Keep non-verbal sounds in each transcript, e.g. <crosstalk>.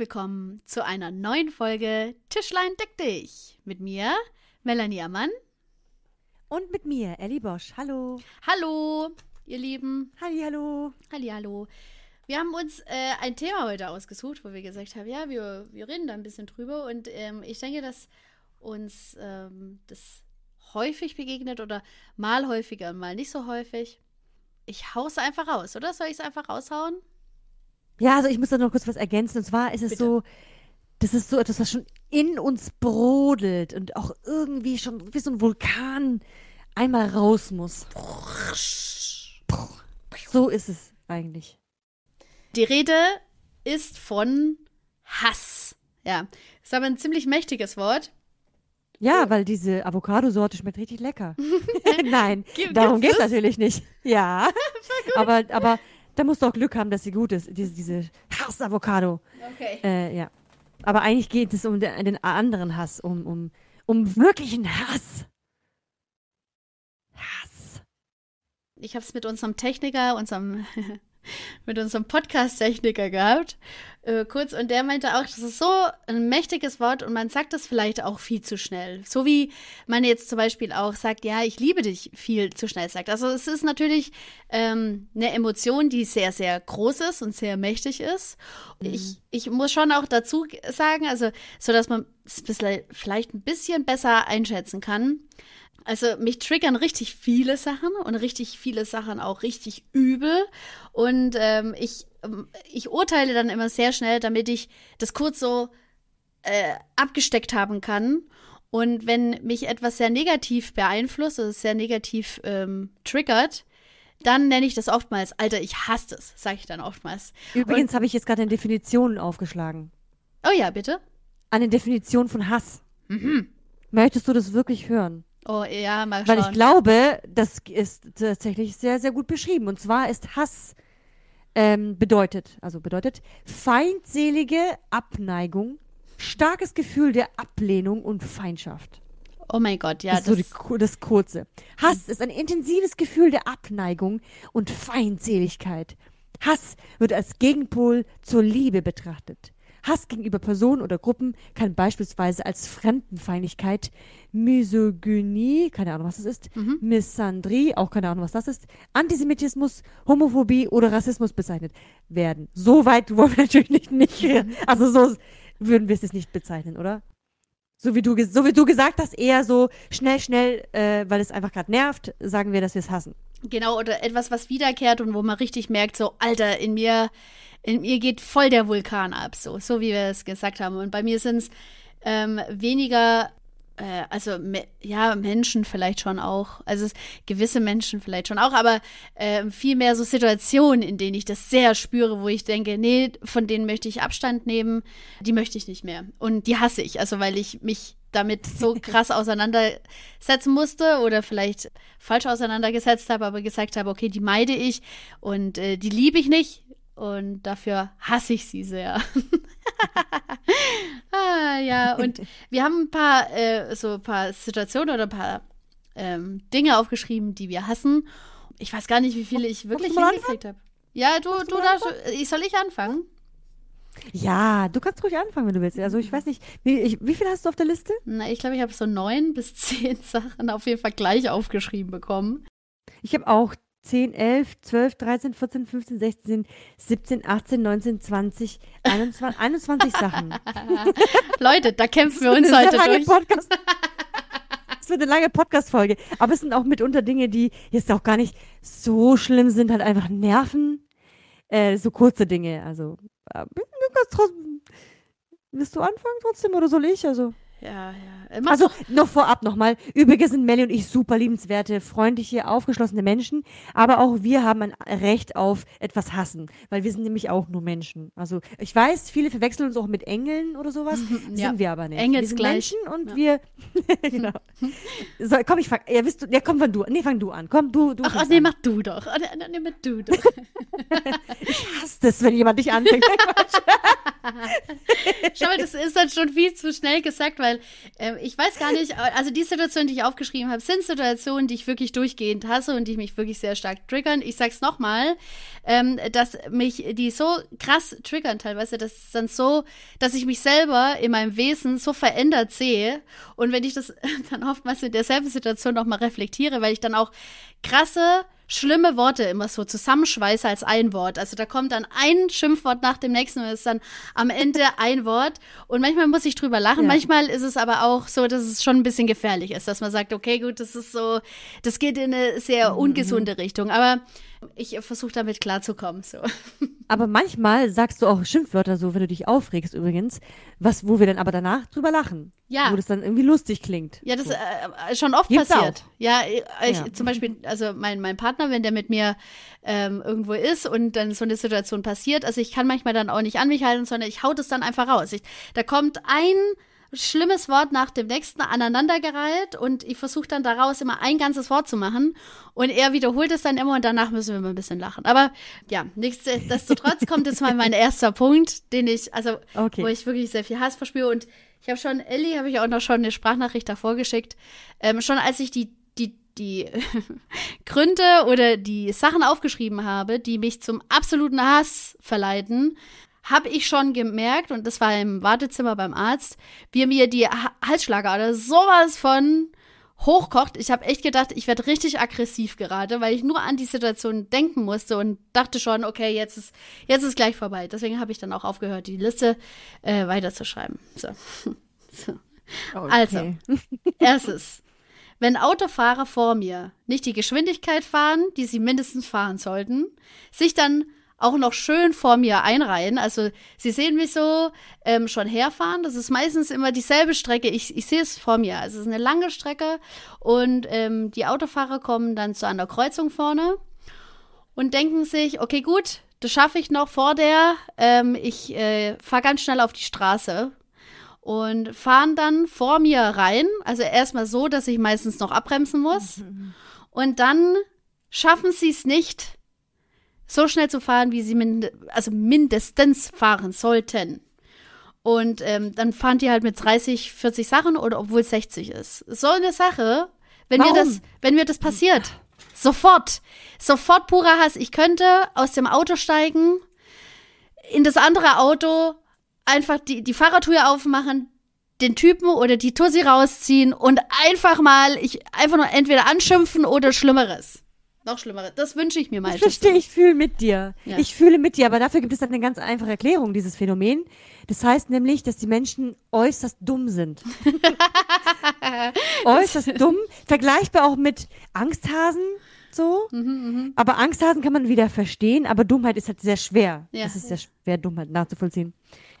Willkommen zu einer neuen Folge Tischlein deck dich mit mir, Melanie Ammann. Und mit mir, Ellie Bosch. Hallo. Hallo, ihr Lieben. Halli, hallo. Halli, hallo. Wir haben uns äh, ein Thema heute ausgesucht, wo wir gesagt haben, ja, wir, wir reden da ein bisschen drüber. Und ähm, ich denke, dass uns ähm, das häufig begegnet oder mal häufiger, mal nicht so häufig. Ich hau's einfach raus, oder? Soll ich es einfach raushauen? Ja, also ich muss da noch kurz was ergänzen. Und zwar ist es Bitte. so, das ist so etwas, was schon in uns brodelt und auch irgendwie schon wie so ein Vulkan einmal raus muss. So ist es eigentlich. Die Rede ist von Hass. Ja, ist aber ein ziemlich mächtiges Wort. Ja, weil diese Avocado-Sorte schmeckt richtig lecker. <laughs> <laughs> Nein, Gibt- darum geht es natürlich nicht. Ja, <laughs> aber, aber da musst du auch Glück haben, dass sie gut ist, diese, diese Hass-Avocado. Okay. Äh, ja. Aber eigentlich geht es um den, den anderen Hass, um, um, um wirklichen Hass. Hass. Ich habe es mit unserem Techniker, unserem <laughs> mit unserem Podcast-Techniker gehabt, äh, kurz, und der meinte auch, das ist so ein mächtiges Wort und man sagt das vielleicht auch viel zu schnell. So wie man jetzt zum Beispiel auch sagt, ja, ich liebe dich viel zu schnell sagt. Also es ist natürlich ähm, eine Emotion, die sehr, sehr groß ist und sehr mächtig ist. Ich, ich muss schon auch dazu sagen, also so, dass man es vielleicht ein bisschen besser einschätzen kann. Also mich triggern richtig viele Sachen und richtig viele Sachen auch richtig übel. Und ähm, ich, ich urteile dann immer sehr schnell, damit ich das kurz so äh, abgesteckt haben kann. Und wenn mich etwas sehr negativ beeinflusst oder sehr negativ ähm, triggert, dann nenne ich das oftmals, Alter, ich hasse es, sage ich dann oftmals. Übrigens habe ich jetzt gerade eine Definition aufgeschlagen. Oh ja, bitte. Eine Definition von Hass. Möchtest du das wirklich hören? Oh ja, mal Weil ich schauen. glaube, das ist tatsächlich sehr, sehr gut beschrieben. Und zwar ist Hass ähm, bedeutet, also bedeutet feindselige Abneigung, starkes Gefühl der Ablehnung und Feindschaft. oh mein Gott, ja, das ist so die, das Kurze. Hass ist ein intensives Gefühl der Abneigung und Feindseligkeit. Hass wird als Gegenpol zur Liebe betrachtet. Hass gegenüber Personen oder Gruppen kann beispielsweise als Fremdenfeindlichkeit, Misogynie, keine Ahnung, was das ist, Misandrie, auch keine Ahnung, was das ist, Antisemitismus, Homophobie oder Rassismus bezeichnet werden. So weit wollen wir natürlich nicht, nicht also so würden wir es jetzt nicht bezeichnen, oder? So wie du, so wie du gesagt hast, eher so schnell, schnell, äh, weil es einfach gerade nervt, sagen wir, dass wir es hassen. Genau, oder etwas, was wiederkehrt und wo man richtig merkt, so, Alter, in mir, in mir geht voll der Vulkan ab, so, so wie wir es gesagt haben. Und bei mir sind es ähm, weniger, äh, also me ja, Menschen vielleicht schon auch, also es, gewisse Menschen vielleicht schon auch, aber ähm, viel mehr so Situationen, in denen ich das sehr spüre, wo ich denke, nee, von denen möchte ich Abstand nehmen, die möchte ich nicht mehr. Und die hasse ich, also weil ich mich damit so <laughs> krass auseinandersetzen musste oder vielleicht falsch auseinandergesetzt habe, aber gesagt habe, okay, die meide ich und äh, die liebe ich nicht und dafür hasse ich sie sehr. <laughs> ah, ja, und <laughs> wir haben ein paar, äh, so ein paar Situationen oder ein paar ähm, Dinge aufgeschrieben, die wir hassen. Ich weiß gar nicht, wie viele ich wirklich hingekriegt habe. Ja, du, du darfst, ich soll ich anfangen? Ja, du kannst ruhig anfangen, wenn du willst. Also ich weiß nicht, wie, ich, wie viel hast du auf der Liste? Na, ich glaube, ich habe so neun <laughs> bis zehn Sachen auf jeden Fall gleich aufgeschrieben bekommen. Ich habe auch 10, 11, 12, 13, 14, 15, 16, 17, 18, 19, 20, 21, 21 Sachen. <laughs> Leute, da kämpfen wir uns heute durch. Podcast. Es wird eine lange Podcast-Folge. Aber es sind auch mitunter Dinge, die jetzt auch gar nicht so schlimm sind, halt einfach nerven. Äh, so kurze Dinge. Also, äh, du kannst trotzdem. Willst du anfangen trotzdem oder soll ich? Also, Ja, ja. Äh, mach also noch vorab nochmal. Übrigens sind Melly und ich super liebenswerte, freundliche, aufgeschlossene Menschen. Aber auch wir haben ein Recht auf etwas hassen. Weil wir sind nämlich auch nur Menschen. Also, ich weiß, viele verwechseln uns auch mit Engeln oder sowas. Ja. Sind wir aber nicht. Engelsgleich. Wir sind Menschen und Ja. wir. <laughs> genau. So, komm, ich fang. Ja, willst du, ja, komm, fang du. Nee, fang du an. Komm, du, du. Ach, ach nee, an. mach du doch. Ah, Nee, nee, mach du doch. <laughs> Ich hasse das, wenn jemand dich anfängt. <laughs> Schau mal, das ist dann schon viel zu schnell gesagt, weil ähm, ich weiß gar nicht, also die Situationen, die ich aufgeschrieben habe, sind Situationen, die ich wirklich durchgehend hasse und die mich wirklich sehr stark triggern. Ich sag's nochmal, ähm, dass mich die so krass triggern teilweise, dass es dann so, dass ich mich selber in meinem Wesen so verändert sehe und wenn ich das <laughs> dann oftmals in derselben Situation nochmal reflektiere, weil ich dann auch krasse schlimme Worte immer so zusammenschweiße als ein Wort. Also da kommt dann ein Schimpfwort nach dem nächsten und ist dann am Ende <laughs> ein Wort. Und manchmal muss ich drüber lachen. Ja. Manchmal ist es aber auch so, dass es schon ein bisschen gefährlich ist, dass man sagt, okay, gut, das ist so, das geht in eine sehr mhm. ungesunde mhm. Richtung. Aber ich versuche damit klarzukommen. So. <laughs> Aber manchmal sagst du auch Schimpfwörter so, wenn du dich aufregst übrigens, was, wo wir dann aber danach drüber lachen. Ja. Wo das dann irgendwie lustig klingt. Ja, das ist äh, schon oft Gibt's passiert. Auch. Ja, ich, ja, zum Beispiel, also mein, mein Partner, wenn der mit mir ähm, irgendwo ist und dann so eine Situation passiert, also ich kann manchmal dann auch nicht an mich halten, sondern ich hau das dann einfach raus. Ich, da kommt ein schlimmes Wort nach dem nächsten aneinandergereiht und ich versuche dann daraus immer ein ganzes Wort zu machen und er wiederholt es dann immer und danach müssen wir mal ein bisschen lachen. Aber ja, nichtsdestotrotz kommt jetzt mal mein erster Punkt, den ich, also okay. wo ich wirklich sehr viel Hass verspüre und ich habe schon, Ellie habe ich auch noch schon eine Sprachnachricht davor geschickt, ähm, schon als ich die die die <laughs> Gründe oder die Sachen aufgeschrieben habe, die mich zum absoluten Hass verleiten, habe ich schon gemerkt, und das war im Wartezimmer beim Arzt, wie mir die Halsschlagader sowas von hochkocht. Ich habe echt gedacht, ich werde richtig aggressiv gerade, weil ich nur an die Situation denken musste und dachte schon, okay, jetzt ist jetzt ist gleich vorbei. Deswegen habe ich dann auch aufgehört, die Liste äh, weiterzuschreiben. So. <laughs> so. Okay. Also, <laughs> erstes. Wenn Autofahrer vor mir nicht die Geschwindigkeit fahren, die sie mindestens fahren sollten, sich dann auch noch schön vor mir einreihen. Also sie sehen mich so ähm, schon herfahren. Das ist meistens immer dieselbe Strecke. Ich, ich sehe es vor mir. Also es ist eine lange Strecke und ähm, die Autofahrer kommen dann zu einer Kreuzung vorne und denken sich, okay, gut, das schaffe ich noch vor der. Ähm, ich äh, fahre ganz schnell auf die Straße und fahren dann vor mir rein. Also erstmal so, dass ich meistens noch abbremsen muss. Mhm. Und dann schaffen sie es nicht, so schnell zu fahren, wie sie mind also mindestens fahren sollten. Und ähm, dann fahren die halt mit 30, 40 Sachen oder obwohl es 60 ist. So eine Sache, wenn Warum? mir das, wenn mir das passiert, sofort, sofort purer Hass. Ich könnte aus dem Auto steigen, in das andere Auto einfach die, die Fahrradtür aufmachen, den Typen oder die Tussi rausziehen und einfach mal, ich einfach nur entweder anschimpfen oder Schlimmeres. Noch schlimmer. Das wünsche ich mir mal. Ich verstehe, ich fühle mit dir. Ja. Ich fühle mit dir, aber dafür gibt es dann eine ganz einfache Erklärung, dieses Phänomen. Das heißt nämlich, dass die Menschen äußerst dumm sind. <laughs> äußerst dumm. Vergleichbar auch mit Angsthasen, so. Mhm, mh. Aber Angsthasen kann man wieder verstehen, aber Dummheit ist halt sehr schwer. Ja. Es ist sehr schwer, Dummheit nachzuvollziehen.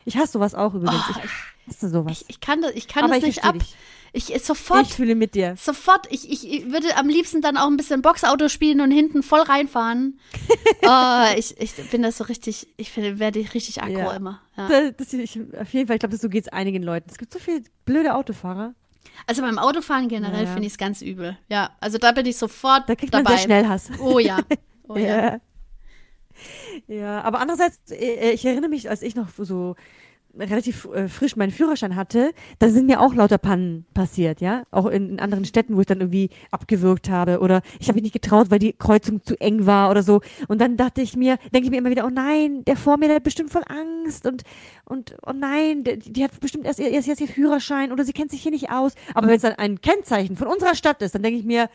Ich hasse sowas auch übrigens. Oh, ich hasse sowas. Ich, ich kann das, ich kann aber das nicht ab. Dich. Ich sofort. Ich fühle mit dir. Sofort. Ich, ich, ich würde am liebsten dann auch ein bisschen Boxauto spielen und hinten voll reinfahren. <laughs> oh, ich, ich bin das so richtig, ich finde, werde ich richtig aggro ja. immer. Ja. Das, das, ich, auf jeden Fall, ich glaube, so geht es einigen Leuten. Es gibt so viele blöde Autofahrer. Also beim Autofahren generell ja. finde ich es ganz übel. Ja, also da bin ich sofort Da kriegt dabei. man sehr schnell Hass. Oh ja. <laughs> Oh ja. ja. Ja, aber andererseits, äh, ich erinnere mich, als ich noch so relativ äh, frisch meinen Führerschein hatte, da sind mir auch lauter Pannen passiert, ja. Auch in, in anderen Städten, wo ich dann irgendwie abgewürgt habe oder ich habe mich nicht getraut, weil die Kreuzung zu eng war oder so. Und dann dachte ich mir, denke ich mir immer wieder, oh nein, der vor mir, der hat bestimmt voll Angst und und oh nein, die, die hat bestimmt erst, erst jetzt ihr Führerschein oder sie kennt sich hier nicht aus. Aber wenn es dann ein Kennzeichen von unserer Stadt ist, dann denke ich mir,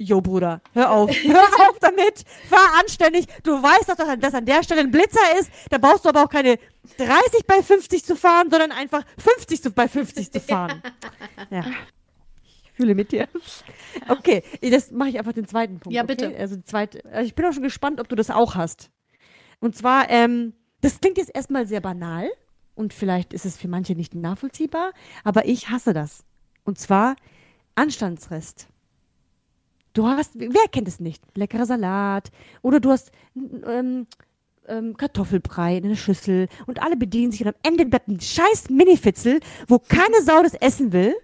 Jo, Bruder, hör auf. <laughs> Hör auf damit. Fahr anständig. Du weißt doch, dass an der Stelle ein Blitzer ist. Da brauchst du aber auch keine 30 bei 50 zu fahren, sondern einfach 50 bei 50 zu fahren. <laughs> Ja. Ich fühle mit dir. Okay, das mache ich einfach den zweiten Punkt. Ja, bitte. Okay? Also, zweit, also ich bin auch schon gespannt, ob du das auch hast. Und zwar, ähm, das klingt jetzt erstmal sehr banal und vielleicht ist es für manche nicht nachvollziehbar, aber ich hasse das. Und zwar Anstandsrest. Du hast, wer kennt es nicht? Leckerer Salat. Oder du hast ähm, ähm, Kartoffelbrei in einer Schüssel und alle bedienen sich und am Ende bleibt ein scheiß Minifitzel, wo keine Sau das essen will.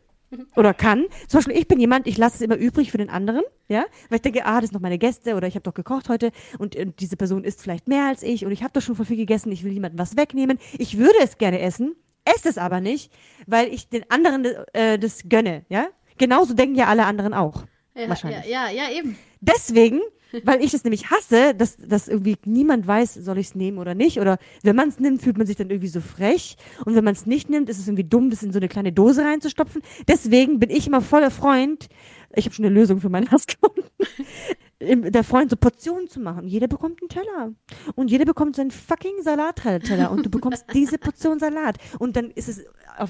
oder kann. Zum Beispiel, ich bin jemand, ich lasse es immer übrig für den anderen, ja, weil ich denke, ah, das sind noch meine Gäste oder ich habe doch gekocht heute und, und diese Person isst vielleicht mehr als ich und ich habe doch schon voll viel gegessen, ich will jemandem was wegnehmen. Ich würde es gerne essen, esse es aber nicht, weil ich den anderen äh, das gönne, ja. Genauso denken ja alle anderen auch. Ja, wahrscheinlich. Ja, ja, ja, eben. Deswegen, weil ich es nämlich hasse, dass, dass irgendwie niemand weiß, soll ich es nehmen oder nicht. Oder wenn man es nimmt, fühlt man sich dann irgendwie so frech. Und wenn man es nicht nimmt, ist es irgendwie dumm, das in so eine kleine Dose reinzustopfen. Deswegen bin ich immer voller Freund. Ich habe schon eine Lösung für meinen Hass gefunden. <laughs> Der Freund, so Portionen zu machen. Jeder bekommt einen Teller. Und jeder bekommt seinen fucking Salatteller. Und du bekommst diese Portion Salat. Und dann ist es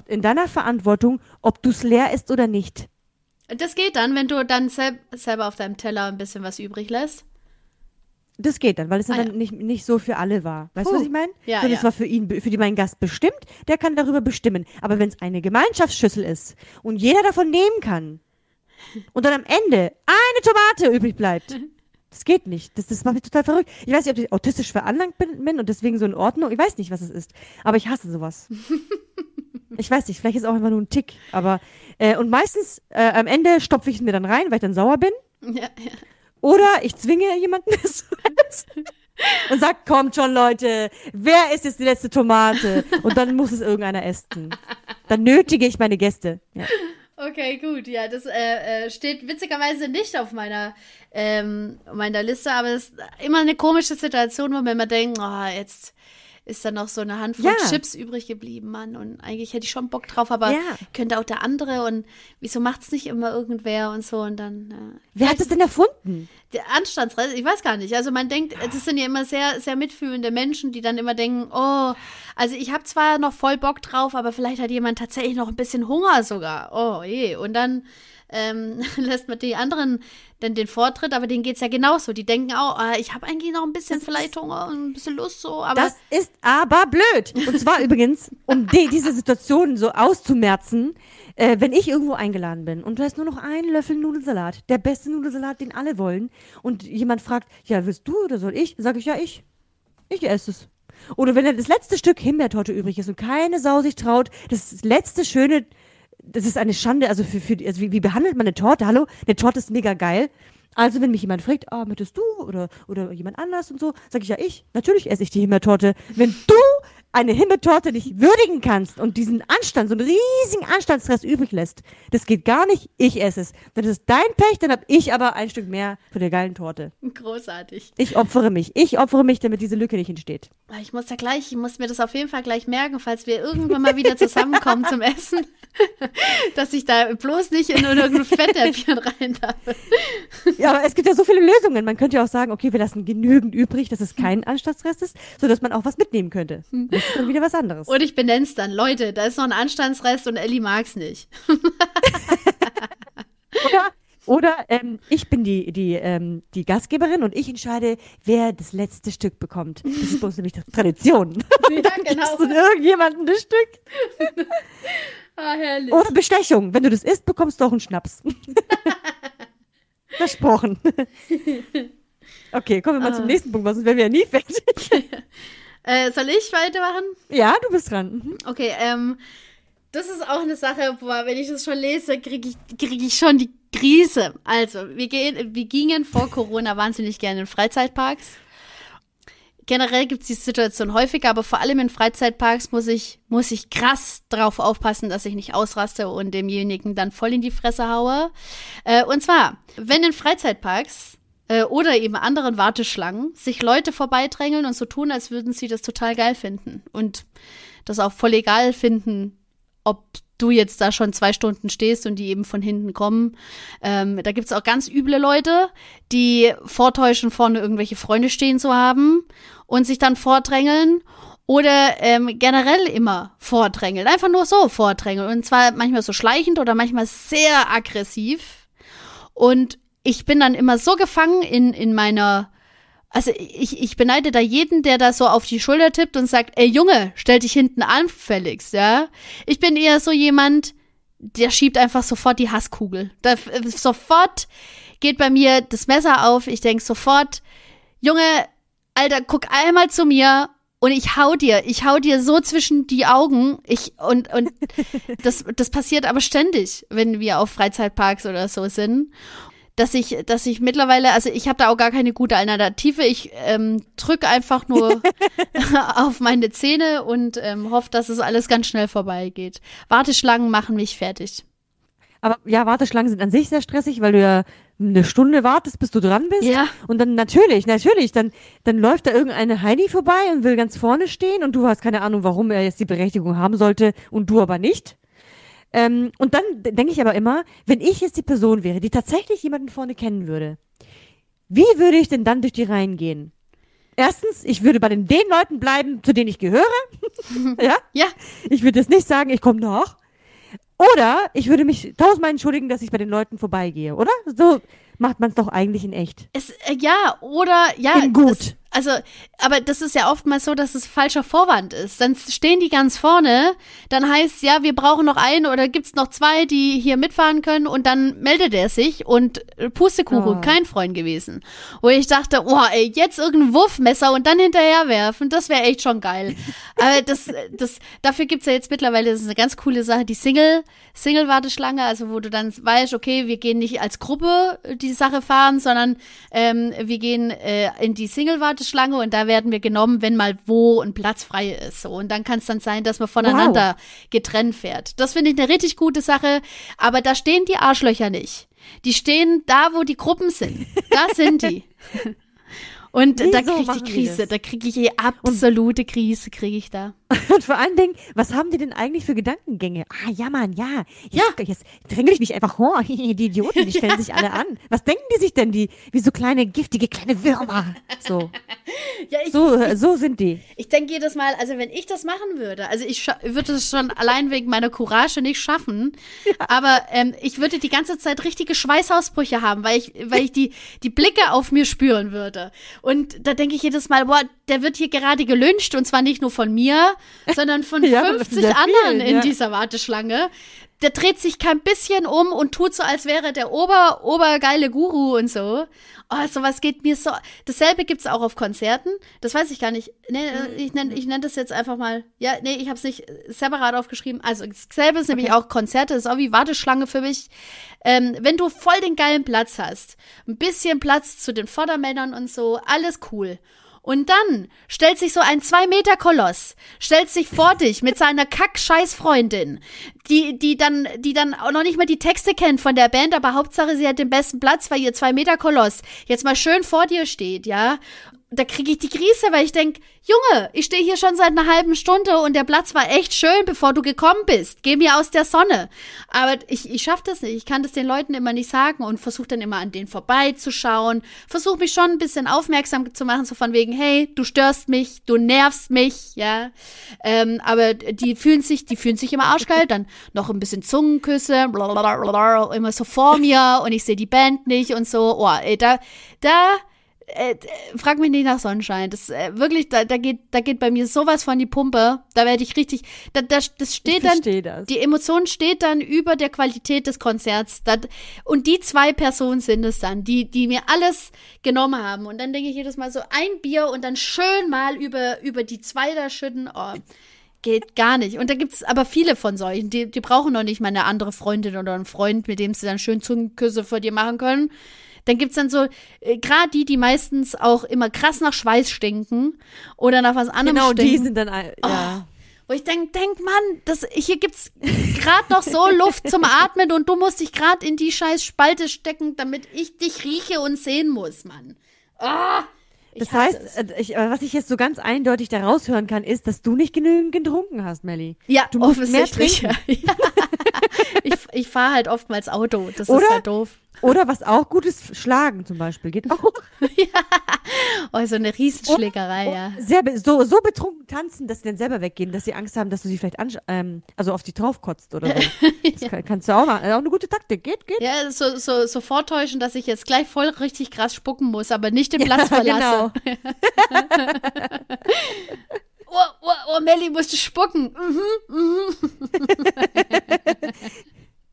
in deiner Verantwortung, ob du es leer isst oder nicht. Das geht dann, wenn du dann sel selber auf deinem Teller ein bisschen was übrig lässt. Das geht dann, weil es Ah, dann ja. nicht, nicht so für alle war. Weißt du, was ich meine? Ja, Sondern ja. es war für ihn, für die meinen Gast bestimmt, der kann darüber bestimmen. Aber wenn es eine Gemeinschaftsschüssel ist und jeder davon nehmen kann und dann am Ende eine Tomate übrig bleibt, <laughs> das geht nicht. Das, das macht mich total verrückt. Ich weiß nicht, ob ich autistisch veranlagt bin, bin und deswegen so in Ordnung. Ich weiß nicht, was es ist. Aber ich hasse sowas. <laughs> Ich weiß nicht, vielleicht ist es auch einfach nur ein Tick. Aber, äh, und meistens, äh, am Ende stopfe ich es mir dann rein, weil ich dann sauer bin. Ja, ja. Oder ich zwinge jemanden <laughs> es und sag, kommt schon Leute, wer ist jetzt die letzte Tomate? Und dann muss es irgendeiner essen. Dann nötige ich meine Gäste. Ja. Okay, gut. Ja, das äh, äh, steht witzigerweise nicht auf meiner, ähm, meiner Liste, aber es ist immer eine komische Situation, wo man immer denkt, oh, jetzt ist da noch so eine Handvoll Ja. Chips übrig geblieben, Mann. Und eigentlich hätte ich schon Bock drauf, aber Ja. könnte auch der andere und wieso macht's nicht immer irgendwer und so und dann. Äh, Wer hat das denn erfunden? der Anstandsreise, ich weiß gar nicht. Also man denkt, das sind ja immer sehr, sehr mitfühlende Menschen, die dann immer denken, oh, also ich habe zwar noch voll Bock drauf, aber vielleicht hat jemand tatsächlich noch ein bisschen Hunger sogar. Oh je. Und dann ähm, <laughs> lässt man die anderen dann den Vortritt, aber denen geht's ja genauso. Die denken auch, ah, ich habe eigentlich noch ein bisschen vielleicht Hunger und ein bisschen Lust so, aber Das ist aber blöd. Und zwar <laughs> übrigens, um die, diese Situation so auszumerzen, äh, wenn ich irgendwo eingeladen bin und du hast nur noch einen Löffel Nudelsalat, der beste Nudelsalat, den alle wollen, und jemand fragt, ja, willst du oder soll ich? Sage ich, ja, ich. Ich esse es. Oder wenn dann das letzte Stück Himbeertorte übrig ist und keine Sau sich traut, das, das letzte schöne, das ist eine Schande, also für, für also wie, wie behandelt man eine Torte? Hallo, eine Torte ist mega geil. Also wenn mich jemand fragt, ah, möchtest du oder, oder jemand anders und so, sage ich ja ich. Natürlich esse ich die Himbeertorte. Wenn du eine Himbeertorte nicht würdigen kannst und diesen Anstand, so einen riesigen Anstandsrest übrig lässt, das geht gar nicht, ich esse es. Dann ist es dein Pech, dann hab ich aber ein Stück mehr von der geilen Torte. großartig. Ich opfere mich. Ich opfere mich, damit diese Lücke nicht entsteht. Ah, Ich muss da gleich, ich muss mir das auf jeden Fall gleich merken, falls wir irgendwann mal wieder zusammenkommen zum Essen, <laughs> dass ich da bloß nicht in irgendein Fettnäpfchen rein darf. Ja, aber es gibt ja so viele Lösungen. Man könnte ja auch sagen, okay, wir lassen genügend übrig, dass es kein Anstandsrest ist, sodass man auch was mitnehmen könnte. Das ist dann wieder was anderes. Und ich benenn's dann. Leute, da ist noch ein Anstandsrest und Ellie mag's nicht. <laughs> Oder, oder ähm, ich bin die, die, ähm, die Gastgeberin und ich entscheide, wer das letzte Stück bekommt. Das ist bei uns nämlich Tradition. Ja, <laughs> Gibst du irgendjemandem das Stück? <laughs> Ah, herrlich. Oder Bestechung. Wenn du das isst, bekommst du auch einen Schnaps. Versprochen. Okay, kommen wir mal zum nächsten Punkt, sonst wären wir ja nie fertig. Äh, soll ich weitermachen? Ja, du bist dran. Mhm. Okay, ähm, das ist auch eine Sache, boah, wenn ich das schon lese, kriege ich, krieg ich schon die Krise. Also, wir, gehen, wir gingen vor Corona wahnsinnig gerne in Freizeitparks. Generell gibt es die Situation häufiger, aber vor allem in Freizeitparks muss ich, muss ich krass drauf aufpassen, dass ich nicht ausraste und demjenigen dann voll in die Fresse haue. Äh, und zwar, wenn in Freizeitparks äh, oder eben anderen Warteschlangen sich Leute vorbeidrängeln und so tun, als würden sie das total geil finden und das auch voll egal finden, ob du jetzt da schon zwei Stunden stehst und die eben von hinten kommen. Ähm, da gibt's auch ganz üble Leute, die vortäuschen, vorne irgendwelche Freunde stehen zu haben und sich dann vordrängeln oder ähm, generell immer vordrängeln. Einfach nur so vordrängeln. Und zwar manchmal so schleichend oder manchmal sehr aggressiv. Und ich bin dann immer so gefangen in, in meiner also ich, ich beneide da jeden, der da so auf die Schulter tippt und sagt, ey Junge, stell dich hinten an, Felix, ja. Ich bin eher so jemand, der schiebt einfach sofort die Hasskugel. Da, äh, sofort geht bei mir das Messer auf. Ich denk sofort, Junge, Alter, guck einmal zu mir und ich hau dir, ich hau dir so zwischen die Augen. Ich, und, und <laughs> das, das passiert aber ständig, wenn wir auf Freizeitparks oder so sind. Dass ich, dass ich mittlerweile, also ich habe da auch gar keine gute Alternative. Ich ähm, drücke einfach nur <laughs> auf meine Zähne und ähm, hoffe, dass es alles ganz schnell vorbeigeht. Warteschlangen machen mich fertig. Aber ja, Warteschlangen sind an sich sehr stressig, weil du ja eine Stunde wartest, bis du dran bist. Ja. Und dann natürlich, natürlich, dann, dann läuft da irgendeine Heidi vorbei und will ganz vorne stehen und du hast keine Ahnung, warum er jetzt die Berechtigung haben sollte und du aber nicht. Ähm, und dann denke ich aber immer, wenn ich jetzt die Person wäre, die tatsächlich jemanden vorne kennen würde, wie würde ich denn dann durch die Reihen gehen? Erstens, ich würde bei den, den Leuten bleiben, zu denen ich gehöre. <laughs> ja? Ja, Ich würde jetzt nicht sagen, ich komme nach. Oder ich würde mich tausendmal entschuldigen, dass ich bei den Leuten vorbeigehe, oder? So macht man es doch eigentlich in echt. es, äh, ja, oder, ja. In gut. Das, also, aber das ist ja oftmals so, dass es falscher Vorwand ist. Dann stehen die ganz vorne, dann heißt ja, wir brauchen noch einen oder gibt's noch zwei, die hier mitfahren können und dann meldet er sich und äh, Pustekuchen, Oh. kein Freund gewesen. Wo ich dachte, oh, ey, jetzt irgendein Wurfmesser und dann hinterher werfen, das wäre echt schon geil. <laughs> aber das, das, dafür gibt's ja jetzt mittlerweile, das ist eine ganz coole Sache, die Single, Single-Warteschlange, also wo du dann weißt, okay, wir gehen nicht als Gruppe die Sache fahren, sondern ähm, wir gehen äh, in die Single-Warteschlange und da werden wir genommen, wenn mal wo ein Platz frei ist. So, und dann kann es dann sein, dass man voneinander getrennt fährt. Das finde ich eine richtig gute Sache, aber da stehen die Arschlöcher nicht. Die stehen da, wo die Gruppen sind. Da sind die. <laughs> Und da Wieso kriege ich die Krise, da kriege ich die absolute Krise, kriege ich da. <laughs> Und vor allen Dingen, was haben die denn eigentlich für Gedankengänge? Ah, ja, Mann, ja. Ja, jetzt drängel ich mich einfach vor. <laughs> Die Idioten, die stellen sich alle an. Was denken die sich denn, die, wie so kleine, giftige, kleine Würmer? So, <laughs> Ja, ich, so, äh, so sind die. Ich denke jedes Mal, also wenn ich das machen würde, also ich würde es schon allein wegen meiner Courage nicht schaffen, aber ähm, ich würde die ganze Zeit richtige Schweißausbrüche haben, weil ich, weil ich die, die Blicke auf mir spüren würde. Und da denke ich jedes Mal, boah, der wird hier gerade gelünscht und zwar nicht nur von mir, sondern von <laughs> Ja, von 50 sehr anderen vielen, in ja. dieser Warteschlange. Der dreht sich kein bisschen um und tut so, als wäre der ober, obergeile Guru und so. Oh, sowas geht mir so. Dasselbe gibt's auch auf Konzerten. Das weiß ich gar nicht. Nee, äh, ich nenne ich nenn das jetzt einfach mal. Ja, nee, ich habe es nicht äh, separat aufgeschrieben. Also dasselbe ist nämlich auch Konzerte, das ist auch wie Warteschlange für mich. Ähm, wenn du voll den geilen Platz hast, ein bisschen Platz zu den Vordermännern und so, alles cool. Und dann stellt sich so ein Zwei-Meter-Koloss, stellt sich vor <laughs> dich mit seiner Kack-Scheiß-Freundin, die, die dann, die dann auch noch nicht mal die Texte kennt von der Band, aber Hauptsache sie hat den besten Platz, weil ihr Zwei-Meter-Koloss jetzt mal schön vor dir steht, ja. Da kriege ich die Krise, weil ich denk, Junge, ich stehe hier schon seit einer halben Stunde und der Platz war echt schön, bevor du gekommen bist. Geh mir aus der Sonne. Aber ich, ich schaff das nicht. Ich kann das den Leuten immer nicht sagen und versuche dann immer an denen vorbeizuschauen. Versuche mich schon ein bisschen aufmerksam zu machen, so von wegen, hey, du störst mich, du nervst mich, ja. Ähm, aber die fühlen sich, die fühlen sich immer arschgeil. Dann noch ein bisschen Zungenküsse, immer so vor mir und ich sehe die Band nicht und so. Oh, ey, da, da, äh, äh, frag mich nicht nach Sonnenschein. Das äh, wirklich, da, da geht, da geht bei mir sowas von die Pumpe. Da werde ich richtig, da, da, das steht dann, das. die Emotion steht dann über der Qualität des Konzerts. Das, und die zwei Personen sind es dann, die, die mir alles genommen haben. Und dann denke ich jedes Mal so ein Bier und dann schön mal über, über die zwei da schütten. Oh. Geht gar nicht. Und da gibt's aber viele von solchen, die, die brauchen noch nicht mal eine andere Freundin oder einen Freund, mit dem sie dann schön Zungenküsse vor dir machen können. Dann gibt's dann so, äh, gerade die, die meistens auch immer krass nach Schweiß stinken oder nach was anderem Genau, stinken. die sind dann, ein- ja. Wo ich denk, denk, Mann, das, hier gibt's gerade noch so <laughs> Luft zum Atmen und du musst dich gerade in die scheiß Spalte stecken, damit ich dich rieche und sehen muss, Mann. Ah, ich Das heißt, äh, ich, was ich jetzt so ganz eindeutig da raushören kann, ist, dass du nicht genügend getrunken hast, Melli. Ja, du musst mehr offensichtlich. trinken. Ja. <laughs> ich ich fahre halt oftmals Auto. Das ist Oder? halt doof. Oder was auch gut ist, schlagen zum Beispiel. Geht auch. <laughs> Oh, so eine Riesenschlägerei, ja. Sehr, so, so betrunken tanzen, dass sie dann selber weggehen, dass sie Angst haben, dass du sie vielleicht ähm, also auf die draufkotzt oder so. <laughs> Das kann, kannst du auch machen. Auch eine gute Taktik. Geht, geht. Ja, so, so, so vortäuschen, dass ich jetzt gleich voll richtig krass spucken muss, aber nicht den Platz verlasse. genau. <laughs> Oh, oh, oh, Melli musste spucken. Mhm.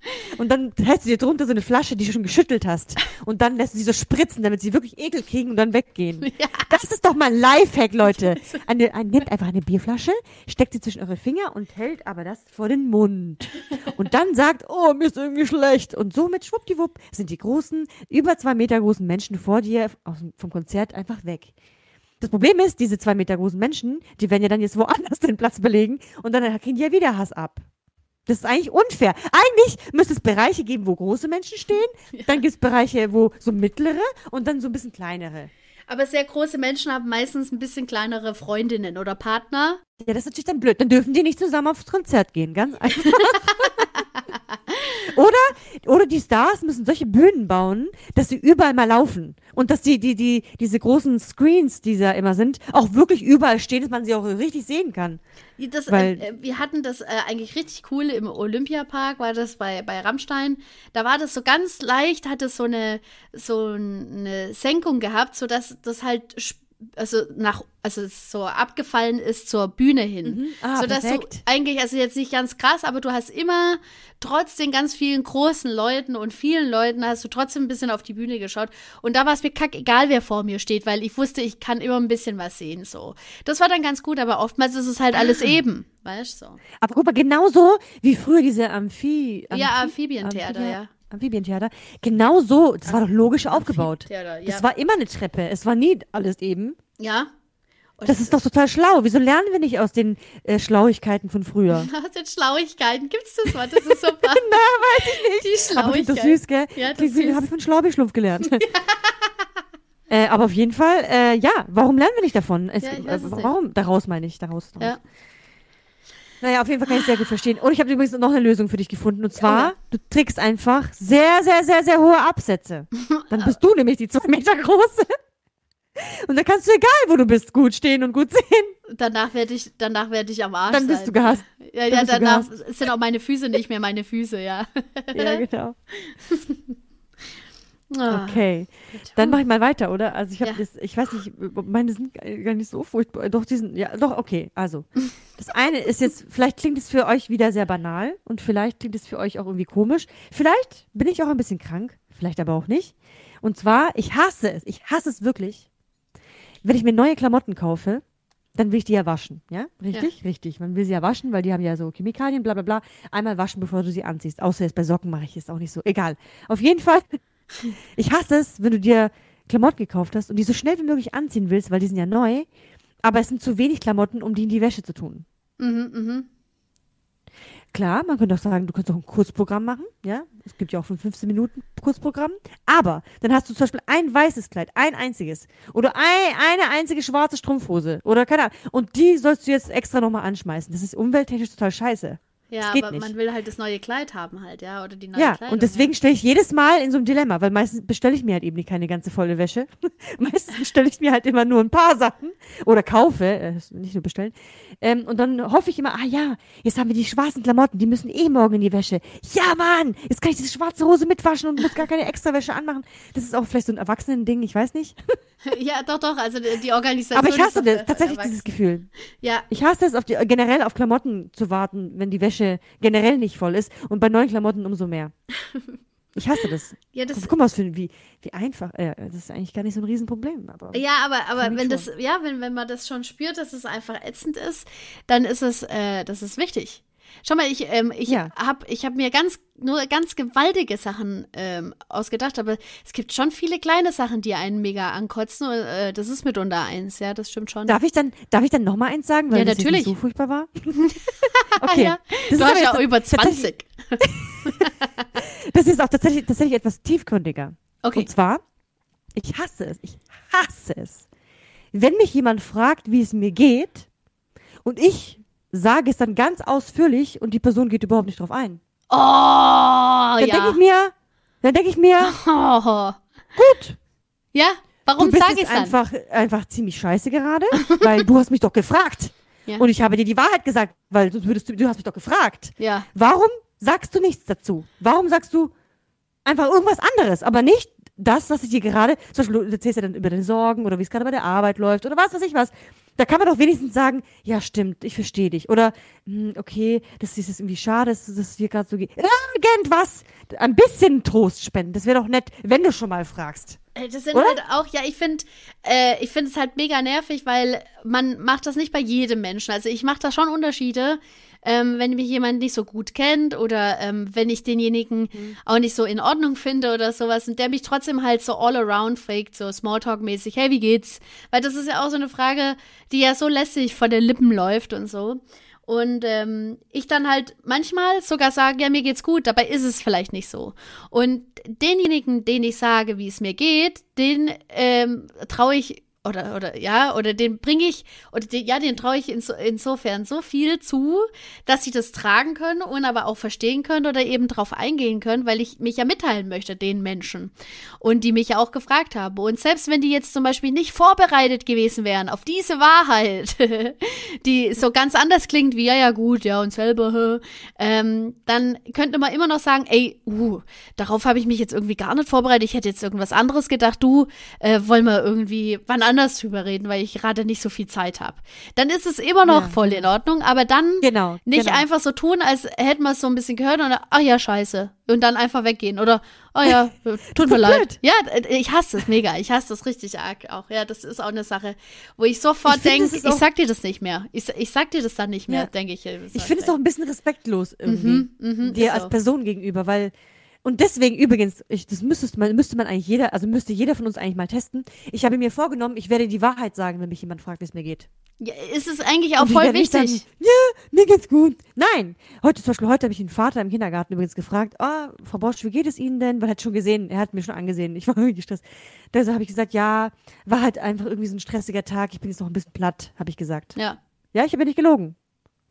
<laughs> Und dann hältst du dir drunter so eine Flasche, die du schon geschüttelt hast. Und dann lässt du sie so spritzen, damit sie wirklich Ekel kriegen und dann weggehen. <laughs> Ja. Das ist doch mal ein Lifehack, Leute. <laughs> Eine, ein, nehmt einfach eine Bierflasche, steckt sie zwischen eure Finger und hält aber das vor den Mund. Und dann sagt, oh, mir ist irgendwie schlecht. Und somit, schwuppdiwupp, sind die großen, über zwei Meter großen Menschen vor dir vom Konzert einfach weg. Das Problem ist, diese zwei Meter großen Menschen, die werden ja dann jetzt woanders <laughs> den Platz belegen und dann kriegen die ja wieder Hass ab. Das ist eigentlich unfair. Eigentlich müsste es Bereiche geben, wo große Menschen stehen, <laughs> dann gibt es Bereiche, wo so mittlere und dann so ein bisschen kleinere. Aber sehr große Menschen haben meistens ein bisschen kleinere Freundinnen oder Partner. Ja, das ist natürlich dann blöd. Dann dürfen die nicht zusammen aufs Konzert gehen, ganz einfach. <laughs> oder, oder die Stars müssen solche Bühnen bauen, dass sie überall mal laufen. Und dass die, die, die, diese großen Screens, die da immer sind, auch wirklich überall stehen, dass man sie auch richtig sehen kann. Das, Weil- äh, äh, wir hatten das äh, eigentlich richtig cool im Olympiapark, war das bei, bei Rammstein. Da war das so ganz leicht, hat es so eine, so eine Senkung gehabt, sodass das halt sp- also nach, also so abgefallen ist zur Bühne hin. Ah, sodass perfekt. du eigentlich, also jetzt nicht ganz krass, aber du hast immer trotz den ganz vielen großen Leuten und vielen Leuten hast du trotzdem ein bisschen auf die Bühne geschaut. Und da war es mir kack egal, wer vor mir steht, weil ich wusste, ich kann immer ein bisschen was sehen, so. Das war dann ganz gut, aber oftmals ist es halt alles eben, weißt du, so. Aber guck mal, genauso wie früher diese Amphi... Ja, Amphi- Amphibientheater, ja. Amphibientheater. Genau so, das war doch logisch aufgebaut. Ja. Das war immer eine Treppe. Es war nie alles eben. Ja. Und Das ist doch total schlau. Wieso lernen wir nicht aus den äh, Schlauigkeiten von früher? <laughs> Aus den Schlauigkeiten gibt's das Wort, das ist super. <laughs> Na, weiß ich nicht. Die Aber klingt doch Schlauigkeit. süß, gell? Ja, das ist süß. Habe ich von Schlaubi-Schlumpf gelernt. <laughs> äh, aber auf jeden Fall, äh, ja, warum lernen wir nicht davon? Es, Ja, äh, es nicht. warum? Daraus meine ich, daraus. daraus. Ja. Naja, auf jeden Fall kann ich sehr gut verstehen. Und ich habe übrigens noch eine Lösung für dich gefunden. Und zwar, ja. du trägst einfach sehr, sehr, sehr, sehr hohe Absätze. Dann bist du <laughs> nämlich die zwei Meter große. Und dann kannst du, egal wo du bist, gut stehen und gut sehen. Danach werde ich, danach werde ich am Arsch Dann bist sein. du gehasst. Ja, ja, danach sind auch meine Füße nicht mehr meine Füße, ja. Ja, genau. <laughs> Ah. Okay. Dann mache ich mal weiter, oder? Also ich habe Ja. das, ich weiß nicht, meine sind gar nicht so furchtbar. Doch, die sind, ja, doch, okay. Also, <laughs> das eine ist jetzt, vielleicht klingt es für euch wieder sehr banal und vielleicht klingt es für euch auch irgendwie komisch. Vielleicht bin ich auch ein bisschen krank, vielleicht aber auch nicht. Und zwar, ich hasse es, ich hasse es wirklich, wenn ich mir neue Klamotten kaufe, dann will ich die ja waschen, ja? Richtig? Richtig. Man will sie ja waschen, weil die haben ja so Chemikalien, bla bla bla. Einmal waschen, bevor du sie anziehst. Außer jetzt bei Socken mache ich es auch nicht so. Egal. Auf jeden Fall, ich hasse es, wenn du dir Klamotten gekauft hast und die so schnell wie möglich anziehen willst, weil die sind ja neu, aber es sind zu wenig Klamotten, um die in die Wäsche zu tun. Mhm, mhm. Klar, man könnte auch sagen, du kannst auch ein Kurzprogramm machen, ja. Es gibt ja auch von 15 Minuten Kurzprogramm. Aber dann hast du zum Beispiel ein weißes Kleid, ein einziges. Oder ein, eine einzige schwarze Strumpfhose. Oder keine Ahnung. Und die sollst du jetzt extra nochmal anschmeißen. Das ist umwelttechnisch total scheiße. Ja, aber nicht. man will halt das neue Kleid haben halt, ja, oder die neue Ja, Kleidung. und deswegen stelle ich jedes Mal in so einem Dilemma, weil meistens bestelle ich mir halt eben keine ganze volle Wäsche. <laughs> meistens bestelle ich mir halt immer nur ein paar Sachen oder kaufe, äh, nicht nur bestellen. Ähm, und dann hoffe ich immer, ah ja, jetzt haben wir die schwarzen Klamotten, die müssen eh morgen in die Wäsche. Ja, Mann, jetzt kann ich diese schwarze Hose mitwaschen und muss gar keine extra Wäsche anmachen. Das ist auch vielleicht so ein Erwachsenen-Ding, ich weiß nicht. Ja. <laughs> ja, doch, doch, also die Organisation. Aber ich hasse das, tatsächlich dieses Gefühl. Ja, Ich hasse es, auf die, generell auf Klamotten zu warten, wenn die Wäsche generell nicht voll ist. Und bei neuen Klamotten umso mehr. <laughs> Ich hasse das. ja, das, Guck, guck mal, was für, wie, wie einfach. Äh, das ist eigentlich gar nicht so ein Riesenproblem. Aber Ja, aber, aber wenn das, ja, wenn, wenn man das schon spürt, dass es einfach ätzend ist, dann ist es, äh, das ist wichtig. Schau mal, ich, ähm, ich Ja. hab, ich hab mir ganz, nur ganz gewaltige Sachen ähm, ausgedacht, aber es gibt schon viele kleine Sachen, die einen mega ankotzen. Und, äh, das ist mitunter eins, ja, das stimmt schon. darf ich dann, darf ich dann nochmal eins sagen, weil Ja, das natürlich. nicht so furchtbar war? <laughs> okay. ja. Das Du hast ja auch über tatsächlich- 20. <laughs> Das ist auch tatsächlich, tatsächlich etwas tiefgründiger. Okay. Und zwar, ich hasse es, ich hasse es, wenn mich jemand fragt, wie es mir geht, und ich sage es dann ganz ausführlich und die Person geht überhaupt nicht drauf ein. Oh, Dann denke ja. ich mir, dann denke ich mir, Oh. gut, Ja, warum sage ich jetzt dann? einfach, einfach ziemlich scheiße gerade, <laughs> weil du hast mich doch gefragt. Ja. Und ich habe dir die Wahrheit gesagt, weil sonst würdest du, du hast mich doch gefragt. Ja, Warum sagst du nichts dazu? Warum sagst du einfach irgendwas anderes, aber nicht das, was ich dir gerade, zum Beispiel du erzählst ja dann über deine Sorgen oder wie es gerade bei der Arbeit läuft oder was weiß ich was. Da kann man doch wenigstens sagen, ja, stimmt, ich verstehe dich. Oder, hm, okay, das ist jetzt irgendwie schade, dass das hier gerade so geht. Irgendwas, ein bisschen Trost spenden. Das wäre doch nett, wenn du schon mal fragst. Äh, Das sind Oder? halt auch, ja, ich finde, äh, ich finde es halt mega nervig, weil man macht das nicht bei jedem Menschen. Also ich mache da schon Unterschiede, ähm, wenn mich jemand nicht so gut kennt oder ähm, wenn ich denjenigen auch nicht so in Ordnung finde oder sowas und der mich trotzdem halt so all around faked, so Smalltalk-mäßig, hey, wie geht's? Weil das ist ja auch so eine Frage, die ja so lässig vor den Lippen läuft und so. Und ähm, ich dann halt manchmal sogar sage, ja, mir geht's gut, dabei ist es vielleicht nicht so. Und denjenigen, den ich sage, wie es mir geht, den ähm, traue ich oder oder ja oder den bringe ich oder den, ja den traue ich inso, insofern so viel zu, dass sie das tragen können und aber auch verstehen können oder eben drauf eingehen können, weil ich mich ja mitteilen möchte den Menschen. Und die mich ja auch gefragt haben. Und selbst wenn die jetzt zum Beispiel nicht vorbereitet gewesen wären auf diese Wahrheit, <laughs> die so ganz anders klingt wie ja ja gut ja und selber ähm, dann könnte man immer noch sagen ey uh, darauf habe ich mich jetzt irgendwie gar nicht vorbereitet. Ich hätte jetzt irgendwas anderes gedacht. Du äh, wollen wir irgendwie wann anders drüber reden weil ich gerade nicht so viel Zeit habe dann ist es immer noch Ja. voll in Ordnung aber dann Genau. nicht genau. einfach so tun, als hätten wir es so ein bisschen gehört und dann, ach ja, scheiße. Und dann einfach weggehen. Oder, oh ja, <laughs> tut mir leid. Ja, äh, ich hasse es mega. Ich hasse das richtig arg auch. Ja, das ist auch eine Sache, wo ich sofort denke, ich sag dir das nicht mehr. Ich, ich sag dir das dann nicht mehr, Ja. denke ich. Ich finde es auch ein bisschen respektlos irgendwie Mhm, mhm, dir als so. Person gegenüber, weil und deswegen übrigens, ich, das müsstest man, müsste man eigentlich jeder, also müsste jeder von uns eigentlich mal testen. Ich habe mir vorgenommen, ich werde die Wahrheit sagen, wenn mich jemand fragt, wie es mir geht. Ja, ist es eigentlich auch voll wichtig. Sagen, ja, mir geht's gut. Nein. Heute zum Beispiel, heute habe ich einen Vater im Kindergarten übrigens gefragt, ah, Frau Bosch, wie geht es Ihnen denn? Weil er hat schon gesehen, er hat mir schon angesehen, ich war <laughs> irgendwie gestresst. Da habe ich gesagt, ja, war halt einfach irgendwie so ein stressiger Tag, ich bin jetzt noch ein bisschen platt, habe ich gesagt. ja. Ja, ich habe ja nicht gelogen.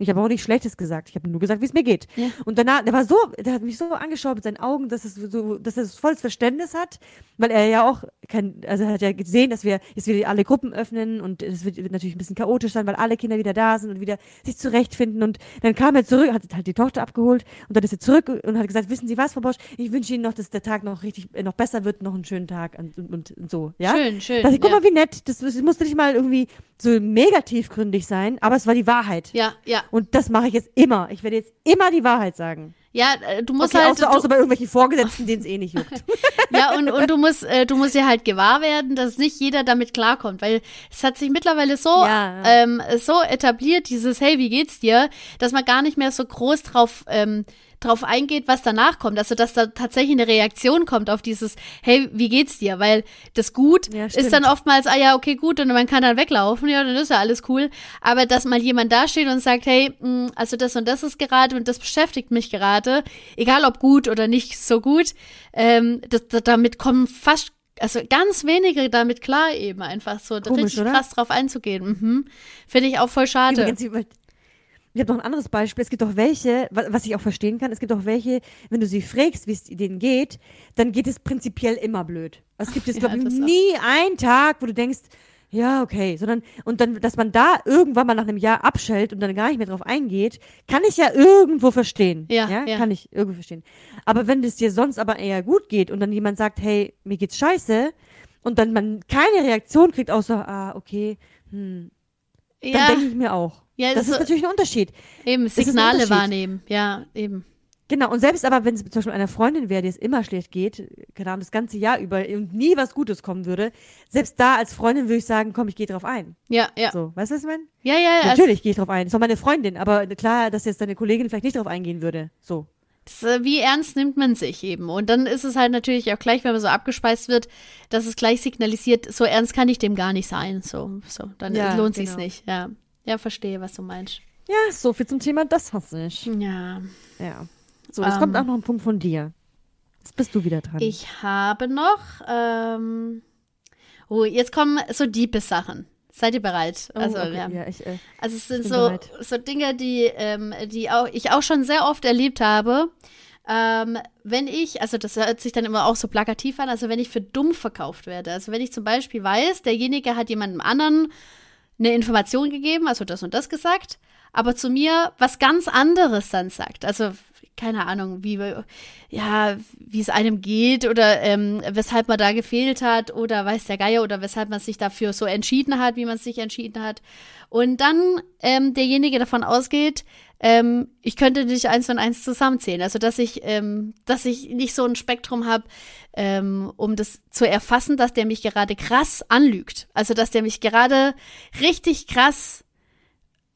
Ich habe auch nichts Schlechtes gesagt. Ich habe nur gesagt, wie es mir geht. Ja. Und danach, der war so, der hat mich so angeschaut mit seinen Augen, dass es so, dass er volles Verständnis hat, weil er ja auch kein, also er hat ja gesehen, dass wir jetzt wieder alle Gruppen öffnen und es wird, wird natürlich ein bisschen chaotisch sein, weil alle Kinder wieder da sind und wieder sich zurechtfinden. Und dann kam er zurück, hat halt die Tochter abgeholt und dann ist er zurück und hat gesagt, wissen Sie was, Frau Bosch, ich wünsche Ihnen noch, dass der Tag noch richtig, noch besser wird, noch einen schönen Tag und, und, und, so, ja? Schön, schön. Ich, guck ja. mal, wie nett. Das, das musste nicht mal irgendwie so mega tiefgründig sein, aber es war die Wahrheit. ja, ja. Und das mache ich jetzt immer. Ich werde jetzt immer die Wahrheit sagen. Ja, äh, du musst Okay, halt. außer, du, außer bei irgendwelchen Vorgesetzten, denen es eh nicht juckt. <laughs> Ja, und, und du musst, äh, du musst dir halt gewahr werden, dass nicht jeder damit klarkommt, weil es hat sich mittlerweile so, Ja. ähm, so etabliert, dieses Hey, wie geht's dir, dass man gar nicht mehr so groß drauf, ähm, drauf eingeht, was danach kommt. Also, dass da tatsächlich eine Reaktion kommt auf dieses Hey, wie geht's dir? Weil das Gut Ja, ist dann oftmals, ah ja, okay, gut, und man kann dann weglaufen, ja, dann ist ja alles cool. Aber dass mal jemand dasteht und sagt, hey, mh, also das und das ist gerade und das beschäftigt mich gerade, egal ob gut oder nicht so gut, ähm, das, das, damit kommen fast, also ganz wenige damit klar eben einfach so Komisch, richtig oder? krass drauf einzugehen. Mhm. Finde ich auch voll schade. Übrigens, ich habe noch ein anderes Beispiel. Es gibt auch welche, wa- was ich auch verstehen kann, es gibt auch welche, wenn du sie fragst, wie es denen geht, dann geht es prinzipiell immer blöd. Es gibt jetzt, <laughs> Ja, glaube ich, nie einen Tag, wo du denkst, ja, okay, sondern, und dann, dass man da irgendwann mal nach einem Jahr abschellt und dann gar nicht mehr drauf eingeht, kann ich ja irgendwo verstehen. Ja, ja. Kann ich irgendwo verstehen. Aber wenn es dir sonst aber eher gut geht und dann jemand sagt, hey, mir geht's scheiße, und dann man keine Reaktion kriegt, außer, ah, okay, hm, dann ja, denke ich mir auch. Ja, Das ist so, natürlich ein Unterschied. eben Signale Unterschied. wahrnehmen. Ja, eben. Genau, und selbst aber, wenn es zum Beispiel einer Freundin wäre, die es immer schlecht geht, keine Ahnung, das ganze Jahr über und nie was Gutes kommen würde, selbst da als Freundin würde ich sagen, komm, ich gehe drauf ein. Ja, ja. So, weißt du, was ich meine? Ja, ja, also, Natürlich gehe ich drauf ein. Ist auch meine Freundin, aber klar, dass jetzt deine Kollegin vielleicht nicht drauf eingehen würde. So. das, äh, wie ernst nimmt man sich eben? Und dann ist es halt natürlich auch gleich, wenn man so abgespeist wird, dass es gleich signalisiert, so ernst kann ich dem gar nicht sein. So, so, dann Ja, lohnt sich's genau. nicht. Ja, ja, verstehe, was du meinst. Ja, so viel zum Thema, das hasse ich. Ja. Ja. So, jetzt Ähm. kommt auch noch ein Punkt von dir. Jetzt bist du wieder dran. Ich habe noch, ähm, oh, jetzt kommen so diepe Sachen. Seid ihr bereit? Oh, also, okay, ja. ja, ich, äh, Also es sind so, bereit. so Dinge, die, ähm, die auch, ich auch schon sehr oft erlebt habe. Ähm, wenn ich, also das hört sich dann immer auch so plakativ an, also wenn ich für dumm verkauft werde. Also wenn ich zum Beispiel weiß, derjenige hat jemandem anderen eine Information gegeben, also das und das gesagt, aber zu mir was ganz anderes dann sagt. Also keine Ahnung, wie, ja, wie es einem geht oder ähm, weshalb man da gefehlt hat oder weiß der Geier oder weshalb man sich dafür so entschieden hat, wie man sich entschieden hat. Und dann ähm, derjenige davon ausgeht, ähm, ich könnte nicht eins und eins zusammenzählen. Also dass ich, ähm, dass ich nicht so ein Spektrum habe, ähm, um das zu erfassen, dass der mich gerade krass anlügt. Also dass der mich gerade richtig krass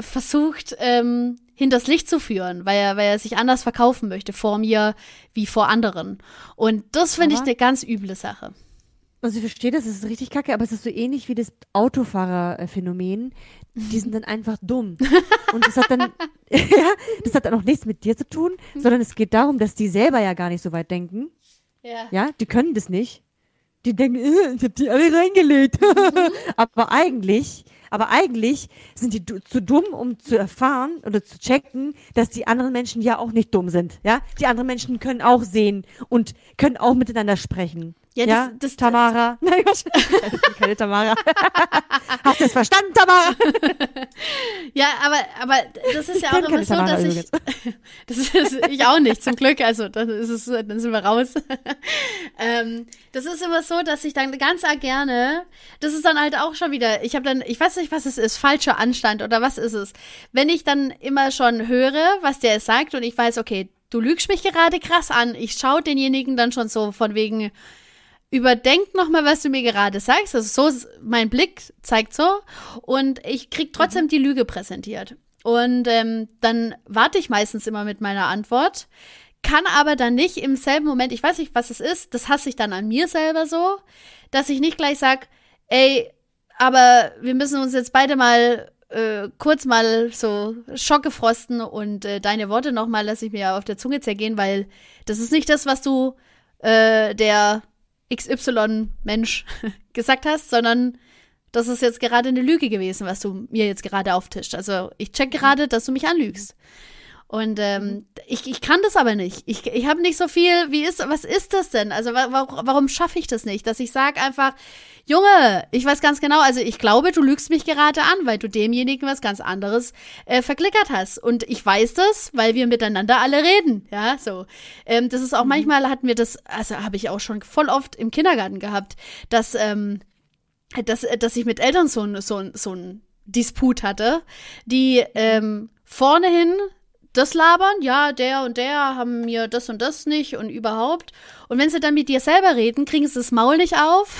versucht, ähm, hinters Licht zu führen, weil er, weil er sich anders verkaufen möchte vor mir wie vor anderen. Und das finde ich eine ganz üble Sache. Also ich verstehe das, es ist richtig kacke, aber es ist so ähnlich wie das Autofahrerphänomen. Die sind dann einfach dumm. <laughs> Und das hat dann, <laughs> ja, das hat dann auch nichts mit dir zu tun, sondern es geht darum, dass die selber ja gar nicht so weit denken. Ja. Ja, die können das nicht. Die denken, äh, ich habe die alle reingelegt. <laughs> aber eigentlich aber eigentlich sind die zu dumm, um zu erfahren oder zu checken, dass die anderen Menschen ja auch nicht dumm sind. Ja, die anderen Menschen können auch sehen und können auch miteinander sprechen. Ja, ja? Das, das, Tamara. Nein, <laughs> Quatsch. keine Tamara. Hast du es verstanden, Tamara? <laughs> ja, aber, aber das ist ja auch immer so, dass ich. <laughs> das ist ich auch nicht, zum Glück. Also, dann ist es, dann sind wir raus. ähm, das ist immer so, dass ich dann ganz gerne, das ist dann halt auch schon wieder, ich habe dann, ich weiß nicht, was es ist, falscher Anstand oder was ist es. Wenn ich dann immer schon höre, was der sagt und ich weiß, okay, du lügst mich gerade krass an, ich schaue denjenigen dann schon so von wegen, überdenk nochmal, was du mir gerade sagst. Also so, mein Blick zeigt so. Und ich krieg trotzdem mhm. die Lüge präsentiert. Und ähm, dann warte ich meistens immer mit meiner Antwort, kann aber dann nicht im selben Moment, ich weiß nicht, was es ist, das hasse ich dann an mir selber so, dass ich nicht gleich sag, ey, aber wir müssen uns jetzt beide mal äh, kurz mal so Schocke frosten und äh, deine Worte nochmal lasse ich mir auf der Zunge zergehen, weil das ist nicht das, was du äh, der XY-Mensch <laughs> gesagt hast, sondern das ist jetzt gerade eine Lüge gewesen, was du mir jetzt gerade auftischt. Also ich check gerade, dass du mich anlügst. Und ähm, mhm. ich, ich kann das aber nicht. Ich, ich habe nicht so viel, wie ist, was ist das denn? Also wa warum schaffe ich das nicht? Dass ich sage einfach, Junge, ich weiß ganz genau, also ich glaube, du lügst mich gerade an, weil du demjenigen was ganz anderes äh, verklickert hast. Und ich weiß das, weil wir miteinander alle reden. Ja, so. Ähm, das ist auch mhm. manchmal hatten wir das, also habe ich auch schon voll oft im Kindergarten gehabt, dass, ähm, dass, dass ich mit Eltern so, so, so ein Disput hatte, die ähm, vorne hin das labern, ja, der und der haben mir das und das nicht und überhaupt. Und wenn sie dann mit dir selber reden, kriegen sie das Maul nicht auf.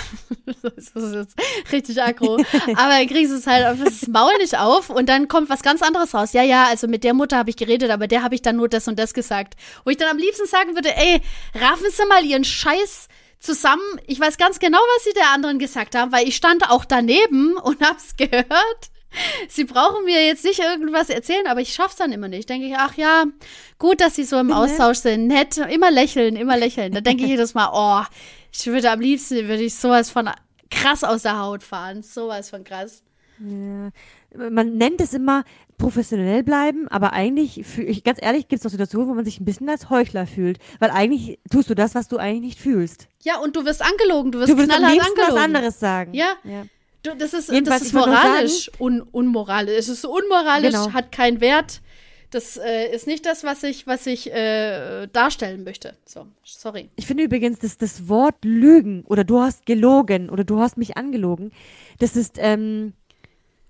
<laughs> das ist jetzt richtig aggro. <laughs> aber kriegen sie es halt auf das Maul nicht auf und dann kommt was ganz anderes raus. Ja, ja, also mit der Mutter habe ich geredet, aber der habe ich dann nur das und das gesagt. Wo ich dann am liebsten sagen würde, ey, raffen Sie mal Ihren Scheiß zusammen. Ich weiß ganz genau, was Sie der anderen gesagt haben, weil ich stand auch daneben und hab's gehört. Sie brauchen mir jetzt nicht irgendwas erzählen, aber ich schaff's dann immer nicht. Denke ich, ach ja, gut, dass sie so im Austausch sind. Nett, immer lächeln, immer lächeln. Da denke ich jedes Mal, oh, ich würde am liebsten, würde ich sowas von krass aus der Haut fahren. Sowas von krass. Ja. Man nennt es immer professionell bleiben, aber eigentlich, ganz ehrlich, gibt es auch Situationen, wo man sich ein bisschen als Heuchler fühlt. Weil eigentlich tust du das, was du eigentlich nicht fühlst. Ja, und du wirst angelogen, du wirst, du wirst knallhart am angelogen. was anderes sagen. Ja. ja. Du, das ist, das ist moralisch, un, unmoralisch. Es ist unmoralisch, genau. hat keinen Wert. Das äh, ist nicht das, was ich, was ich äh, darstellen möchte. So, sorry. Ich finde übrigens, dass das Wort Lügen oder du hast gelogen oder du hast mich angelogen, das ist, ähm,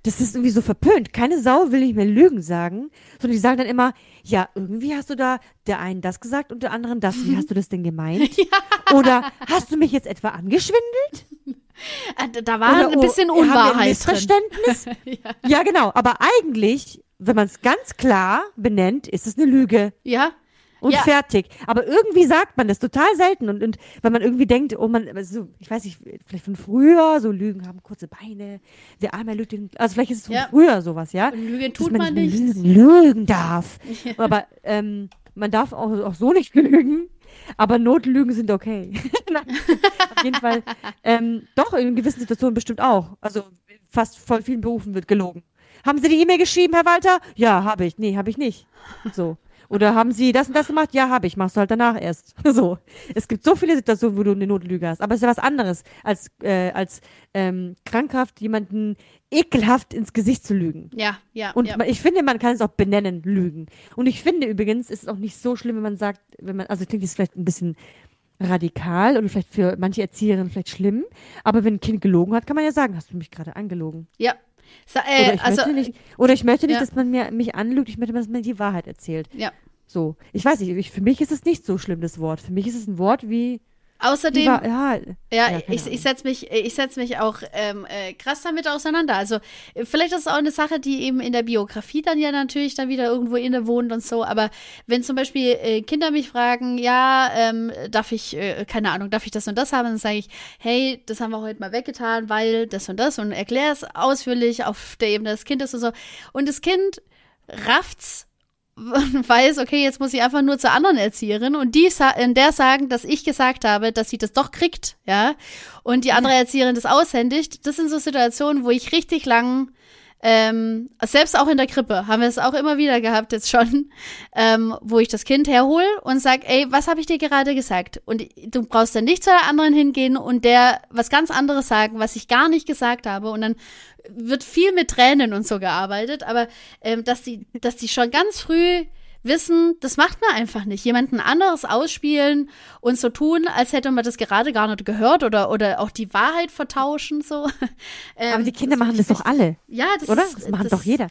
das ist irgendwie so verpönt. Keine Sau will nicht mehr Lügen sagen, sondern die sagen dann immer, ja, irgendwie hast du da der einen das gesagt und der anderen das. Wie <laughs> hast du das denn gemeint? ja. Oder hast du mich jetzt etwa angeschwindelt? <laughs> <laughs> Äh, da war Oder, ein bisschen oh, Unwahrheit ein Missverständnis. <laughs> ja. ja, genau. Aber eigentlich, wenn man es ganz klar benennt, ist es eine Lüge. Ja. Und ja. fertig. Aber irgendwie sagt man das total selten. Und, und wenn man irgendwie denkt, oh man, also, ich weiß nicht, vielleicht von früher, so Lügen haben kurze Beine, der arme Lügen, also vielleicht ist es von ja. früher sowas, ja. Und Lügen tut man, man, nicht. Lügen, lügen darf. <laughs> Ja. Aber ähm, man darf auch, auch so nicht lügen. Aber Notlügen sind okay. <laughs> Auf jeden Fall. Ähm, doch, in gewissen Situationen bestimmt auch. Also fast voll vielen Berufen wird gelogen. Haben Sie die E-Mail geschrieben, Herr Walter? Ja, habe ich. Nee, habe ich nicht. So. Oder haben Sie das und das gemacht? Ja, habe ich. Machst du halt danach erst. <laughs> So. Es gibt so viele Situationen, wo du eine Notlüge hast. Aber es ist ja was anderes, als, äh, als ähm, krankhaft jemanden ekelhaft ins Gesicht zu lügen. Ja, ja. Und ja. ich finde, man kann es auch benennen, Lügen. Und ich finde übrigens, ist es auch nicht so schlimm, wenn man sagt, wenn man, also klingt jetzt vielleicht ein bisschen radikal oder vielleicht für manche Erzieherinnen vielleicht schlimm, aber wenn ein Kind gelogen hat, kann man ja sagen, hast du mich gerade angelogen? ja. Sa Oder äh, ich also, möchte nicht, oder ich möchte nicht ja. dass man mir, mich anlügt, ich möchte, dass man die Wahrheit erzählt. ja. So. Ich weiß nicht, ich, für mich ist es nicht so schlimm, das Wort. Für mich ist es ein Wort wie Außerdem, Wahr- ja, Ja, Ja, ich, ich setze mich, ich setz mich auch ähm, äh, krass damit auseinander. Also vielleicht ist es auch eine Sache, die eben in der Biografie dann ja natürlich dann wieder irgendwo inne wohnt und so. Aber wenn zum Beispiel äh, Kinder mich fragen, ja, ähm, darf ich, äh, keine Ahnung, darf ich das und das haben, dann sage ich, hey, das haben wir heute mal weggetan, weil das und das und erkläre es ausführlich auf der Ebene des Kindes und so. Und das Kind rafft's <laughs> weiß, okay, jetzt muss ich einfach nur zur anderen Erzieherin und die in der sagen, dass ich gesagt habe, dass sie das doch kriegt, ja, und die andere Erzieherin das aushändigt. Das sind so Situationen, wo ich richtig lang, ähm, selbst auch in der Krippe, haben wir es auch immer wieder gehabt jetzt schon, <laughs> ähm, wo ich das Kind herhole und sag, ey, was habe ich dir gerade gesagt? Und du brauchst dann nicht zu der anderen hingehen und der was ganz anderes sagen, was ich gar nicht gesagt habe und dann wird viel mit Tränen und so gearbeitet, aber ähm, dass die, dass die schon ganz früh wissen, das macht man einfach nicht. Jemanden anderes ausspielen und so tun, als hätte man das gerade gar nicht gehört oder, oder auch die Wahrheit vertauschen, so. <laughs> Ähm, aber die Kinder machen das doch alle, Ja, das oder? ist, Das macht doch jeder.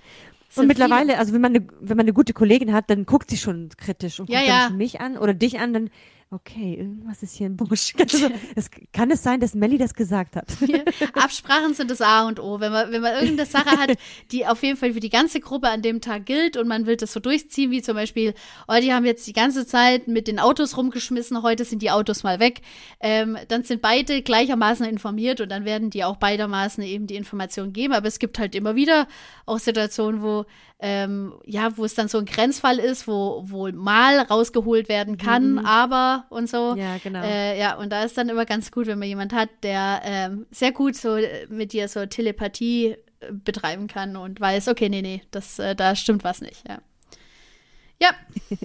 Und mittlerweile, also wenn man, eine, wenn man eine gute Kollegin hat, dann guckt sie schon kritisch und Ja, guckt ja. schon mich an oder dich an, dann, okay, irgendwas ist hier im Busch. <laughs> Also, es, kann es sein, dass Melly das gesagt hat? Viele. Absprachen sind das A und O. Wenn man, wenn man irgendeine Sache hat, <laughs> die auf jeden Fall für die ganze Gruppe an dem Tag gilt und man will das so durchziehen, wie zum Beispiel, oh, die haben jetzt die ganze Zeit mit den Autos rumgeschmissen, heute sind die Autos mal weg, ähm, dann sind beide gleichermaßen informiert und dann werden die auch beidermaßen eben die Informationen geben. Aber es gibt halt immer wieder auch Situationen, wo ähm, ja, wo es dann so ein Grenzfall ist, wo, wo mal rausgeholt werden kann, aber und so. Ja, genau. Äh, ja, und da ist dann immer ganz gut, wenn man jemand hat, der ähm, sehr gut so mit dir so Telepathie äh, betreiben kann und weiß, okay, nee, nee, das, äh, da stimmt was nicht, ja. Ja, <laughs>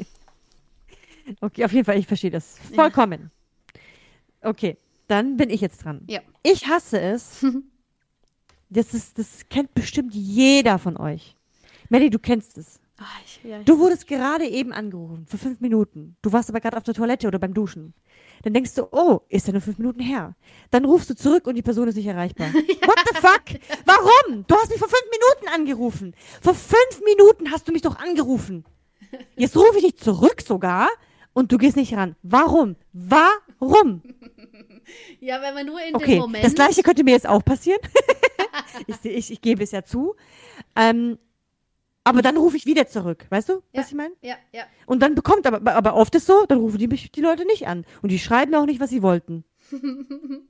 Okay, auf jeden Fall, ich verstehe das vollkommen. Okay, dann bin ich jetzt dran. ja. Ich hasse es. <laughs> Das, ist, das kennt bestimmt jeder von euch. Melly, du kennst es. Ah, ich, ja, Du wurdest gerade eben angerufen, für fünf Minuten. Du warst aber gerade auf der Toilette oder beim Duschen. Dann denkst du, oh, ist ja nur fünf Minuten her. Dann rufst du zurück und die Person ist nicht erreichbar. <laughs> What the fuck? Warum? Du hast mich vor fünf Minuten angerufen. Vor fünf Minuten hast du mich doch angerufen. Jetzt rufe ich dich zurück sogar und du gehst nicht ran. Warum? Warum? <laughs> ja, wenn man nur in dem Okay, Moment. das gleiche könnte mir jetzt auch passieren. <laughs> ich, ich, ich gebe es ja zu. Ähm, aber dann rufe ich wieder zurück. Weißt du, Ja. was ich meine? Ja, ja. Und dann bekommt, aber, aber oft ist so, dann rufen die mich die Leute nicht an. Und die schreiben auch nicht, was sie wollten. <laughs>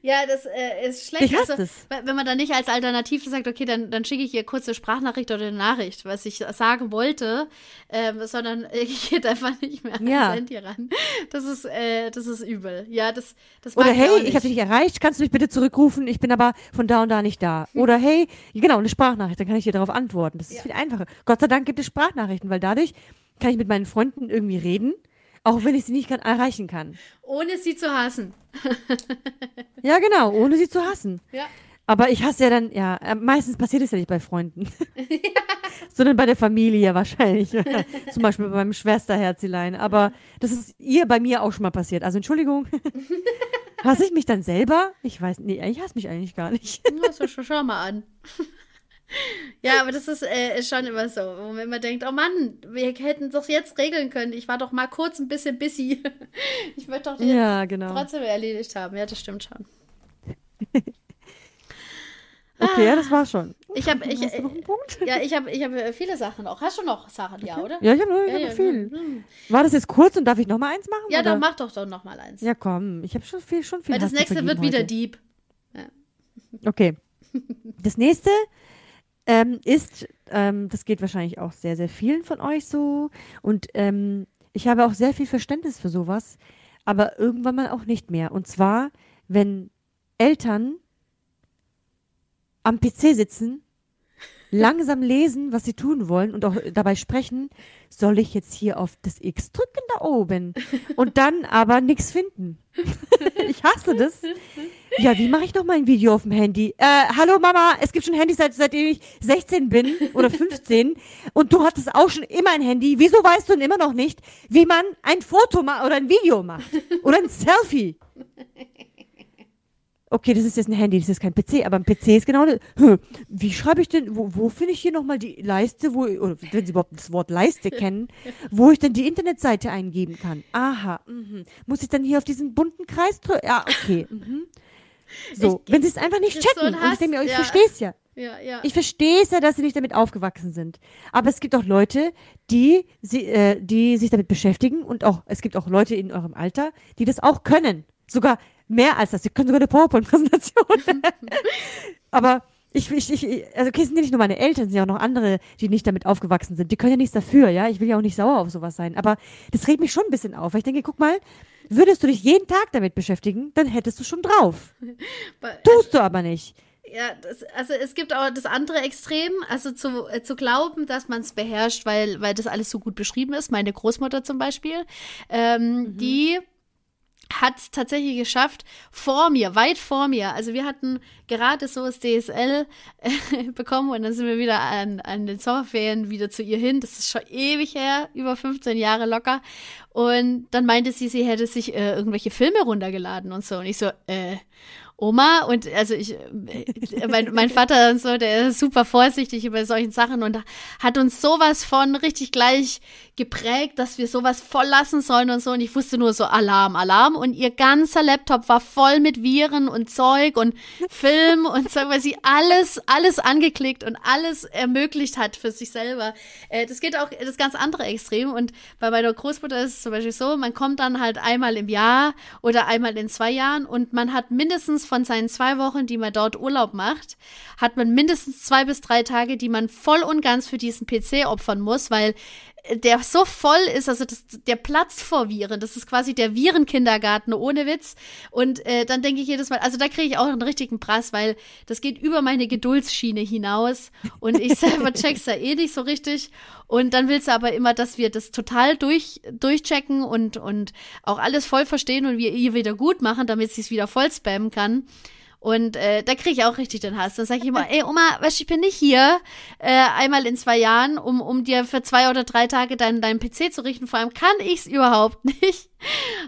Ja, das äh, ist schlecht. Ich hasse also, es. we- Wenn man dann nicht als Alternative sagt, okay, dann, dann schicke ich ihr kurze Sprachnachricht oder eine Nachricht, was ich sagen wollte, ähm, sondern <laughs> ich gehe einfach nicht mehr Ja. ans Handy ran. Das ist, äh, das ist übel. Ja, das, das Oder hey, ich habe dich nicht erreicht, kannst du mich bitte zurückrufen? Ich bin aber von da und da nicht da. Oder hey, genau, eine Sprachnachricht, dann kann ich dir darauf antworten. Das ist Ja. viel einfacher. Gott sei Dank gibt es Sprachnachrichten, weil dadurch kann ich mit meinen Freunden irgendwie reden, auch wenn ich sie nicht erreichen kann. Ohne sie zu hassen. <laughs> Ja, genau, ohne sie zu hassen. Ja. Aber ich hasse ja dann, ja, äh, meistens passiert es ja nicht bei Freunden. <laughs> <laughs> Sondern bei der Familie wahrscheinlich. Zum Beispiel bei meinem Schwesterherzilein. Aber das ist ihr bei mir auch schon mal passiert. Also Entschuldigung. hasse ich mich dann selber? Ich weiß, nee, ich hasse mich eigentlich gar nicht. Ja, so, schau mal an. Ja, aber das ist, äh, ist schon immer so, wo man immer denkt, oh Mann, wir hätten doch jetzt regeln können. Ich war doch mal kurz ein bisschen busy. <laughs> ich möchte doch jetzt Ja, genau. trotzdem erledigt haben. Ja, das stimmt schon. <laughs> Okay, ja, das war schon. Ich habe, ich, noch äh, ja, ich habe, ich habe viele Sachen noch. Hast du noch Sachen, ja, oder? Ja, ich habe ich hab ja, noch viel. hm. War das jetzt kurz und darf ich noch mal eins machen? Ja, oder? dann mach doch doch noch mal eins. Ja, komm, ich habe schon viel, schon viel. Weil das Hass nächste wird vergeben wieder heute. Dieb. Okay. <laughs> Das nächste ähm, ist, ähm, das geht wahrscheinlich auch sehr, sehr vielen von euch so. Und ähm, ich habe auch sehr viel Verständnis für sowas, aber irgendwann mal auch nicht mehr. Und zwar, wenn Eltern am PC sitzen <laughs> langsam lesen, was sie tun wollen und auch dabei sprechen, soll ich jetzt hier auf das X drücken da oben und dann aber nichts finden. <laughs> ich hasse das. Ja, wie mache ich noch mal ein Video auf dem Handy? Äh, hallo Mama, es gibt schon Handys seit, seitdem ich 16 bin oder 15 und du hattest auch schon immer ein Handy. Wieso weißt du denn immer noch nicht, wie man ein Foto oder ein Video macht oder ein Selfie? Okay, das ist jetzt ein Handy, das ist kein PC, aber ein PC ist genau das. Hm, Wie schreibe ich denn, wo, wo finde ich hier nochmal die Leiste, wo, oder wenn Sie überhaupt das Wort Leiste <laughs> kennen, wo ich denn die Internetseite eingeben kann? Aha, mhm. muss ich dann hier auf diesen bunten Kreis drücken? Ja, okay. <laughs> Mhm. So, Ich- wenn Sie es einfach nicht so checken, ein und ich denke mir, ich ja. verstehe es ja. Ja, ja. Ich verstehe es ja, dass sie nicht damit aufgewachsen sind. Aber es gibt auch Leute, die, sie, äh, die sich damit beschäftigen und auch, es gibt auch Leute in eurem Alter, die das auch können. Sogar mehr als das. Sie können sogar eine PowerPoint-Präsentation. <laughs> Aber ich, ich, ich, also okay, es sind ja nicht nur meine Eltern, es sind ja auch noch andere, die nicht damit aufgewachsen sind. Die können ja nichts dafür, ja. Ich will ja auch nicht sauer auf sowas sein. Aber das regt mich schon ein bisschen auf. Weil ich denke, guck mal, würdest du dich jeden Tag damit beschäftigen, dann hättest du schon drauf. Tust du aber nicht. Ja, das, also es gibt auch das andere Extrem, also zu, äh, zu glauben, dass man es beherrscht, weil, weil das alles so gut beschrieben ist. Meine Großmutter zum Beispiel, ähm, die hat es tatsächlich geschafft, vor mir, weit vor mir. Also wir hatten gerade so das DSL äh, <laughs> bekommen und dann sind wir wieder an, an den Sommerferien wieder zu ihr hin. Das ist schon ewig her, über 15 Jahre locker. Und dann meinte sie, sie hätte sich äh, irgendwelche Filme runtergeladen und so. Und ich so, äh, Oma und also ich, äh, mein, mein Vater und so, der ist super vorsichtig über solchen Sachen und hat uns sowas von richtig gleich geprägt, dass wir sowas voll lassen sollen und so. Und ich wusste nur so Alarm, Alarm. Und ihr ganzer Laptop war voll mit Viren und Zeug und Film und so, weil sie alles, alles angeklickt und alles ermöglicht hat für sich selber. Äh, das geht auch das ganz andere Extrem. Und bei meiner Großmutter ist es zum Beispiel so, man kommt dann halt einmal im Jahr oder einmal in zwei Jahren und man hat mindestens von seinen zwei Wochen, die man dort Urlaub macht, hat man mindestens zwei bis drei Tage, die man voll und ganz für diesen PC opfern muss, weil der so voll ist, also das, der platzt vor Viren. Das ist quasi der Virenkindergarten ohne Witz. Und äh, dann denke ich jedes Mal, also da kriege ich auch einen richtigen Prass, weil das geht über meine Geduldsschiene hinaus und ich <laughs> selber check's ja eh nicht so richtig. Und dann willst du aber immer, dass wir das total durch, durchchecken und, und auch alles voll verstehen und wir ihr wieder gut machen, damit sie es wieder voll spammen kann. Und äh, da kriege ich auch richtig den Hass. Dann sage ich immer, ey Oma, weißt du, ich bin nicht hier äh, einmal in zwei Jahren, um, um dir für zwei oder drei Tage deinen deinen PC zu richten. Vor allem kann ich's überhaupt <laughs> nicht.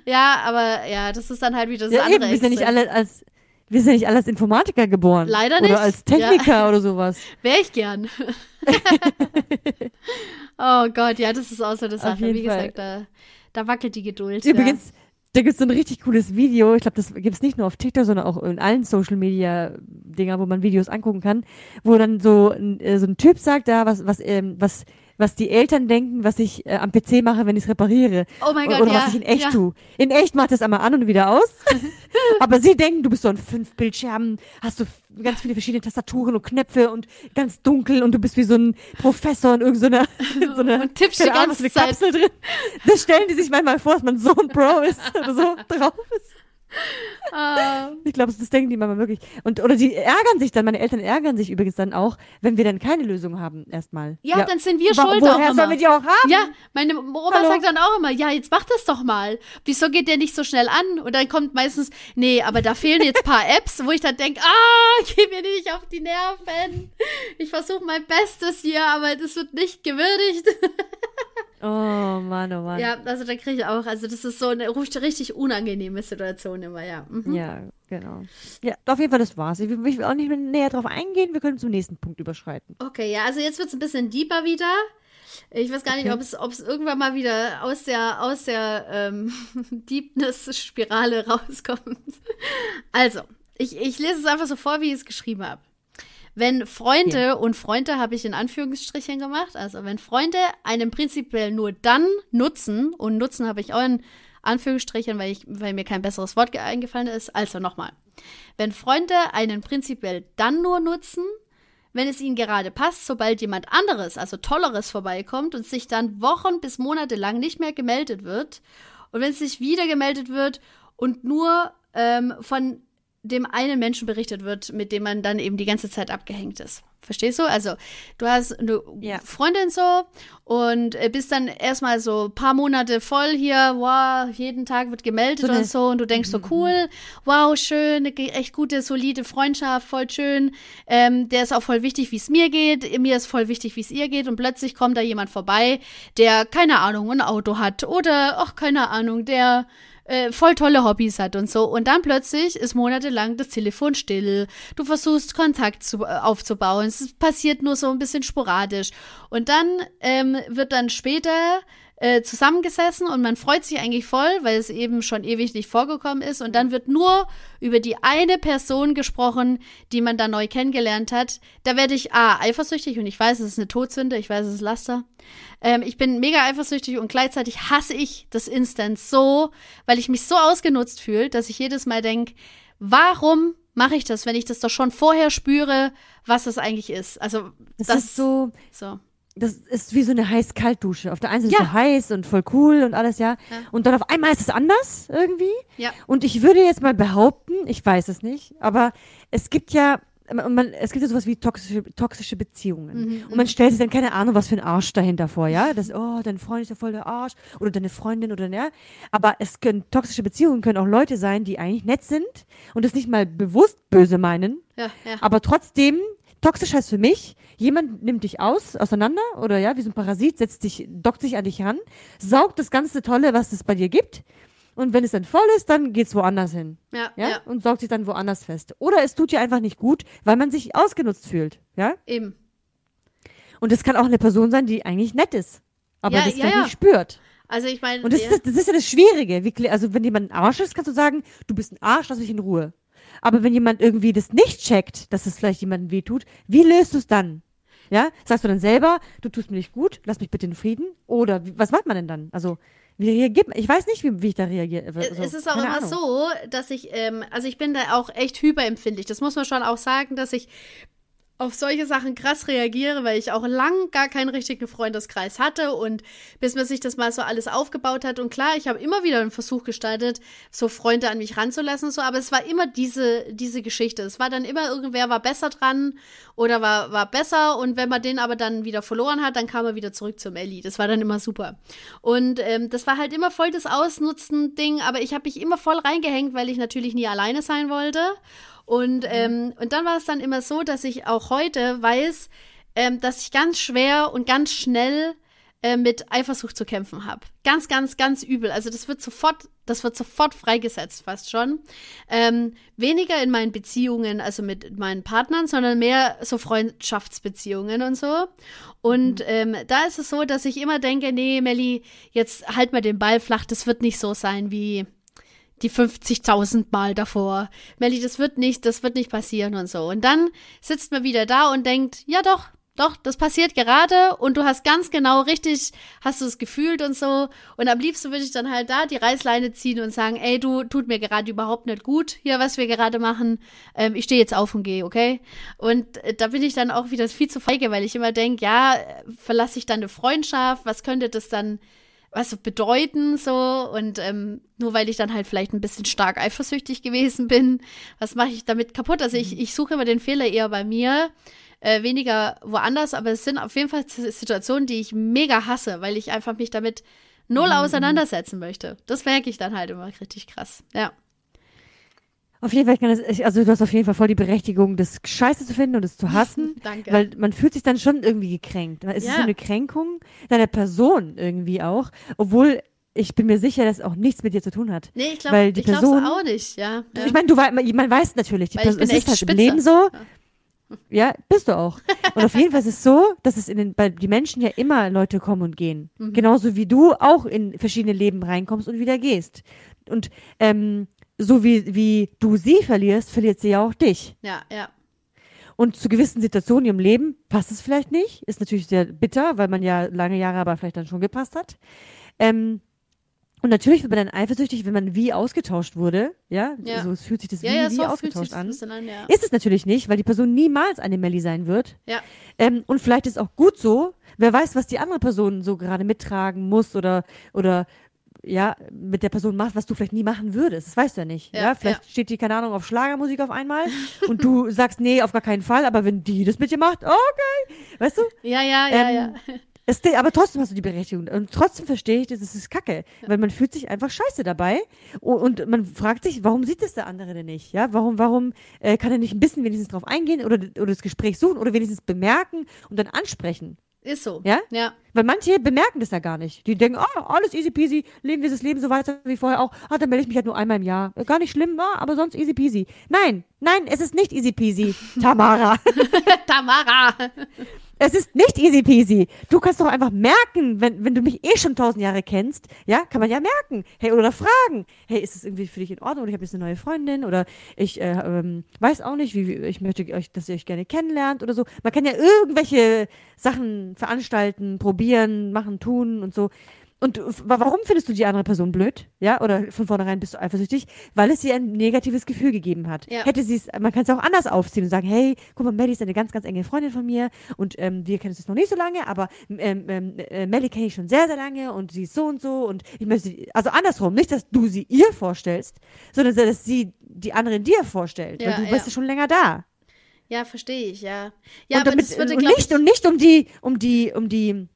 ja, aber ja, das ist dann halt wieder das Ja, andere eben, wir sind ja nicht alle als wir sind ja nicht alle als Informatiker geboren. Leider nicht. Oder als Techniker oder sowas. <laughs> Wäre ich gern. <laughs> oh Gott, ja, das ist auch so eine Sache. Wie Fall. gesagt, da, da wackelt die Geduld. Übrigens, da gibt's so ein richtig cooles Video. Ich glaube, das gibt's nicht nur auf TikTok, sondern auch in allen Social Media Dinger, wo man Videos angucken kann, wo dann so ein, äh, so ein Typ sagt, da was was ähm, was was die Eltern denken, was ich äh, am PC mache, wenn ich es repariere. Oh mein oder Gott, oder ja. was ich in echt ja. tue. In echt macht es einmal an und wieder aus. <laughs> Aber sie denken, du bist so an fünf Bildschirmen, hast du f- ganz viele verschiedene Tastaturen und Knöpfe und ganz dunkel und du bist wie so ein Professor in irgendeiner <laughs> so einer, Und tippst die Ahnung, ganze eine Kapsel drin. Das stellen die sich manchmal vor, dass man so ein Pro ist oder so <laughs> drauf ist. Ah. Ich glaube, das denken die manchmal wirklich. Und, oder die ärgern sich dann, meine Eltern ärgern sich übrigens dann auch, wenn wir dann keine Lösung haben, erstmal. Ja, dann sind wir schuld auch Woher immer. sollen wir die auch haben? Ja, meine Oma Hallo? sagt dann auch immer, ja, jetzt mach das doch mal. Wieso geht der nicht so schnell an? Und dann kommt meistens, nee, aber da fehlen jetzt paar <laughs> Apps, wo ich dann denke, ah, <laughs> geh mir nicht auf die Nerven. Ich versuche mein Bestes hier, aber das wird nicht gewürdigt. <laughs> Oh Mann, oh Mann. Ja, also da kriege ich auch, also das ist so eine richtig unangenehme Situation immer, ja. Mhm. Ja, genau. Ja, auf jeden Fall, das war's. Ich will, ich will auch nicht mehr näher drauf eingehen. Wir können zum nächsten Punkt überschreiten. Okay, ja, also jetzt wird es ein bisschen deeper wieder. Ich weiß gar nicht, Okay. ob es, ob es irgendwann mal wieder aus der, aus der ähm, <laughs> Deepness-Spirale rauskommt. Also, ich, ich lese es einfach so vor, wie ich es geschrieben habe. Wenn Freunde, und Freunde habe ich in Anführungsstrichen gemacht, also wenn Freunde einen prinzipiell nur dann nutzen, und nutzen habe ich auch in Anführungsstrichen, weil, ich, weil mir kein besseres Wort ge- eingefallen ist, also nochmal. Wenn Freunde einen prinzipiell dann nur nutzen, wenn es ihnen gerade passt, sobald jemand anderes, also Tolleres vorbeikommt und sich dann Wochen bis Monate lang nicht mehr gemeldet wird und wenn es sich wieder gemeldet wird und nur ähm, von dem einen Menschen berichtet wird, mit dem man dann eben die ganze Zeit abgehängt ist. Verstehst du? Also, du hast eine Ja. Freundin so und äh, bist dann erstmal so ein paar Monate voll hier, wow, jeden Tag wird gemeldet So und so und du denkst so, cool, wow, schön, echt gute, solide Freundschaft, voll schön. Ähm, der ist auch voll wichtig, wie es mir geht. Mir ist voll wichtig, wie es ihr geht. Und plötzlich kommt da jemand vorbei, der, keine Ahnung, ein Auto hat oder, ach, keine Ahnung, der äh, voll tolle Hobbys hat und so. Und dann plötzlich ist monatelang das Telefon still. Du versuchst Kontakt zu, äh, aufzubauen. Es passiert nur so ein bisschen sporadisch. Und dann ähm, wird dann später äh, zusammengesessen und man freut sich eigentlich voll, weil es eben schon ewig nicht vorgekommen ist. Und dann wird nur über die eine Person gesprochen, die man da neu kennengelernt hat. Da werde ich A, eifersüchtig und ich weiß, es ist eine Todsünde, ich weiß, es ist Laster. Ähm, ich bin mega eifersüchtig und gleichzeitig hasse ich das Instant so, weil ich mich so ausgenutzt fühle, dass ich jedes Mal denke, warum mache ich das, wenn ich das doch schon vorher spüre, was das eigentlich ist? Also Das, das, ist so, so. Das ist wie so eine heiß-kalt-Dusche. Auf der einen Seite Ja. so heiß und voll cool und alles, ja. Ja. Und dann auf einmal ist es anders irgendwie. Ja. Und ich würde jetzt mal behaupten, ich weiß es nicht, aber es gibt ja, man, man- es gibt ja sowas wie toxische, toxische Beziehungen. Mhm, und man stellt sich dann keine Ahnung, was für ein Arsch dahinter vor, ja. Das, oh, dein Freund ist ja voll der Arsch oder deine Freundin oder ja. Aber es können, toxische Beziehungen können auch Leute sein, die eigentlich nett sind und es nicht mal bewusst böse meinen, Ja, ja. aber trotzdem, toxisch heißt für mich, jemand nimmt dich aus, auseinander oder ja, wie so ein Parasit, setzt dich, dockt sich an dich ran, saugt das ganze Tolle, was es bei dir gibt. Und wenn es dann voll ist, dann geht's woanders hin. ja, Ja? ja, Und saugt sich dann woanders fest. Oder es tut dir einfach nicht gut, weil man sich ausgenutzt fühlt. Ja? eben. Und es kann auch eine Person sein, die eigentlich nett ist. Aber Ja, das ja, ja. nicht spürt. Also ich meine, Und das, ja, ist, das ist ja das Schwierige. Wie, also wenn jemand ein Arsch ist, kannst du sagen, du bist ein Arsch, lass mich in Ruhe. Aber wenn jemand irgendwie das nicht checkt, dass es vielleicht jemandem wehtut, wie löst du es dann? Ja? Sagst du dann selber, du tust mir nicht gut, lass mich bitte in Frieden? Oder wie, was macht man denn dann? Also, wie reagiert man? Ich weiß nicht, wie, wie ich da reagiere. Also, es ist auch immer Ahnung. so, dass ich, ähm, also ich bin da auch echt hyperempfindlich. Das muss man schon auch sagen, dass ich auf solche Sachen krass reagiere, weil ich auch lang gar keinen richtigen Freundeskreis hatte und bis man sich das mal so alles aufgebaut hat. Und klar, ich habe immer wieder einen Versuch gestartet, so Freunde an mich ranzulassen so, aber es war immer diese, diese Geschichte. Es war dann immer irgendwer war besser dran oder war, war besser und wenn man den aber dann wieder verloren hat, dann kam er wieder zurück zum Ellie. Das war dann immer super. Und ähm, das war halt immer voll das Ausnutzen-Ding, aber ich habe mich immer voll reingehängt, weil ich natürlich nie alleine sein wollte. Und, ähm, und dann war es dann immer so, dass ich auch heute weiß, ähm, dass ich ganz schwer und ganz schnell äh, mit Eifersucht zu kämpfen habe. Ganz, ganz, ganz übel. Also das wird sofort, das wird sofort freigesetzt, fast schon. Ähm, weniger in meinen Beziehungen, also mit meinen Partnern, sondern mehr so Freundschaftsbeziehungen und so. Und ähm, da ist es so, dass ich immer denke, nee, Melli, jetzt halt mal den Ball flach, das wird nicht so sein wie die 50.000 Mal davor. Melli, das wird nicht, das wird nicht passieren und so. Und dann sitzt man wieder da und denkt, ja doch, doch, das passiert gerade und du hast ganz genau richtig, hast du es gefühlt und so. Und am liebsten würde ich dann halt da die Reißleine ziehen und sagen, ey, du, tut mir gerade überhaupt nicht gut, hier, was wir gerade machen. Ähm, ich stehe jetzt auf und gehe, okay? Und äh, da bin ich dann auch wieder viel zu feige, weil ich immer denke, ja, äh, verlasse ich dann eine Freundschaft, was könnte das dann was bedeuten so und ähm, nur weil ich dann halt vielleicht ein bisschen stark eifersüchtig gewesen bin, was mache ich damit kaputt? Also ich, ich suche immer den Fehler eher bei mir, äh, weniger woanders, aber es sind auf jeden Fall Situationen, die ich mega hasse, weil ich einfach mich damit null auseinandersetzen möchte. Das merke ich dann halt immer richtig krass. Ja. Auf jeden Fall kann es, ich- also du hast auf jeden Fall voll die Berechtigung, das Scheiße zu finden und es zu <laughs> hassen. Danke. Weil man fühlt sich dann schon irgendwie gekränkt. Es ist Ja. so eine Kränkung deiner Person irgendwie auch. Obwohl ich bin mir sicher, dass es auch nichts mit dir zu tun hat. Nee, ich glaube Person- auch nicht, ja. ja. Ich meine, du man, man weiß natürlich, die Weil Person, es ist halt im spitze. Leben so. Ja, bist du auch. <laughs> Und auf jeden Fall ist es so, dass es in den, bei die Menschen ja immer Leute kommen und gehen. Mhm. Genauso wie du auch in verschiedene Leben reinkommst und wieder gehst. Und ähm, so wie, wie du sie verlierst, verliert sie ja auch dich. ja, ja. Und zu gewissen Situationen im Leben passt es vielleicht nicht. Ist natürlich sehr bitter, weil man ja lange Jahre aber vielleicht dann schon gepasst hat. Ähm, und natürlich wird man dann eifersüchtig, wenn man wie ausgetauscht wurde. Ja, Ja. so es fühlt sich das Ja, wie, ja, wie ausgetauscht an. an, ja. Ist es natürlich nicht, weil die Person niemals eine Melli sein wird. Ja. Ähm, und vielleicht ist auch gut so. Wer weiß, was die andere Person so gerade mittragen muss oder, oder ja, mit der Person machst, was du vielleicht nie machen würdest. Das weißt du ja nicht. Ja, Ja, vielleicht steht die, keine Ahnung, auf Schlagermusik auf einmal und du <laughs> sagst, nee, auf gar keinen Fall, aber wenn die das mit dir macht, okay. Weißt du? Ja, ja, ja, Ähm, ja. Es, aber trotzdem hast du die Berechtigung. Und trotzdem verstehe ich, das ist kacke. Weil man fühlt sich einfach scheiße dabei. Und, und man fragt sich, warum sieht das der andere denn nicht? Ja, warum, warum äh, kann er nicht ein bisschen wenigstens drauf eingehen oder, oder das Gespräch suchen oder wenigstens bemerken und dann ansprechen? Ist so. Ja? Ja. Weil manche bemerken das ja gar nicht. Die denken, ah, alles easy peasy, leben wir das Leben so weiter wie vorher auch. Ah, dann melde ich mich halt nur einmal im Jahr. Gar nicht schlimm, ah, aber sonst easy peasy. Nein, nein, es ist nicht easy peasy, <laughs> Tamara. Tamara! <laughs> Es ist nicht easy peasy. Du kannst doch einfach merken, wenn, wenn du mich eh schon tausend Jahre kennst, ja, kann man ja merken. Hey, oder fragen. Hey, ist es irgendwie für dich in Ordnung? Oder ich habe jetzt eine neue Freundin oder ich äh, ähm, weiß auch nicht, wie, wie ich möchte euch, dass ihr euch gerne kennenlernt oder so. Man kann ja irgendwelche Sachen veranstalten, probieren, machen, tun und so. Und warum findest du die andere Person blöd? Ja, oder von vornherein bist du eifersüchtig? Weil es dir ein negatives Gefühl gegeben hat. Ja. Hätte sie es, man kann es auch anders aufziehen und sagen, hey, guck mal, Melly ist eine ganz, ganz enge Freundin von mir und ähm, wir kennen uns jetzt noch nicht so lange, aber ähm, ähm, äh, Melly kenne ich schon sehr, sehr lange und sie ist so und so und ich möchte, also andersrum, nicht, dass du sie ihr vorstellst, sondern dass sie die andere dir vorstellt, Ja, weil du ja. bist ja schon länger da. Ja, verstehe ich, ja. Ja, und aber damit, das würde, und nicht ich, und nicht um die um die um die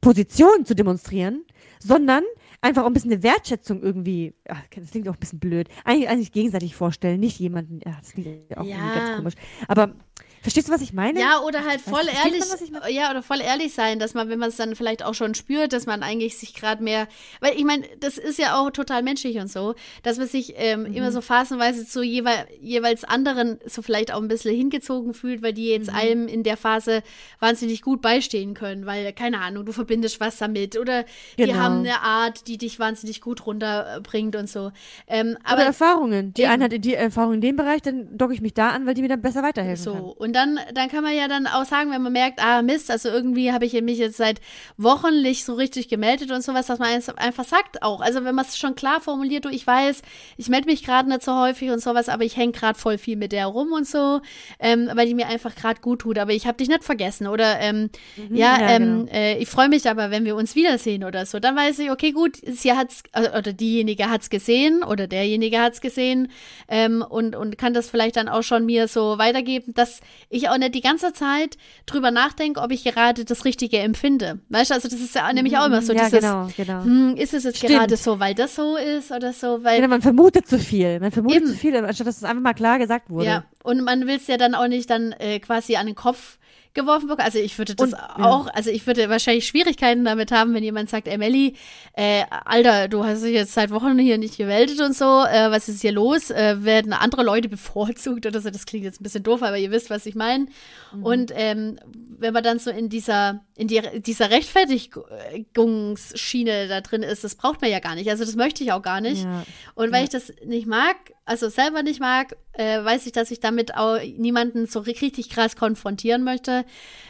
Position zu demonstrieren, sondern einfach um ein bisschen eine Wertschätzung irgendwie. Ach, das klingt auch ein bisschen blöd. Eigentlich, eigentlich gegenseitig vorstellen, nicht jemanden. Ja, das klingt auch Ja. irgendwie ganz komisch. Aber verstehst du, was ich meine? Ja, oder halt Weißt voll versteht ehrlich, man, ja, oder voll ehrlich sein, dass man, wenn man es dann vielleicht auch schon spürt, dass man eigentlich sich gerade mehr, weil ich meine, das ist ja auch total menschlich und so, dass man sich ähm, Mhm. immer so phasenweise zu jeweil, jeweils anderen so vielleicht auch ein bisschen hingezogen fühlt, weil die jetzt Mhm. einem in der Phase wahnsinnig gut beistehen können, weil, keine Ahnung, du verbindest was damit oder die Genau. haben eine Art, die dich wahnsinnig gut runterbringt und so. Ähm, Aber aber Erfahrungen. Die Eben. eine hat die Erfahrung in dem Bereich, dann docke ich mich da an, weil die mir dann besser weiterhelfen So, kann. Und dann, dann kann man ja dann auch sagen, wenn man merkt, ah Mist, also irgendwie habe ich mich jetzt seit Wochen nicht so richtig gemeldet und sowas, dass man es einfach sagt auch. Also wenn man es schon klar formuliert, du, ich weiß, ich melde mich gerade nicht so häufig und sowas, aber ich hänge gerade voll viel mit der rum und so, ähm, weil die mir einfach gerade gut tut, aber ich habe dich nicht vergessen oder ähm, ja, Mhm, ja, ähm, genau. äh, ich freue mich aber, wenn wir uns wiedersehen oder so. Dann weiß ich, okay, gut, sie hat's äh, oder diejenige hat's gesehen oder derjenige hat's gesehen ähm, und und kann das vielleicht dann auch schon mir so weitergeben, dass ich auch nicht die ganze Zeit drüber nachdenke, ob ich gerade das Richtige empfinde. Weißt du, also das ist ja nämlich auch immer so ja, dieses, genau, genau. hm, ist es jetzt Stimmt. gerade so, weil das so ist oder so, weil Genau, man vermutet zu viel. Man vermutet Eben. zu viel, anstatt dass es einfach mal klar gesagt wurde. Ja, und man will es ja dann auch nicht dann äh, quasi an den Kopf geworfen bekommen. Also ich würde das Und- ja. auch, also ich würde wahrscheinlich Schwierigkeiten damit haben, wenn jemand sagt, ey Melli, äh, Alter, du hast dich jetzt seit Wochen hier nicht gemeldet und so, äh, was ist hier los? Äh, werden andere Leute <laughs> bevorzugt oder so? Das klingt jetzt ein bisschen doof, aber ihr wisst, was ich meine. Mhm. Und ähm, wenn man dann so in dieser, in die, dieser Rechtfertigungsschiene da drin ist, das braucht man ja gar nicht. Also das möchte ich auch gar nicht. Ja. Und weil Ja. ich das nicht mag, also selber nicht mag, äh, weiß ich, dass ich damit auch niemanden so ri- richtig krass konfrontieren möchte.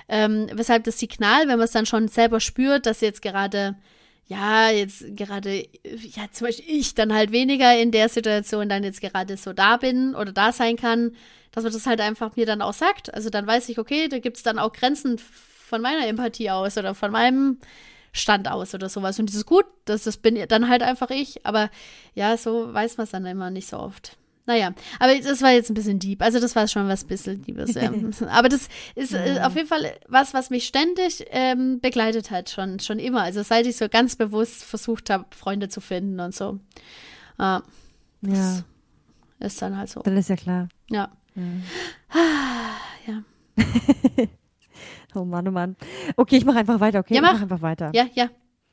Ähm, weshalb das Signal, wenn man es dann schon selber spürt, dass jetzt gerade, ja, jetzt gerade, ja, zum Beispiel ich dann halt weniger in der Situation dann jetzt gerade so da bin oder da sein kann, dass man das halt einfach mir dann auch sagt. Also dann weiß ich, okay, da gibt es dann auch Grenzen von meiner Empathie aus oder von meinem Stand aus oder sowas. Und das ist gut, das, das bin dann halt einfach ich. Aber ja, so weiß man es dann immer nicht so oft. Naja, aber das war jetzt ein bisschen deep. Also das war schon was bisschen Liebes. <laughs> Ähm. aber das ist äh, auf jeden Fall was, was mich ständig ähm, begleitet hat, schon, schon immer. Also seit ich so ganz bewusst versucht habe, Freunde zu finden und so. Ah, ja, ist dann halt so. dann ist ja klar. Ja. Ja. <laughs> Oh Mann, oh Mann. Okay, ich mache einfach weiter, okay? Ja, Ich mach. mach einfach weiter. Ja, ja.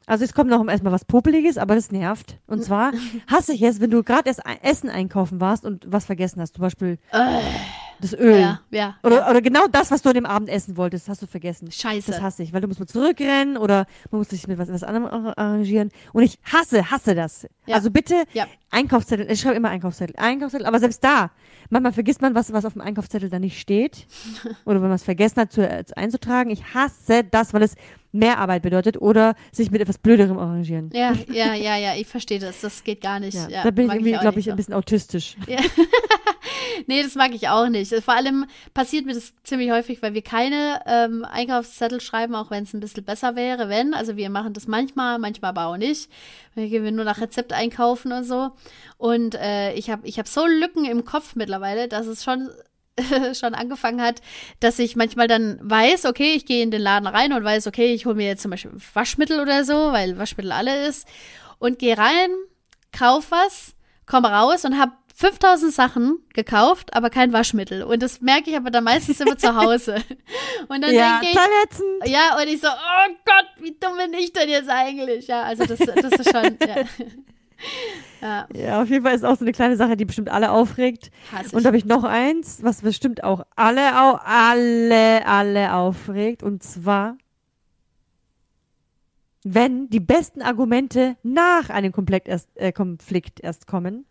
Also es kommt noch erstmal was Popeliges, aber das nervt. Und zwar <laughs> hasse ich es, wenn du gerade erst Essen einkaufen warst und was vergessen hast. Zum Beispiel das Öl. Ja, ja. Oder, ja. oder genau das, was du an dem Abend essen wolltest, hast du vergessen. Scheiße. Das hasse ich, weil du musst mal zurückrennen oder man muss sich mit was, was anderem ar- arrangieren. Und ich hasse, hasse das. Ja. Also bitte Ja. Einkaufszettel. Ich schreibe immer Einkaufszettel. Einkaufszettel, aber selbst da, manchmal vergisst man was, was auf dem Einkaufszettel da nicht steht. <laughs> oder wenn man es vergessen hat, zu, äh, einzutragen. Ich hasse das, weil es mehr Arbeit bedeutet oder sich mit etwas Blöderem arrangieren. Ja, ja, ja, ja, ich verstehe das. Das geht gar nicht. Ja, Ja, da bin ich irgendwie, glaube ich, ein bisschen autistisch. <laughs> nee, das mag ich auch nicht. Vor allem passiert mir das ziemlich häufig, weil wir keine ähm, Einkaufszettel schreiben, auch wenn es ein bisschen besser wäre, wenn. Also wir machen das manchmal, manchmal aber auch nicht. Wir gehen nur nach Rezept einkaufen und so. Und äh, ich habe ich hab so Lücken im Kopf mittlerweile, dass es schon <laughs> schon angefangen hat, dass ich manchmal dann weiß, okay, ich gehe in den Laden rein und weiß, okay, ich hole mir jetzt zum Beispiel Waschmittel oder so, weil Waschmittel alle ist und gehe rein, kauf was, komme raus und habe 5000 Sachen gekauft, aber kein Waschmittel. Und das merke ich aber dann meistens immer zu Hause. <laughs> Und dann ja, denke ich, ja, und ich so, oh Gott, wie dumm bin ich denn jetzt eigentlich? Ja, also das, das ist schon, ja. <laughs> <laughs> Ja. ja, auf jeden Fall ist auch so eine kleine Sache, die bestimmt alle aufregt. Und da habe ich noch eins, was bestimmt auch alle, alle, alle aufregt. Und zwar, wenn die besten Argumente nach einem Konflikt erst, äh, Konflikt erst kommen.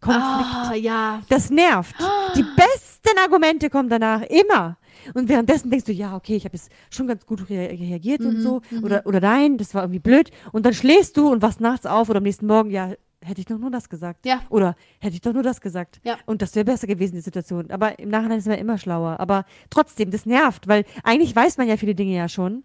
Konflikt. Oh, ja. Das nervt. <gasps> Die besten Argumente kommen danach immer. Und währenddessen denkst du, ja, okay, ich habe jetzt schon ganz gut reagiert mhm, und so. Mhm. Oder, oder nein, das war irgendwie blöd. Und dann schläfst du und wachst nachts auf oder am nächsten Morgen, ja, hätte ich doch nur das gesagt. Ja. Oder hätte ich doch nur das gesagt. Ja. Und das wäre besser gewesen, die Situation. Aber im Nachhinein ist man immer schlauer. Aber trotzdem, das nervt, weil eigentlich weiß man ja viele Dinge ja schon.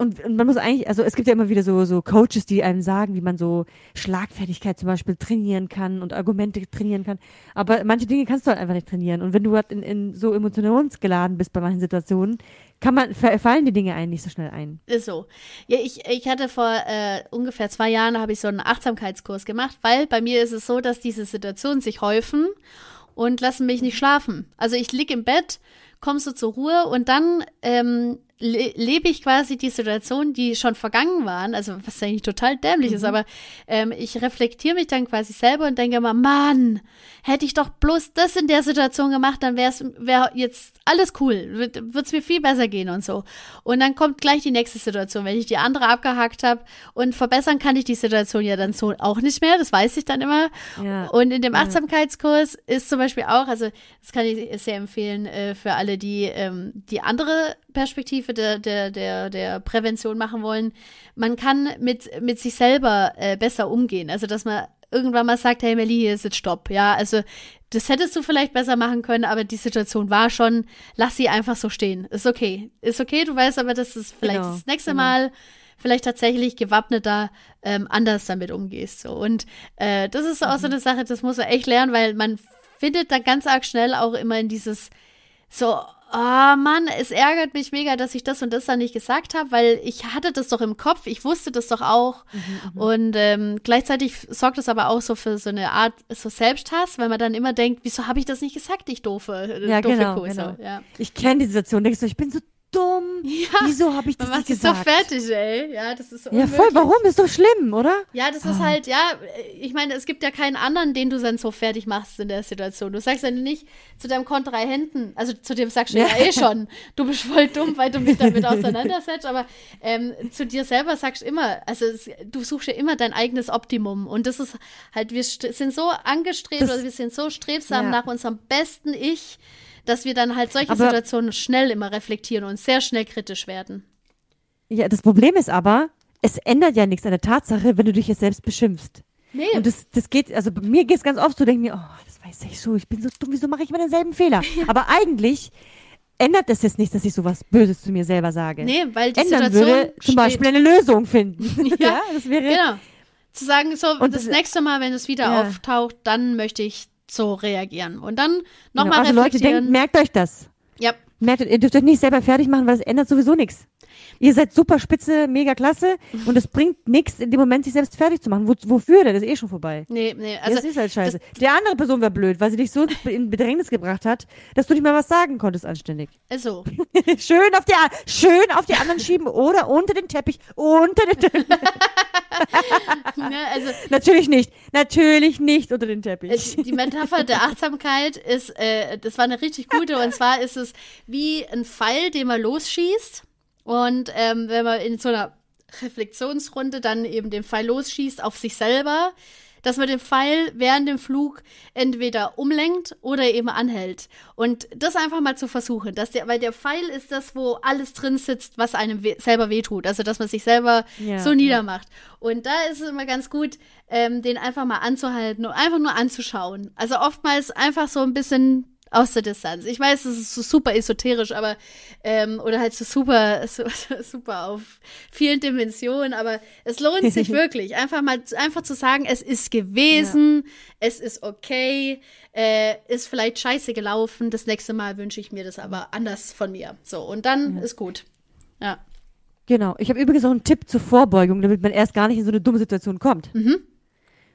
Und, und, man muss eigentlich, also es gibt ja immer wieder so, so Coaches, die einem sagen, wie man so Schlagfertigkeit zum Beispiel trainieren kann und Argumente trainieren kann. Aber manche Dinge kannst du halt einfach nicht trainieren. Und wenn du halt in, in so emotionsgeladen bist bei manchen Situationen, kann man, fallen die Dinge einen nicht so schnell ein. Ist so. Ja, ich, ich hatte vor äh, ungefähr zwei Jahren, habe ich so einen Achtsamkeitskurs gemacht, weil bei mir ist es so, dass diese Situationen sich häufen und lassen mich nicht schlafen. Also ich lieg im Bett, kommst du zur Ruhe und dann ähm, le lebe ich quasi die Situation, die schon vergangen waren, also was eigentlich total dämlich mhm. ist, aber ähm, ich reflektiere mich dann quasi selber und denke immer, Mann, hätte ich doch bloß das in der Situation gemacht, dann wäre es wär jetzt alles cool, wird es mir viel besser gehen und so. Und dann kommt gleich die nächste Situation, wenn ich die andere abgehakt habe und verbessern kann ich die Situation ja dann so auch nicht mehr, das weiß ich dann immer. Ja. Und in dem Achtsamkeitskurs ist zum Beispiel auch, also das kann ich sehr empfehlen äh, für alle, die ähm, die andere Perspektive der, der, der, der Prävention machen wollen, man kann mit, mit sich selber äh, besser umgehen. Also, dass man irgendwann mal sagt, hey Melly, hier ist jetzt Stopp. Ja, also das hättest du vielleicht besser machen können, aber die Situation war schon, lass sie einfach so stehen. Ist okay. Ist okay, du weißt aber, dass du vielleicht genau, das nächste genau. Mal vielleicht tatsächlich gewappneter ähm, anders damit umgehst. So. Und äh, das ist auch mhm. so eine Sache, das muss man echt lernen, weil man findet da ganz arg schnell auch immer in dieses so, oh Mann, es ärgert mich mega, dass ich das und das da nicht gesagt habe, weil ich hatte das doch im Kopf, ich wusste das doch auch. Mhm, mhm, und ähm, gleichzeitig sorgt es aber auch so für so eine Art so Selbsthass, weil man dann immer denkt, wieso habe ich das nicht gesagt, ich doofe, ja, doofe genau, Kuh, genau. Ja. Ich kenne die Situation, denkst du, ich bin so dumm. Ja, Wieso habe ich das nicht gesagt? Man macht so fertig, ey. Ja, das ist so Ja, voll. Warum? Ist so schlimm, oder? Ja, das ist ah. halt, ja, ich meine, es gibt ja keinen anderen, den du dann so fertig machst in der Situation. Du sagst ja nicht zu deinem Kontrahenten, also zu dem sagst du ja, ja eh schon, <laughs> du bist voll dumm, weil du mich damit auseinandersetzt, aber ähm, zu dir selber sagst du immer, also es, du suchst ja immer dein eigenes Optimum und das ist halt, wir sind so angestrebt, das, oder wir sind so strebsam ja. nach unserem besten Ich, dass wir dann halt solche aber, Situationen schnell immer reflektieren und sehr schnell kritisch werden. Ja, das Problem ist aber, es ändert ja nichts an der Tatsache, wenn du dich jetzt selbst beschimpfst. Nee. Und das, das geht, also bei mir geht es ganz oft so, denke mir, oh, das weiß ich so, ich bin so dumm, wieso mache ich immer denselben Fehler? <laughs> Ja. Aber eigentlich ändert es jetzt nicht, dass ich sowas Böses zu mir selber sage. Nee, weil die Ändern Situation würde zum Beispiel eine Lösung finden. <laughs> <laughs> ja, ja, das wäre. Genau. Zu sagen, so, und das, das nächste Mal, wenn es wieder ja. auftaucht, dann möchte ich so reagieren. Und dann nochmal genau, also Leute, denkt, merkt euch das. Ja. Merkt, ihr dürft euch nicht selber fertig machen, weil es ändert sowieso nichts. Ihr seid super spitze, mega klasse und es bringt nichts, in dem Moment sich selbst fertig zu machen. Wo, wofür denn? Das ist eh schon vorbei. Nee, nee. Also, das ist halt scheiße. Der andere Person wäre blöd, weil sie dich so in Bedrängnis gebracht hat, dass du nicht mal was sagen konntest anständig. Ist so. <laughs> schön, auf die, schön auf die anderen schieben oder unter den Teppich, unter den Teppich. <laughs> ne, also, Natürlich nicht. Natürlich nicht unter den Teppich. Die Metapher der Achtsamkeit ist, äh, das war eine richtig gute und zwar ist es wie ein Pfeil, den man losschießt und ähm, wenn man in so einer Reflexionsrunde dann eben den Pfeil losschießt auf sich selber, dass man den Pfeil während dem Flug entweder umlenkt oder eben anhält. Und das einfach mal zu versuchen, dass der, weil der Pfeil ist das, wo alles drin sitzt, was einem we selber wehtut. Also, dass man sich selber Ja, so ja. niedermacht. Und da ist es immer ganz gut, ähm, den einfach mal anzuhalten und einfach nur anzuschauen. Also oftmals einfach so ein bisschen aus der Distanz. Ich weiß, es ist so super esoterisch, aber ähm, oder halt so super, <laughs> so, super auf vielen Dimensionen, aber es lohnt sich <laughs> wirklich, einfach mal einfach zu sagen, es ist gewesen, es ist okay, äh, ist vielleicht scheiße gelaufen, das nächste Mal wünsche ich mir das aber anders von mir. So, und dann ist gut. Ja. Genau. Ich habe übrigens auch einen Tipp zur Vorbeugung, damit man erst gar nicht in so eine dumme Situation kommt.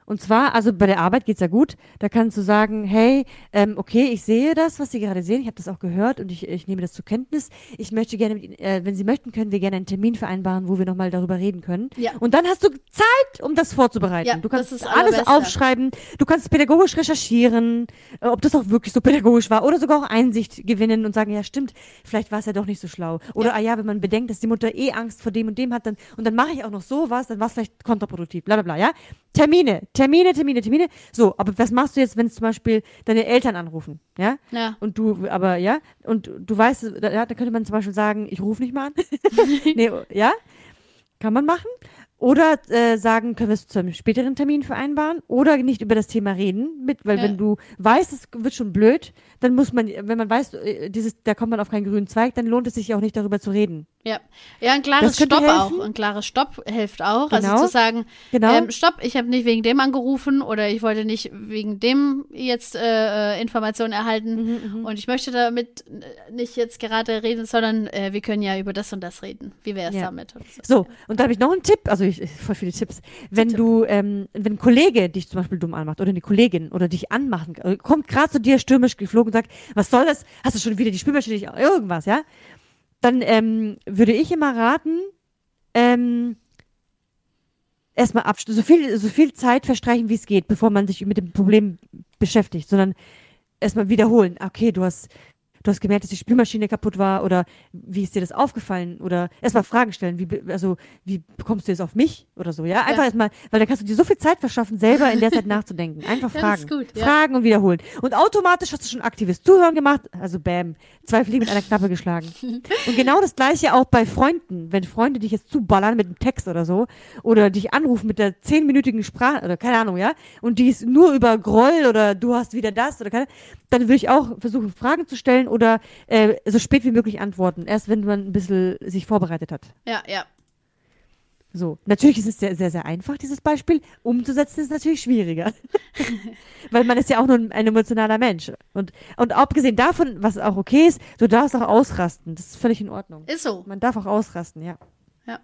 Und zwar, also bei der Arbeit geht's ja gut. Da kannst du sagen, hey, ähm, okay, ich sehe das, was Sie gerade sehen. Ich habe das auch gehört und ich, ich nehme das zur Kenntnis. Ich möchte gerne, mit Ihnen, äh, wenn Sie möchten, können wir gerne einen Termin vereinbaren, wo wir nochmal darüber reden können. Ja. Und dann hast du Zeit, um das vorzubereiten. Ja, du kannst alles aufschreiben. Du kannst pädagogisch recherchieren, äh, ob das auch wirklich so pädagogisch war oder sogar auch Einsicht gewinnen und sagen, ja stimmt, vielleicht war es ja doch nicht so schlau. Oder, Ja. ah ja, wenn man bedenkt, dass die Mutter eh Angst vor dem und dem hat, dann, und dann mache ich auch noch sowas, dann war es vielleicht kontraproduktiv, bla bla bla, ja? Termine, Termine, Termine, Termine. So, aber was machst du jetzt, wenn zum Beispiel deine Eltern anrufen, ja? Ja. Und du, aber ja, und du weißt, da, da könnte man zum Beispiel sagen, ich rufe nicht mal an. <laughs> nee, ja? Kann man machen. Oder äh, sagen, können wir es zu einem späteren Termin vereinbaren oder nicht über das Thema reden, mit, weil Ja. wenn du weißt, es wird schon blöd, dann muss man, wenn man weiß, äh, dieses, da kommt man auf keinen grünen Zweig, dann lohnt es sich auch nicht darüber zu reden. Ja, ja ein klares Stopp auch. Ein klares Stopp hilft auch. Genau. Also zu sagen, Genau. ähm, Stopp, ich habe nicht wegen dem angerufen oder ich wollte nicht wegen dem jetzt äh, äh, Informationen erhalten Mhm, und ich möchte damit nicht jetzt gerade reden, sondern äh, wir können ja über das und das reden. Wie wäre es Ja. damit? So, und da habe ich noch einen Tipp, also ich, ich- voll viele Tipps. Wenn Tipp. du, ähm, wenn ein Kollege dich zum Beispiel dumm anmacht oder eine Kollegin oder dich anmachen, äh, kommt gerade zu dir stürmisch geflogen und sagt, was soll das? Hast du schon wieder die Spülmaschine, irgendwas, ja? Dann ähm, würde ich immer raten, ähm, erstmal so viel, so viel Zeit verstreichen, wie es geht, bevor man sich mit dem Problem beschäftigt, sondern erstmal wiederholen. Okay, du hast, du hast gemerkt, dass die Spülmaschine kaputt war oder wie ist dir das aufgefallen oder erstmal Fragen stellen, wie, also, wie bekommst du jetzt auf mich oder so, ja? Einfach Ja. erstmal, weil dann kannst du dir so viel Zeit verschaffen, selber in der Zeit nachzudenken. Einfach <laughs> fragen. gut, ja. Fragen und wiederholen. Und automatisch hast du schon aktives Zuhören gemacht, also bam, zwei Fliegen mit einer Klappe geschlagen. <laughs> Und genau das gleiche auch bei Freunden. Wenn Freunde dich jetzt zuballern mit einem Text oder so oder dich anrufen mit der zehnminütigen Sprache oder keine Ahnung, ja, und die ist nur über Groll oder du hast wieder das oder keine, dann würde ich auch versuchen, Fragen zu stellen oder äh, so spät wie möglich antworten. Erst wenn man ein bisschen sich vorbereitet hat. Ja, ja. So. Natürlich ist es sehr, sehr, sehr einfach, dieses Beispiel. Umzusetzen ist natürlich schwieriger. <laughs> Weil man ist ja auch nur ein, emotionaler Mensch. Und, und abgesehen davon, was auch okay ist, du darfst auch ausrasten. Das ist völlig in Ordnung. Ist so. Man darf auch ausrasten, ja. Ja.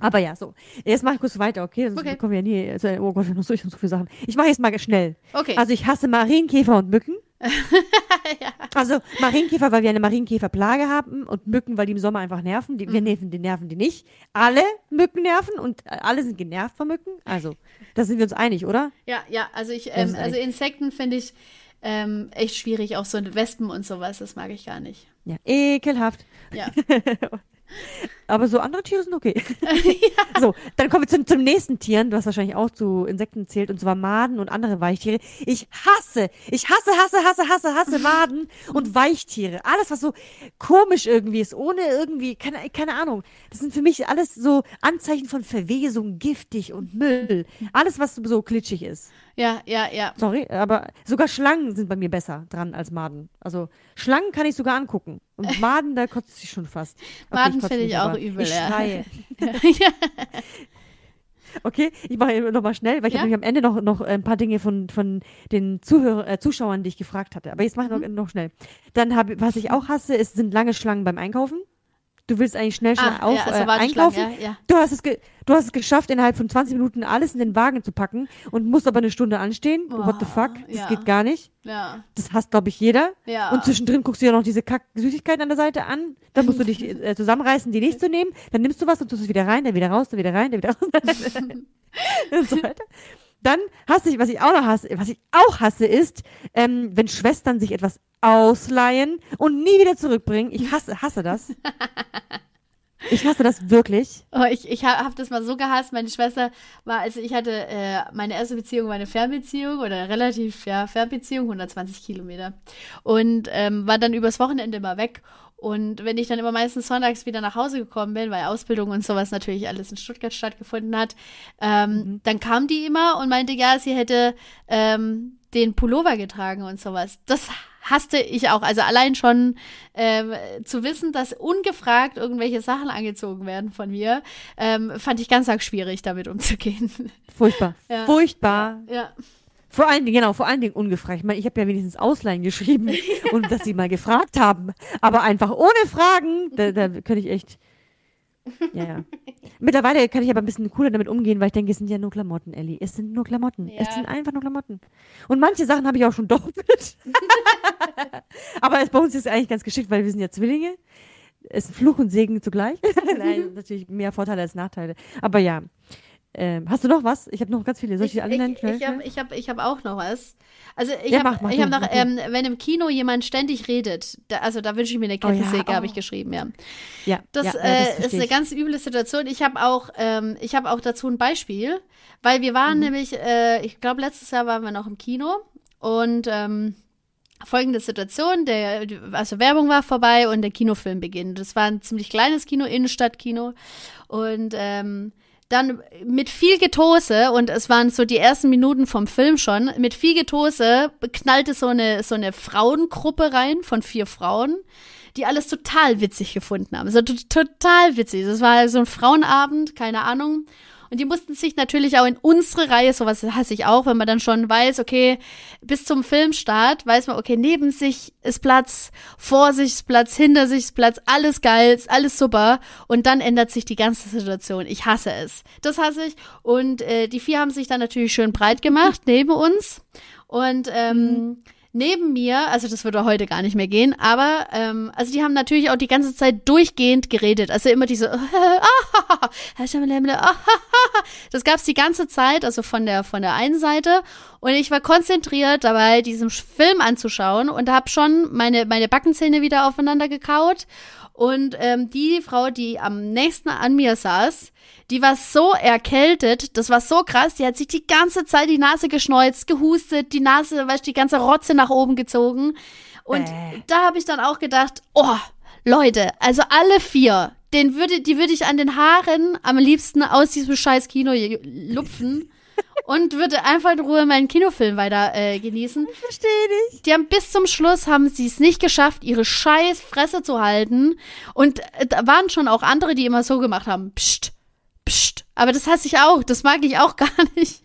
Aber ja, so. Jetzt mache ich kurz weiter, okay? Sonst Okay. kommen wir ja nie. zu- Oh Gott, wir haben noch so, ich hab so viele Sachen. Ich mache jetzt mal schnell. Okay. Also ich hasse Marienkäfer und Mücken. <laughs> Also Marienkäfer, weil wir eine Marienkäferplage haben und Mücken, weil die im Sommer einfach nerven. Die, Wir Mhm. nerven, die nerven die nicht. Alle Mücken nerven und äh, alle sind genervt von Mücken. Also, da sind wir uns einig, oder? ja, ja. Also ich, ähm, also Insekten finde ich ähm, echt schwierig. Auch so Wespen und sowas, das mag ich gar nicht. Ja, ekelhaft. Ja. <laughs> Aber so andere Tiere sind okay. <laughs> So, dann kommen wir zum, zum nächsten Tieren, du hast wahrscheinlich auch zu Insekten zählt, und zwar Maden und andere Weichtiere. Ich hasse, ich hasse, hasse, hasse, hasse, hasse <laughs> Maden und Weichtiere. Alles, was so komisch irgendwie ist, ohne irgendwie, keine, keine Ahnung. Das sind für mich alles so Anzeichen von Verwesung, giftig und Müll. Alles, was so klitschig ist. Ja, ja, ja. Sorry, aber sogar Schlangen sind bei mir besser dran als Maden. Also Schlangen kann ich sogar angucken. Und <laughs> Maden, da kotzt ich schon fast. Okay, Maden finde ich auch übel, Ich ja. schreie. <laughs> ja. <laughs> Okay, ich mache nochmal schnell, weil ich Ja. habe nämlich am Ende noch, noch ein paar Dinge von, von den Zuhörer, äh, Zuschauern, die ich gefragt hatte. Aber jetzt mache ich noch, Mhm. noch schnell. Dann habe was ich auch hasse, ist, sind lange Schlangen beim Einkaufen. Du willst eigentlich schnell, schnell Ah, auf, ja, also äh, einkaufen. ja, ja. Du hast, es du hast es geschafft, innerhalb von 20 Minuten alles in den Wagen zu packen und musst aber eine Stunde anstehen. What the fuck? Das geht gar nicht. Das hasst, glaube ich, jeder. Und zwischendrin guckst du ja noch diese Kack-Süßigkeiten an der Seite an. Dann musst du dich <laughs> äh, zusammenreißen, die nicht zu nehmen. Dann nimmst du was und tust es wieder rein, dann wieder raus, dann wieder rein, dann wieder raus. <laughs> <laughs> und so weiter. Dann hasse ich, was ich auch noch hasse, was ich auch hasse, ist, ähm, wenn Schwestern sich etwas ausleihen und nie wieder zurückbringen. Ich hasse, hasse das. <laughs> Ich hasse das wirklich. Oh, ich ich habe hab das mal so gehasst. Meine Schwester war, also ich hatte äh, meine erste Beziehung war eine Fernbeziehung oder relativ, ja, Fernbeziehung, 120 Kilometer. Und ähm, war dann übers Wochenende mal weg. Und wenn ich dann immer meistens sonntags wieder nach Hause gekommen bin, weil Ausbildung und sowas natürlich alles in Stuttgart stattgefunden hat, ähm, mhm. dann kam die immer und meinte, ja, sie hätte ähm, den Pullover getragen und sowas. Das hasste ich auch. Also allein schon ähm, zu wissen, dass ungefragt irgendwelche Sachen angezogen werden von mir, ähm, fand ich ganz arg schwierig, damit umzugehen. Furchtbar. <laughs> Ja. Furchtbar. Ja. Vor allen Dingen, genau, vor allen Dingen ungefragt. Ich meine, ich habe ja wenigstens Ausleihen geschrieben <laughs> und dass sie mal gefragt haben. Aber einfach ohne Fragen, da, da könnte ich echt. Ja, ja. Mittlerweile kann ich aber ein bisschen cooler damit umgehen, weil ich denke, es sind ja nur Klamotten, Ellie. Es sind nur Klamotten. Ja. Es sind einfach nur Klamotten. Und manche Sachen habe ich auch schon doppelt. <laughs> aber bei uns ist es eigentlich ganz geschickt, weil wir sind ja Zwillinge. Es ist Fluch und Segen zugleich. Nein, <laughs> natürlich mehr Vorteile als Nachteile. Aber ja. Ähm, hast du noch was? Ich habe noch ganz viele. Soll ich, die alle nennen? Ich, ich habe ich hab, ich hab auch noch was. Also ich ja, habe hab noch, ähm, wenn im Kino jemand ständig redet, da, also da wünsche ich mir eine Kettensäge, oh, ja, oh. habe ich geschrieben, ja. Ja, das, ja, äh, das ist eine ganz üble Situation. Ich habe auch, ähm, ich habe auch dazu ein Beispiel, weil wir waren mhm. nämlich, äh, ich glaube letztes Jahr waren wir noch im Kino und ähm, folgende Situation, der, also Werbung war vorbei und der Kinofilm beginnt. Das war ein ziemlich kleines Kino, Innenstadtkino und ähm, dann mit viel Getose, und es waren so die ersten Minuten vom Film schon, mit viel Getose knallte so eine, so eine Frauengruppe rein von vier Frauen, die alles total witzig gefunden haben. So total witzig. Das war so ein Frauenabend, keine Ahnung. Und die mussten sich natürlich auch in unsere Reihe, sowas hasse ich auch, wenn man dann schon weiß, okay, bis zum Filmstart weiß man, okay, neben sich ist Platz, vor sich ist Platz, hinter sich ist Platz, alles geil, alles super. Und dann ändert sich die ganze Situation. Ich hasse es. Das hasse ich. Und äh, die vier haben sich dann natürlich schön breit gemacht neben uns. Und ähm, mhm neben mir, also das würde heute gar nicht mehr gehen, aber ähm, also die haben natürlich auch die ganze Zeit durchgehend geredet. Also immer diese Das gab's die ganze Zeit, also von der von der einen Seite. Und ich war konzentriert dabei, diesen Film anzuschauen und habe schon meine meine Backenzähne wieder aufeinander gekaut und ähm, die Frau, die am nächsten an mir saß, die war so erkältet, das war so krass, die hat sich die ganze Zeit die Nase geschneuzt, gehustet, die Nase, weißt die ganze Rotze nach oben gezogen. Und äh. da habe ich dann auch gedacht, oh, Leute, also alle vier, den würde, die würde ich an den Haaren am liebsten aus diesem scheiß Kino lupfen und würde einfach in Ruhe meinen Kinofilm weiter äh, genießen. Ich verstehe dich. Die haben bis zum Schluss haben sie es nicht geschafft, ihre scheiß Fresse zu halten. Und äh, da waren schon auch andere, die immer so gemacht haben. Psst, psst. Aber das hasse ich auch. Das mag ich auch <laughs> gar nicht.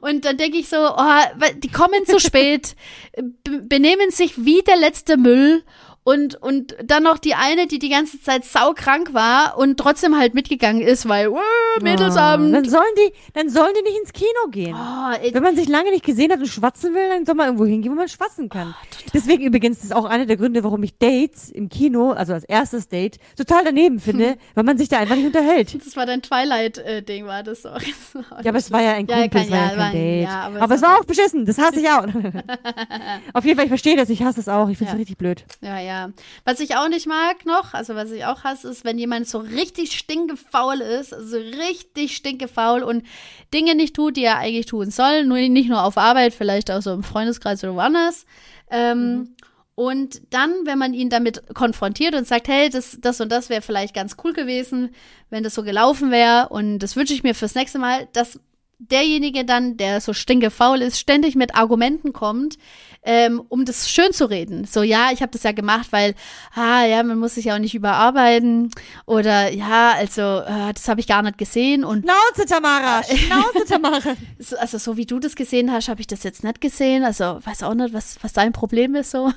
Und dann denke ich so, oh, die kommen zu spät, <laughs> benehmen sich wie der letzte Müll und, und dann noch die eine, die die ganze Zeit saukrank war und trotzdem halt mitgegangen ist, weil, äh, Mädelsabend. Oh, dann sollen die, dann sollen die nicht ins Kino gehen. Oh, Wenn man sich lange nicht gesehen hat und schwatzen will, dann soll man irgendwo hingehen, wo man schwatzen kann. Oh, Deswegen übrigens das ist auch einer der Gründe, warum ich Dates im Kino, also als erstes Date, total daneben finde, weil man sich da einfach nicht unterhält. <laughs> Das war dein Twilight-Ding, war das auch. ja, aber es war ja ein <laughs> Kumpel, ja, kein, es war ja, kein war, Date. Ja, aber, aber es war auch beschissen, das hasse ich auch. <laughs> Auf jeden Fall, ich verstehe das, ich hasse es auch, ich finde es richtig blöd. Ja, ja ja. Was ich auch nicht mag noch, also was ich auch hasse, ist, wenn jemand so richtig stinkefaul ist, also richtig stinkefaul und Dinge nicht tut, die er eigentlich tun soll, nur nicht nur auf Arbeit, vielleicht auch so im Freundeskreis oder woanders. Ähm, mhm. Und dann, wenn man ihn damit konfrontiert und sagt, hey, das, das und das wäre vielleicht ganz cool gewesen, wenn das so gelaufen wäre und das wünsche ich mir fürs nächste Mal, dass derjenige dann, der so stinkefaul ist, ständig mit Argumenten kommt, ähm, um das schön zu reden. So, ja, ich habe das ja gemacht, weil, ah, ja, man muss sich ja auch nicht überarbeiten. Oder ja, also, äh, das habe ich gar nicht gesehen. Und Schnauze, Tamara! Schnauze, Tamara! <laughs> also, so wie du das gesehen hast, habe ich das jetzt nicht gesehen. Also, weiß auch nicht, was, was dein Problem ist so.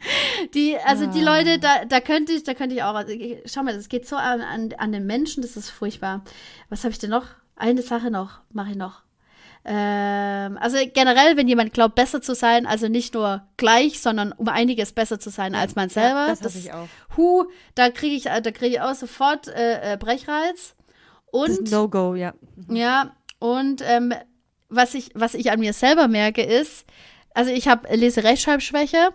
<laughs> die, also die ah. Leute, da, da könnte ich, da könnte ich auch, also, schau mal, das geht so an, an, an den Menschen, das ist furchtbar. Was habe ich denn noch? Eine Sache noch, mache ich noch. Ähm, also generell, wenn jemand glaubt, besser zu sein, also nicht nur gleich, sondern um einiges besser zu sein als man selber. Ja, das, das ich auch. Hu, da kriege ich, da kriege ich auch sofort äh, äh, Brechreiz. Und No-Go, ja. Mhm. Ja, und ähm, was ich, was ich an mir selber merke, ist, also ich habe Lese-Rechtschreibschwäche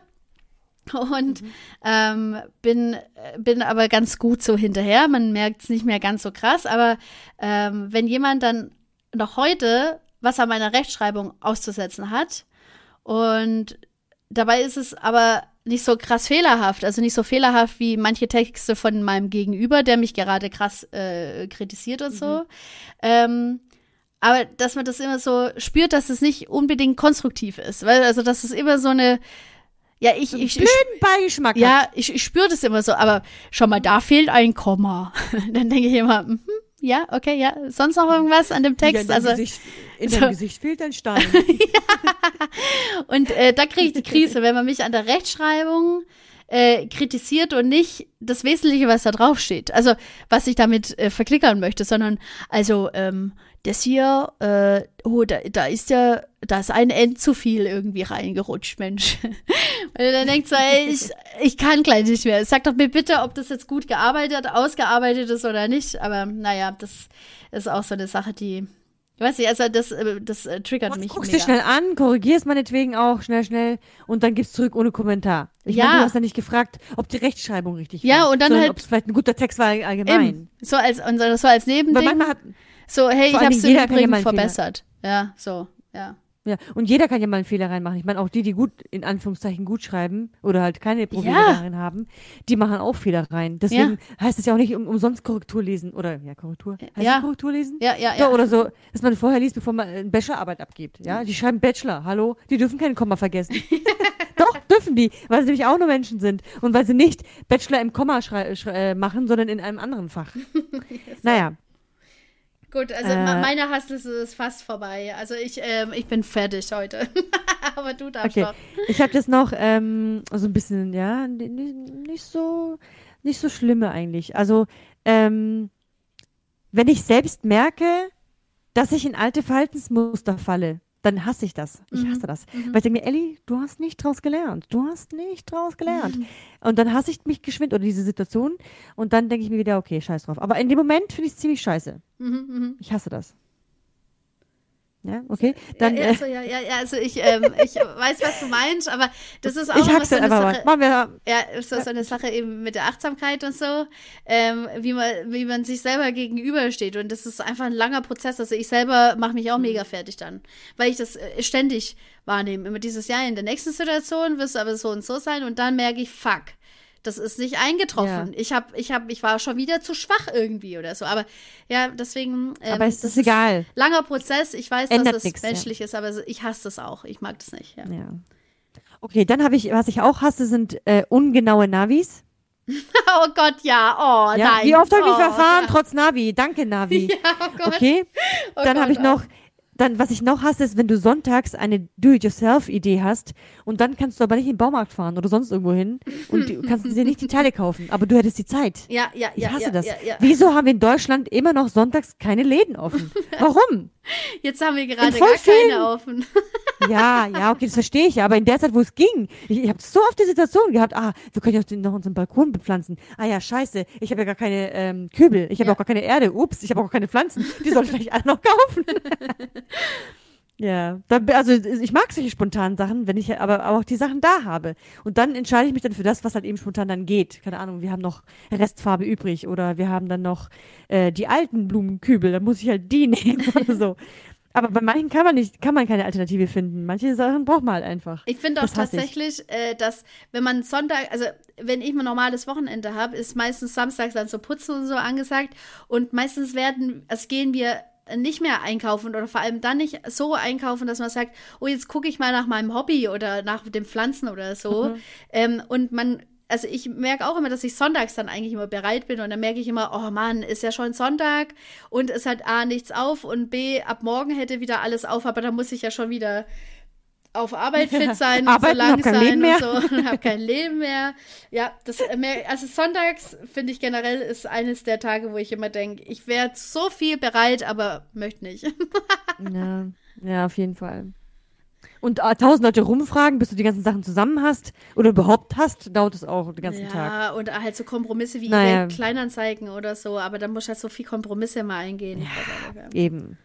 und ähm, bin, bin aber ganz gut so hinterher. Man merkt es nicht mehr ganz so krass, aber ähm, wenn jemand dann noch heute was an meiner Rechtschreibung auszusetzen hat und dabei ist es aber nicht so krass fehlerhaft, also nicht so fehlerhaft wie manche Texte von meinem Gegenüber, der mich gerade krass äh, kritisiert und so. Ähm, aber dass man das immer so spürt, dass es nicht unbedingt konstruktiv ist, weil also dass es immer so eine ja, ich, ich, Blöden Beigeschmack ja, ich, ich spüre das immer so, aber schau mal, da fehlt ein Komma. <laughs> Dann denke ich immer, mhm, ja, okay, ja, sonst noch irgendwas an dem Ja, in Text? Also, Gesicht, in so- deinem Gesicht fehlt ein Stein. <laughs> und äh, da kriege ich die Krise, wenn man mich an der Rechtschreibung äh, kritisiert und nicht das Wesentliche, was da drauf steht. Also, was ich damit äh, verklickern möchte, sondern also, ähm, das hier, äh, oh, da, da ist ja, da ist ein N zu viel irgendwie reingerutscht, Mensch. <laughs> Weil dann denkt so, ey, ich, ich kann gleich nicht mehr. Sag doch mir bitte, ob das jetzt gut gearbeitet, ausgearbeitet ist oder nicht. Aber naja, das ist auch so eine Sache, die, ich weiß nicht, also das, äh, das äh, triggert mich Guckst mega. dir schnell an, korrigierst meinetwegen auch schnell, schnell und dann gibst zurück ohne Kommentar. Ich Ja. meine, du hast ja nicht gefragt, ob die Rechtschreibung richtig Ja, war. und dann sondern halt- ob es vielleicht ein guter Text war allgemein. Eben. So als, und so als Weil Nebending. manchmal hat, So, hey, ich hab's im ja Übrigen einen Fehler. verbessert. Ja, so, ja. Ja, und jeder kann ja mal einen Fehler reinmachen. Ich meine, auch die, die gut, in Anführungszeichen, gut schreiben oder halt keine Probleme Ja. darin haben, die machen auch Fehler rein. Deswegen heißt es ja auch nicht um, umsonst Korrektur lesen oder, ja, Korrektur. Heißt Ja. es Korrektur lesen? Ja, ja, Ja, ja. oder so, dass man vorher liest, bevor man eine Bachelorarbeit abgibt. Ja, die schreiben Bachelor. Hallo, die dürfen keinen Komma vergessen. <laughs> Doch, dürfen die, weil sie nämlich auch nur Menschen sind und weil sie nicht Bachelor im Komma äh, machen, sondern in einem anderen Fach. <laughs> Naja, Gut, also Äh. meine Hassliste ist fast vorbei. Also ich, ähm, ich bin fertig heute. <laughs> Aber du darfst okay. doch. Ich habe das noch ähm, so ein bisschen, ja, ni- ni- nicht so, nicht so schlimme eigentlich. Also, ähm, wenn ich selbst merke, dass ich in alte Verhaltensmuster falle, dann hasse ich das. Ich hasse das. Weil ich denke mir, Elli, du hast nicht draus gelernt. Du hast nicht draus gelernt. Und dann hasse ich mich geschwind oder diese Situation. Und dann denke ich mir wieder, okay, scheiß drauf. Aber in dem Moment finde ich es ziemlich scheiße. Mhm, mhm. Ich hasse das. Ja, okay. Dann, ja, äh, ja, ja, also ich, ähm, ich weiß, was du meinst, aber das ist auch ich immer so eine mal. Sache. Machen wir, Ja, so, so eine Sache eben mit der Achtsamkeit und so, ähm, wie, man, wie man sich selber gegenübersteht. Und das ist einfach ein langer Prozess. Also ich selber mache mich auch Mhm. mega fertig dann, weil ich das äh, ständig wahrnehme. Immer dieses Jahr in der nächsten Situation wirst du aber so und so sein und dann merke ich, fuck. Das ist nicht eingetroffen. Ja. Ich hab, ich hab, ich war schon wieder zu schwach irgendwie oder so. Aber ja, deswegen. Ähm, aber es das ist egal. Langer Prozess. Ich weiß, Ändert dass es nix, ja. menschlich ist, aber ich hasse das auch. Ich mag das nicht. Ja. Ja. Okay, dann habe ich, was ich auch hasse, sind äh, ungenaue Navis. <laughs> Oh Gott, ja. Oh Ja? nein. Wie oft habe ich oh, verfahren, ja. trotz Navi? Danke, Navi. <laughs> Ja, oh Gott. Okay, Oh dann habe ich oh. noch, dann, was ich noch hasse, ist, wenn du sonntags eine Do-it-yourself-Idee hast und dann kannst du aber nicht in den Baumarkt fahren oder sonst irgendwo hin und du <laughs> kannst dir nicht die Teile kaufen, aber du hättest die Zeit. Ja, ja, Ich ja. hasse ja, das. Ja, ja. Wieso haben wir in Deutschland immer noch sonntags keine Läden offen? Warum? <laughs> Jetzt haben wir gerade gar vielen- keine offen. <laughs> Ja, ja, okay, das verstehe ich ja. Aber in der Zeit, wo es ging, ich, ich habe so oft die Situation gehabt, ah, wir können ja auch den- noch unseren Balkon bepflanzen. Ah ja, scheiße, ich habe ja gar keine ähm, Kübel, ich habe Ja. auch gar keine Erde. Ups, ich habe auch keine Pflanzen. Die soll ich vielleicht alle noch kaufen. Ja, also ich mag solche spontanen Sachen, wenn ich aber auch die Sachen da habe. Und dann entscheide ich mich dann für das, was halt eben spontan dann geht. Keine Ahnung, wir haben noch Restfarbe übrig oder wir haben dann noch äh, die alten Blumenkübel, dann muss ich halt die <laughs> nehmen oder so. Aber bei manchen kann man nicht, kann man keine Alternative finden. Manche Sachen braucht man halt einfach. Ich finde auch Das tatsächlich, äh, dass wenn man Sonntag, also wenn ich ein normales Wochenende habe, ist meistens samstags dann so Putzen und so angesagt. Und meistens werden, also gehen wir nicht mehr einkaufen oder vor allem dann nicht so einkaufen, dass man sagt, oh, jetzt gucke ich mal nach meinem Hobby oder nach den Pflanzen oder so. Mhm. Ähm, und man, also ich merke auch immer, dass ich sonntags dann eigentlich immer bereit bin und dann merke ich immer, oh Mann, ist ja schon Sonntag und es hat A nichts auf und B ab morgen hätte wieder alles auf, aber dann muss ich ja schon wieder auf Arbeit fit sein, und so Arbeiten, lang sein Leben mehr. und so <laughs> und habe kein Leben mehr. Ja, das also sonntags finde ich generell ist eines der Tage, wo ich immer denke, ich wäre so viel bereit, aber möchte nicht. <laughs> Ja, ja, auf jeden Fall. Und äh, tausend Leute rumfragen, bis du die ganzen Sachen zusammen hast oder überhaupt hast, dauert es auch den ganzen ja, Tag. und halt so Kompromisse wie Naja. Kleinanzeigen oder so, aber dann muss halt so viel Kompromisse mal eingehen. Eben.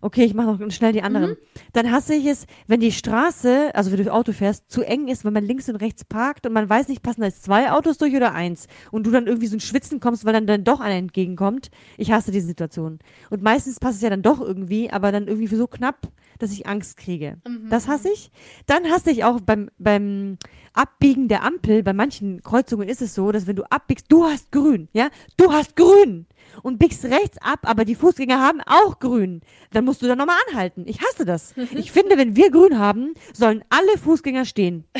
Okay, ich mache noch schnell die anderen. Mhm. Dann hasse ich es, wenn die Straße, also wenn du Auto fährst, zu eng ist, wenn man links und rechts parkt und man weiß nicht, passen da jetzt zwei Autos durch oder eins und du dann irgendwie so ein Schwitzen kommst, weil dann, dann doch einer entgegenkommt. Ich hasse diese Situation. Und meistens passt es ja dann doch irgendwie, aber dann irgendwie so knapp, dass ich Angst kriege. Mhm. Das hasse ich. Dann hasse ich auch beim, beim Abbiegen der Ampel, bei manchen Kreuzungen ist es so, dass wenn du abbiegst, du hast grün, ja? Du hast grün! Und biegst rechts ab, aber die Fußgänger haben auch grün. Dann musst du da nochmal anhalten. Ich hasse das. <laughs> Ich finde, wenn wir grün haben, sollen alle Fußgänger stehen. <laughs>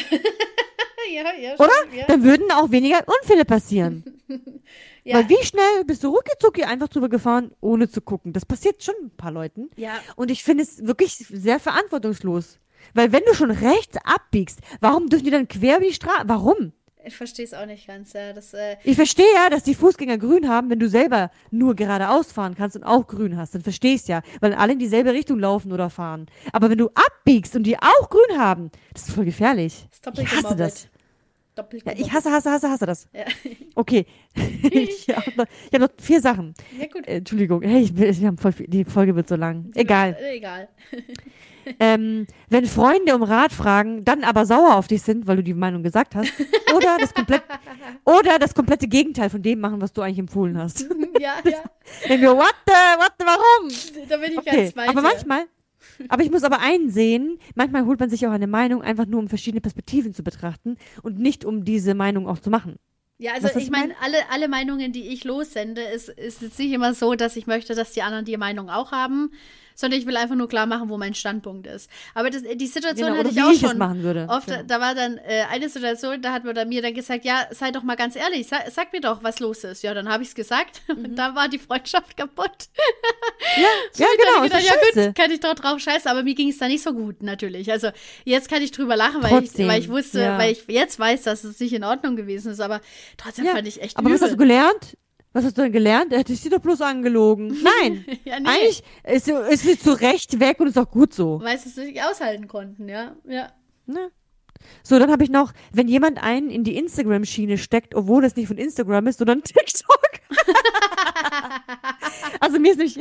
ja, ja, Oder? stimmt, Ja. Dann würden auch weniger Unfälle passieren. <laughs> ja. Weil wie schnell bist du rucki einfach drüber gefahren, ohne zu gucken? Das passiert schon ein paar Leuten. ja. Und ich finde es wirklich sehr verantwortungslos. Weil wenn du schon rechts abbiegst, warum dürfen die dann quer über die Straße? Warum? Ich verstehe es auch nicht ganz. Ja. Das, äh, Ich verstehe ja, dass die Fußgänger grün haben, wenn du selber nur geradeaus fahren kannst und auch grün hast. Dann verstehe ich ja, weil alle in dieselbe Richtung laufen oder fahren. Aber wenn du abbiegst und die auch grün haben, das ist voll gefährlich. ist doppelt Ich hasse das. Doppelt Ja, ich hasse, hasse, hasse, hasse das. Ja. <laughs> Okay. <laughs> ich habe noch, hab noch vier Sachen. ja, gut. Äh, Entschuldigung. Hey, ich, wir haben voll viel, die Folge wird so lang. Egal. Äh, Egal. <laughs> ähm, wenn Freunde um Rat fragen, dann aber sauer auf dich sind, weil du die Meinung gesagt hast, oder das komplett, <laughs> oder das komplette Gegenteil von dem machen, was du eigentlich empfohlen hast. <laughs> ja, ja. Wenn wir, what the, what the, warum? Da bin ich Okay, ganz bei aber manchmal, aber ich muss aber einsehen, manchmal holt man sich auch eine Meinung einfach nur, um verschiedene Perspektiven zu betrachten und nicht um diese Meinung auch zu machen. Ja, also was ich ich meine, mein? alle, alle Meinungen, die ich lossende, ist, ist jetzt nicht immer so, dass ich möchte, dass die anderen die Meinung auch haben, sondern ich will einfach nur klar machen, wo mein Standpunkt ist. Aber das, die Situation Genau, hatte ich auch ich schon. machen würde. Oft, Genau. da war dann äh, eine Situation, da hat man dann mir dann gesagt, ja, sei doch mal ganz ehrlich, sag, sag mir doch, was los ist. Ja, dann habe ich es gesagt <laughs> Mhm. und da war die Freundschaft <laughs> kaputt. Ja, ja genau, gedacht, ja scheiße. gut, kann ich doch drauf scheißen, aber mir ging es da nicht so gut, natürlich. Also jetzt kann ich drüber lachen, weil, ich, weil ich wusste, ja. weil ich jetzt weiß, dass es nicht in Ordnung gewesen ist, aber trotzdem Ja, fand ich echt Aber was hast du übel. gelernt? Was hast du denn gelernt? Er hätte sie doch bloß angelogen. <laughs> Nein. Ja, nee. Eigentlich ist, sie- ist sie zu Recht weg und ist auch gut so. weil sie es nicht aushalten konnten, ja. Ja. Ne? So, dann habe ich noch, wenn jemand einen in die Instagram-Schiene steckt, obwohl es nicht von Instagram ist, sondern <laughs> TikTok. <laughs> also mir ist nicht,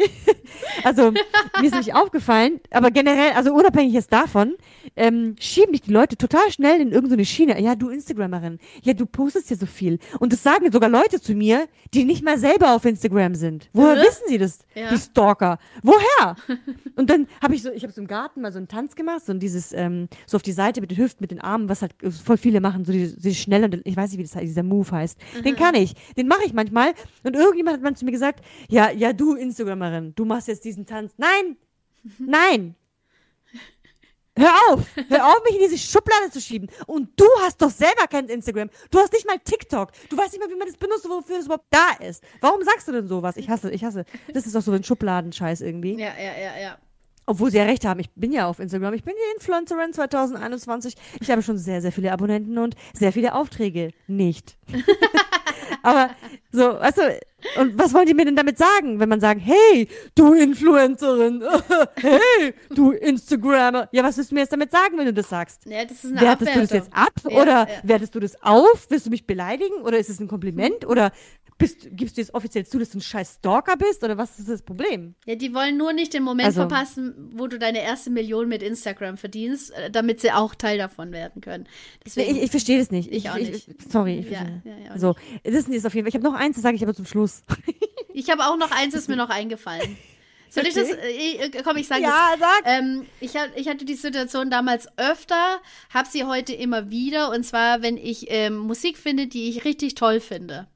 also mir ist nicht aufgefallen, aber generell, also unabhängig jetzt davon, ähm, schieben dich die Leute total schnell in irgendeine Schiene. Ja, du Instagramerin, ja, du postest ja so viel. Und das sagen sogar Leute zu mir, die nicht mal selber auf Instagram sind. Woher Äh? wissen sie das? Ja. Die Stalker. Woher? <laughs> Und dann habe ich so, ich habe so im Garten mal so einen Tanz gemacht, so dieses, ähm, so auf die Seite mit den Hüften, mit den Armen, was halt voll viele machen, so die, die schnell und ich weiß nicht, wie das heißt, dieser Move heißt. Den kann ich, den mache ich manchmal. Und irgendjemand hat mal zu mir gesagt, ja, ja, du Instagramerin, du machst jetzt diesen Tanz. Nein, <laughs> nein. Hör auf! Hör auf, mich in diese Schublade zu schieben. Und du hast doch selber kein Instagram. Du hast nicht mal TikTok. Du weißt nicht mal, wie man das benutzt, wofür das überhaupt da ist. Warum sagst du denn sowas? Ich hasse, ich hasse. Das ist doch so ein Schubladenscheiß irgendwie. Ja, ja, ja, ja. Obwohl sie ja recht haben. Ich bin ja auf Instagram. Ich bin die Influencerin 2021. Ich habe schon sehr, sehr viele Abonnenten und sehr viele Aufträge. Nicht. <laughs> Aber so, weißt du, und was wollen die mir denn damit sagen, wenn man sagt, hey, du Influencerin, <laughs> hey, du Instagrammer. Ja, was willst du mir jetzt damit sagen, wenn du das sagst? Ja, das ist eine Wertest du das Abwertung. jetzt ab Ja, oder ja. wertest du das auf? Willst du mich beleidigen oder ist es ein Kompliment oder bist, gibst du jetzt offiziell zu, dass du ein scheiß Stalker bist oder was ist das Problem? Ja, die wollen nur nicht den Moment Also- verpassen, wo du deine erste Million mit Instagram verdienst, äh, damit sie auch Teil davon werden können. Deswegen, ich, ich verstehe das nicht. Ich auch nicht. sorry. Ich Ja, verstehe- ja, so, das ist auf jeden Fall. Ich habe noch eins, das sage ich aber zum Schluss. ich habe auch noch eins, ist mir noch eingefallen. <laughs> Soll ich das? Äh, äh, komm, ich sage Ja, das. sag. Ähm, ich, ich hatte die Situation damals öfter, habe sie heute immer wieder. Und zwar, wenn ich ähm, Musik finde, die ich richtig toll finde,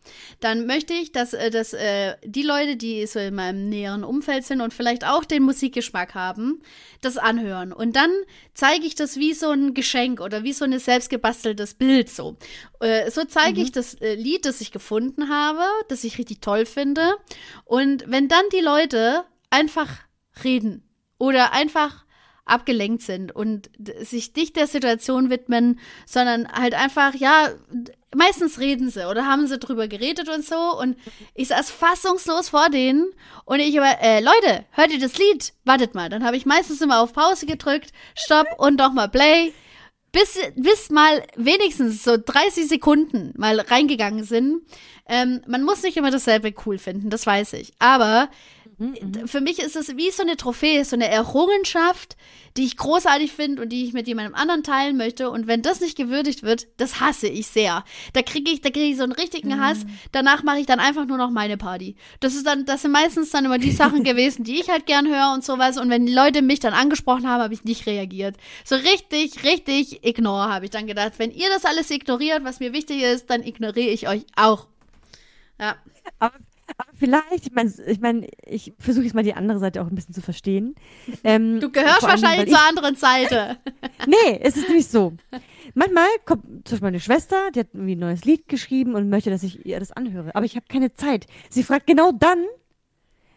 dann möchte ich, dass, äh, dass äh, die Leute, die so in meinem näheren Umfeld sind und vielleicht auch den Musikgeschmack haben, das anhören. Und dann zeige ich das wie so ein Geschenk oder wie so ein selbstgebasteltes Bild so. Äh, so zeige ich das äh, Lied, das ich gefunden habe, das ich richtig toll finde. Und wenn dann die Leute einfach reden oder einfach abgelenkt sind und sich nicht der Situation widmen, sondern halt einfach, ja, meistens reden sie oder haben sie drüber geredet und so und ich saß fassungslos vor denen und ich aber, äh, Leute, hört ihr das Lied? Wartet mal, dann habe ich meistens immer auf Pause gedrückt, Stopp und nochmal Play, bis, bis mal wenigstens so 30 Sekunden mal reingegangen sind. Ähm, man muss nicht immer dasselbe cool finden, das weiß ich, aber Mhm. für mich ist es wie so eine Trophäe, so eine Errungenschaft, die ich großartig finde und die ich mit jemandem anderen teilen möchte. Und wenn das nicht gewürdigt wird, das hasse ich sehr. Da kriege ich, da kriege ich so einen richtigen Mhm. Hass. Danach mache ich dann einfach nur noch meine Party. Das ist dann, das sind meistens dann immer die Sachen <laughs> gewesen, die ich halt gern höre und sowas. Und wenn die Leute mich dann angesprochen haben, habe ich nicht reagiert. So richtig, richtig ignore, habe ich dann gedacht. Wenn ihr das alles ignoriert, was mir wichtig ist, dann ignoriere ich euch auch. Ja. Aber, aber vielleicht, ich meine, ich, mein, ich versuche jetzt mal die andere Seite auch ein bisschen zu verstehen. Ähm, Du gehörst allem, wahrscheinlich weil zur anderen Seite. <laughs> Nee, es ist nämlich so. Manchmal kommt zum Beispiel meine Schwester, die hat irgendwie ein neues Lied geschrieben und möchte, dass ich ihr das anhöre. Aber ich habe keine Zeit. Sie fragt genau dann,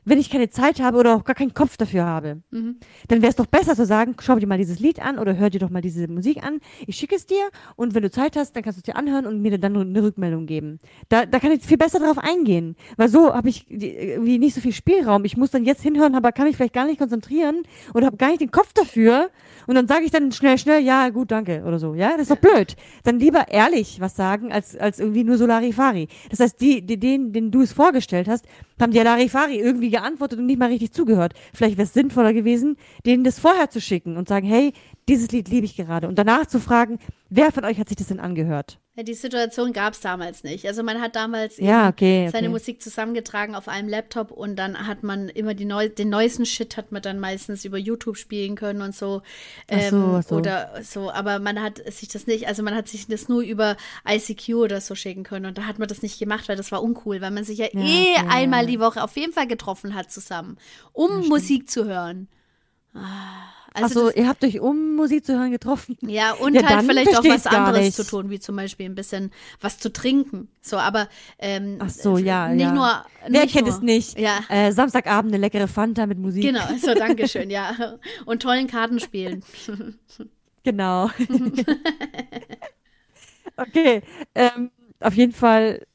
wenn ich keine Zeit habe oder auch gar keinen Kopf dafür habe. Mhm. Dann wäre es doch besser zu sagen, schau dir mal dieses Lied an oder hör dir doch mal diese Musik an. Ich schicke es dir und wenn du Zeit hast, dann kannst du es dir anhören und mir dann eine Rückmeldung geben. Da, da kann ich viel besser drauf eingehen, weil so habe ich irgendwie nicht so viel Spielraum. Ich muss dann jetzt hinhören, aber kann mich vielleicht gar nicht konzentrieren oder habe gar nicht den Kopf dafür und dann sage ich dann schnell, schnell, ja, gut, danke oder so. Ja, das ist doch blöd. Dann lieber ehrlich was sagen, als, als irgendwie nur so Larifari. Das heißt, die, die, den, den du es vorgestellt hast, haben die Larifari irgendwie geantwortet und nicht mal richtig zugehört. Vielleicht wäre es sinnvoller gewesen, denen das vorher zu schicken und sagen, hey, dieses Lied liebe ich gerade. Und danach zu fragen, wer von euch hat sich das denn angehört? Ja, die Situation gab es damals nicht. Also man hat damals Ja, okay, seine okay. Musik zusammengetragen auf einem Laptop und dann hat man immer neu den neuesten Shit hat man dann meistens über YouTube spielen können und so. So, Ähm, ach so. Oder so, aber man hat sich das nicht, also man hat sich das nur über ICQ oder so schicken können und da hat man das nicht gemacht, weil das war uncool, weil man sich ja, Ja, eh okay, einmal ja. die Woche auf jeden Fall getroffen hat zusammen, um Musik zu hören. Ah, Also Achso, das, ihr habt euch, um Musik zu hören, getroffen. ja, und Ja, halt vielleicht auch was anderes zu tun, wie zum Beispiel ein bisschen was zu trinken. So, aber ähm, Ach so, ja, nicht ja. nur. Wer nicht kennt nur, es nicht? Ja, Äh, Samstagabend eine leckere Fanta mit Musik. genau. So, <laughs> Dankeschön, ja. Und tollen Kartenspielen. <laughs> Genau. <laughs> okay, ähm, auf jeden Fall,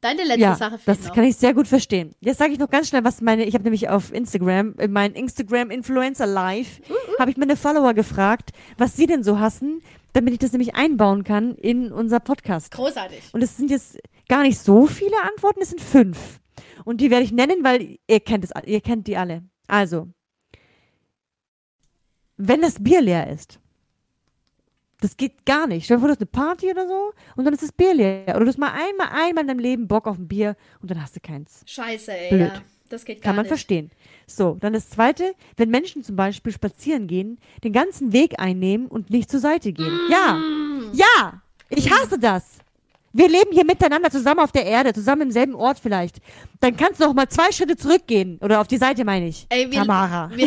Deine letzte ja, Sache das noch. kann ich sehr gut verstehen. Jetzt sage ich noch ganz schnell, was meine, ich habe nämlich auf Instagram, in meinen Instagram Influencer Live, habe ich meine Follower gefragt, was sie denn so hassen, damit ich das nämlich einbauen kann in unser Podcast. Großartig. Und es sind jetzt gar nicht so viele Antworten, es sind fünf. Und die werde ich nennen, weil ihr kennt es, ihr kennt die alle. Also, wenn das Bier leer ist, das geht gar nicht. Stell dir vor, du hast eine Party oder so und dann ist das Bier leer. Oder du hast mal einmal, einmal in deinem Leben Bock auf ein Bier und dann hast du keins. Scheiße, ey. Blöd. Ja. Das geht gar Kann man nicht. verstehen. So, dann das zweite, wenn Menschen zum Beispiel spazieren gehen, den ganzen Weg einnehmen und nicht zur Seite gehen. Ja, Mm. ja, ich hasse das. Wir leben hier miteinander zusammen auf der Erde, zusammen im selben Ort vielleicht. Dann kannst du noch mal zwei Schritte zurückgehen. Oder auf die Seite meine ich. Ey, wir, Tamara. <laughs> Wir,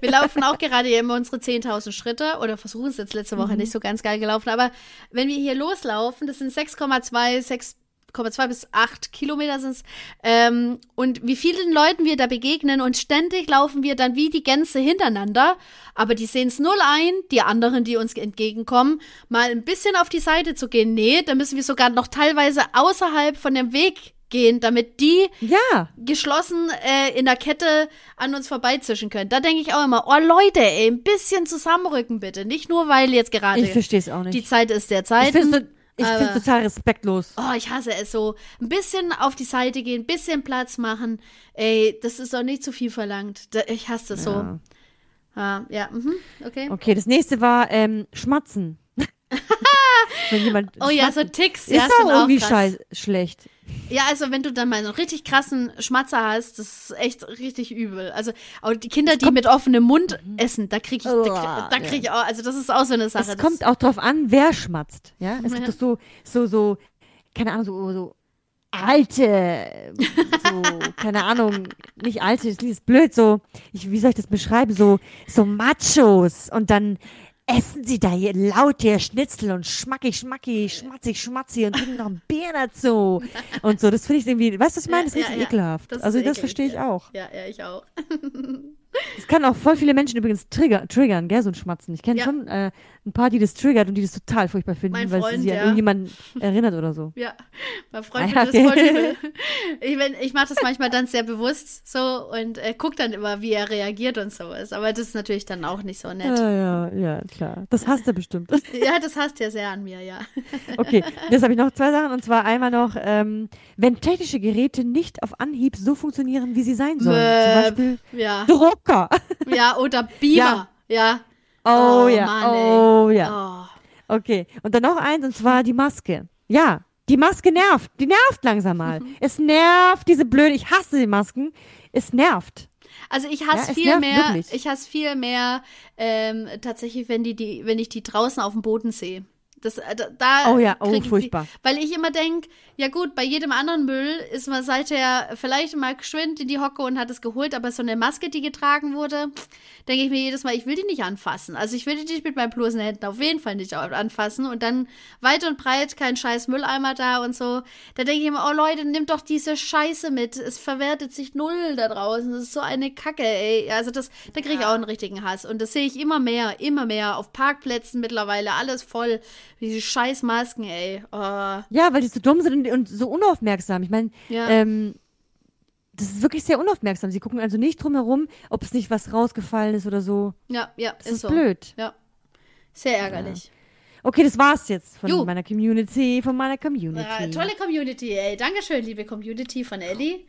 wir laufen auch gerade immer unsere 10.000 Schritte oder versuchen es jetzt letzte Woche Mhm. nicht so ganz geil gelaufen. Aber wenn wir hier loslaufen, das sind 6,2, 6,2 bis 8 Kilometer sind es. Ähm, und wie vielen Leuten wir da begegnen und ständig laufen wir dann wie die Gänse hintereinander. Aber die sehen es null ein, die anderen, die uns entgegenkommen, mal ein bisschen auf die Seite zu gehen. Nee, da müssen wir sogar noch teilweise außerhalb von dem Weg gehen, damit die Ja, geschlossen äh, in der Kette an uns vorbeizischen können. Da denke ich auch immer, oh Leute, ey, ein bisschen zusammenrücken bitte. Nicht nur, weil jetzt gerade ich die. Zeit ist der Ich Zeit. finde es aber- total respektlos. Oh, ich hasse es so. Ein bisschen auf die Seite gehen, ein bisschen Platz machen. Ey, das ist doch nicht zu viel verlangt. Ich hasse das so. Ja. Ah, ja, mhm, okay. Okay, das nächste war ähm, Schmatzen. <laughs> Wenn jemand Oh ja, so Ticks, ist ja, auch irgendwie scheiß schlecht. Ja, also wenn du dann mal so einen richtig krassen Schmatzer hast, das ist echt richtig übel. Also auch die Kinder, die mit offenem Mund essen, da krieg ich, da, da krieg ich auch, also das ist auch so eine Sache. Es kommt auch drauf an, wer schmatzt. Ja, es Ja. gibt doch so, so, so, keine Ahnung, so, so alte, so, <laughs> keine Ahnung, nicht alte, das ist blöd, so, ich, wie soll ich das beschreiben, so, so Machos und dann essen sie da hier laut ihr Schnitzel und schmacki, schmacki, schmatzig, schmatzi und trinken noch ein Bier dazu und so, das finde ich irgendwie, weißt du, was ich meine? Das ist Ja, richtig ja, ekelhaft. Das also das verstehe ich auch. Ja, ja, ich auch. <laughs> Das kann auch voll viele Menschen übrigens trigger, triggern, gell, so ein Schmatzen. Ich kenne Ja. schon äh, ein paar, die das triggert und die das total furchtbar finden, Mein weil Freund, sie sich ja. an irgendjemanden <laughs> erinnert oder so. Ja, mein Freund Ah, findet ja, das voll okay. übel. <laughs> Ich, wenn- ich mache das manchmal dann sehr bewusst so und äh, guck dann immer, wie er reagiert und sowas. Aber das ist natürlich dann auch nicht so nett. Ja, ja, ja, klar. Das hasst er bestimmt. <laughs> Ja, das hasst er sehr an mir, ja. Okay, jetzt habe ich noch zwei Sachen und zwar einmal noch, ähm, wenn technische Geräte nicht auf Anhieb so funktionieren, wie sie sein sollen. Zum Mäh. Beispiel Ja, Drucker. ja oder Beamer. Ja. Oh, Oh, ja, Mann, oh ja. Oh. Okay, und dann noch eins und zwar die Maske. Ja, die Maske nervt. Die nervt langsam mal. Es nervt, diese blöde, ich hasse die Masken. Es nervt. Also ich Ja, hasse es viel mehr, wirklich. ich hasse viel mehr ähm, tatsächlich, wenn die, die, wenn ich die draußen auf dem Boden sehe. Das, äh, da, da Oh ja, oh, furchtbar. Die, weil ich immer denke, ja gut, bei jedem anderen Müll ist man seither vielleicht mal geschwind in die Hocke und hat es geholt, aber so eine Maske, die getragen wurde, denke ich mir jedes Mal, ich will die nicht anfassen. Also ich will die nicht mit meinen bloßen Händen auf jeden Fall nicht anfassen und dann weit und breit kein scheiß Mülleimer da und so. Da denke ich immer, oh Leute, nimmt doch diese Scheiße mit. Es verwertet sich null da draußen. Das ist so eine Kacke, ey. Also das, da kriege ich auch einen richtigen Hass. Und das sehe ich immer mehr, immer mehr. Auf Parkplätzen mittlerweile, alles voll. Diese scheiß Masken, ey. Oh, Ja, weil die so dumm sind und, so unaufmerksam. Ich meine, Ja. ähm, das ist wirklich sehr unaufmerksam. Sie gucken also nicht drum herum, ob es nicht was rausgefallen ist oder so. ja, ja, Das ist, ist so. blöd. Ja. Sehr ärgerlich. Okay, das war's jetzt von Jo. meiner Community, von meiner Community. Ja, tolle Community, ey. Dankeschön, liebe Community von Ellie.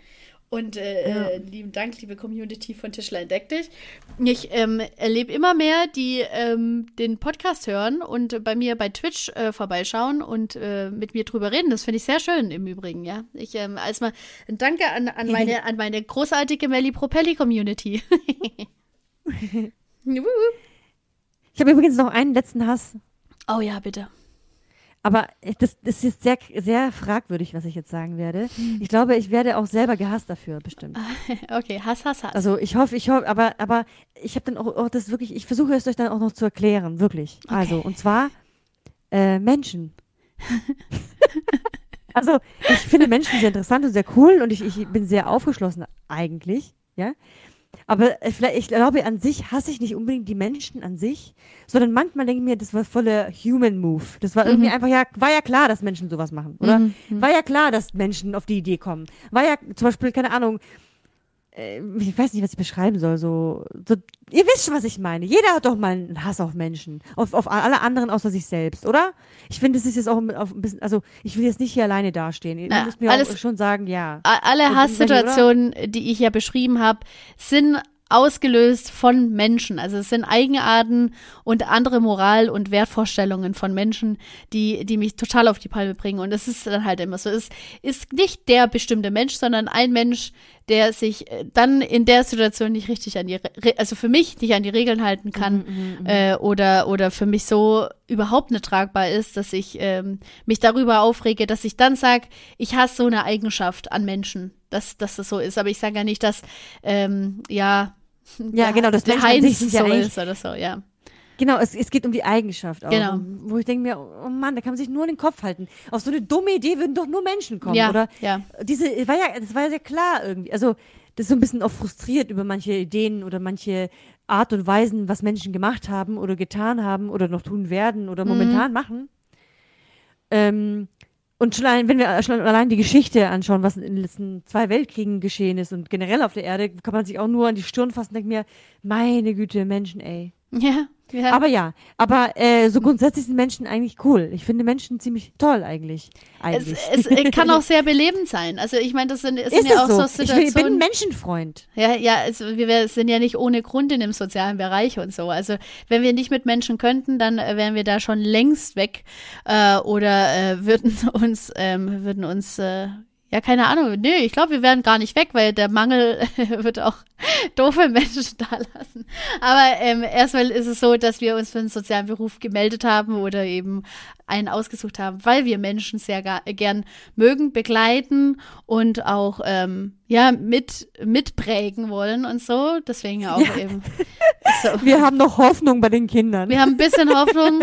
Und äh, Ja. äh, lieben Dank, liebe Community von Tischler entdeck dich. Ich ähm, erlebe immer mehr, die ähm, den Podcast hören und bei mir bei Twitch äh, vorbeischauen und äh, mit mir drüber reden. Das finde ich sehr schön im Übrigen, ja. Ich ähm, als mal Danke an, an, <laughs> meine, an meine großartige Melly Propelli Community. <laughs> Ich habe übrigens noch einen letzten Hass, oh ja, bitte. Aber das, das ist sehr, sehr fragwürdig, was ich jetzt sagen werde. Hm. Ich glaube, ich werde auch selber gehasst dafür, bestimmt. <laughs> Okay, Hass, Hass, Hass. Also ich hoffe, ich hoffe, aber, aber ich habe dann auch, auch das wirklich, ich versuche es euch dann auch noch zu erklären, wirklich. Also, und zwar äh, Menschen. <laughs> also, ich finde Menschen sehr interessant und sehr cool und ich, ich bin sehr aufgeschlossen eigentlich, ja. Aber äh, vielleicht, ich glaube, an sich hasse ich nicht unbedingt die Menschen an sich, sondern manchmal denke ich mir, das war voller Human Move. Das war irgendwie einfach ja, war ja klar, dass Menschen sowas machen, oder? War ja klar, dass Menschen auf die Idee kommen. War ja zum Beispiel, keine Ahnung, ich weiß nicht, was ich beschreiben soll, so, so, ihr wisst schon, was ich meine. Jeder hat doch mal einen Hass auf Menschen, auf, auf alle anderen außer sich selbst, oder? Ich finde, das ist jetzt auch auf ein bisschen, also, ich will jetzt nicht hier alleine dastehen. Ihr Ja, müsst mir alles- auch schon sagen, ja. Alle Hasssituationen, die ich ja beschrieben habe, sind ausgelöst von Menschen. Also es sind Eigenarten und andere Moral- und Wertvorstellungen von Menschen, die, die mich total auf die Palme bringen. Und es ist dann halt immer so. Es ist nicht der bestimmte Mensch, sondern ein Mensch, der sich äh, dann in der Situation nicht richtig an die, Re also für mich nicht an die Regeln halten kann äh, oder, oder für mich so überhaupt nicht tragbar ist, dass ich ähm, mich darüber aufrege, dass ich dann sage, ich hasse so eine Eigenschaft an Menschen, dass, dass das so ist. Aber ich sage ja nicht, dass, ähm, ja, <laughs> Ja, der- genau, das der sich Heinz sind ja so eigentlich- ist oder so, ja. Genau, es, es geht um die Eigenschaft auch. Genau. Wo ich denke mir, oh Mann, da kann man sich nur in den Kopf halten. Auf so eine dumme Idee würden doch nur Menschen kommen, Ja, oder? ja. Diese, war ja, das war ja sehr klar irgendwie. Also, das ist so ein bisschen auch frustriert über manche Ideen oder manche Art und Weisen, was Menschen gemacht haben oder getan haben oder noch tun werden oder Mhm. momentan machen. Ähm, und schon allein, wenn wir schon allein die Geschichte anschauen, was in den letzten zwei Weltkriegen geschehen ist und generell auf der Erde, kann man sich auch nur an die Stirn fassen und denkt mir, meine Güte, Menschen, ey. Ja, ja. Aber ja, aber äh, so grundsätzlich sind Menschen eigentlich cool. Ich finde Menschen ziemlich toll eigentlich. es, eigentlich. es äh, kann <laughs> auch sehr belebend sein. Also ich meine, das sind, es sind ja es auch so? so ich bin, ein Situationen. Menschenfreund. Ja, ja, also wir sind ja nicht ohne Grund in dem sozialen Bereich und so. Also wenn wir nicht mit Menschen könnten, dann äh, wären wir da schon längst weg äh, oder äh, würden uns, ähm, würden uns, äh, ja, keine Ahnung, nee, ich glaube, wir wären gar nicht weg, weil der Mangel <laughs> wird auch doofe Menschen <laughs> da lassen. Aber ähm, erstmal ist es so, dass wir uns für einen sozialen Beruf gemeldet haben oder eben einen ausgesucht haben, weil wir Menschen sehr ga- gern mögen, begleiten und auch ähm, ja mit mitprägen wollen und so. Deswegen auch eben <laughs> So. Wir haben noch Hoffnung bei den Kindern. Wir haben ein bisschen Hoffnung.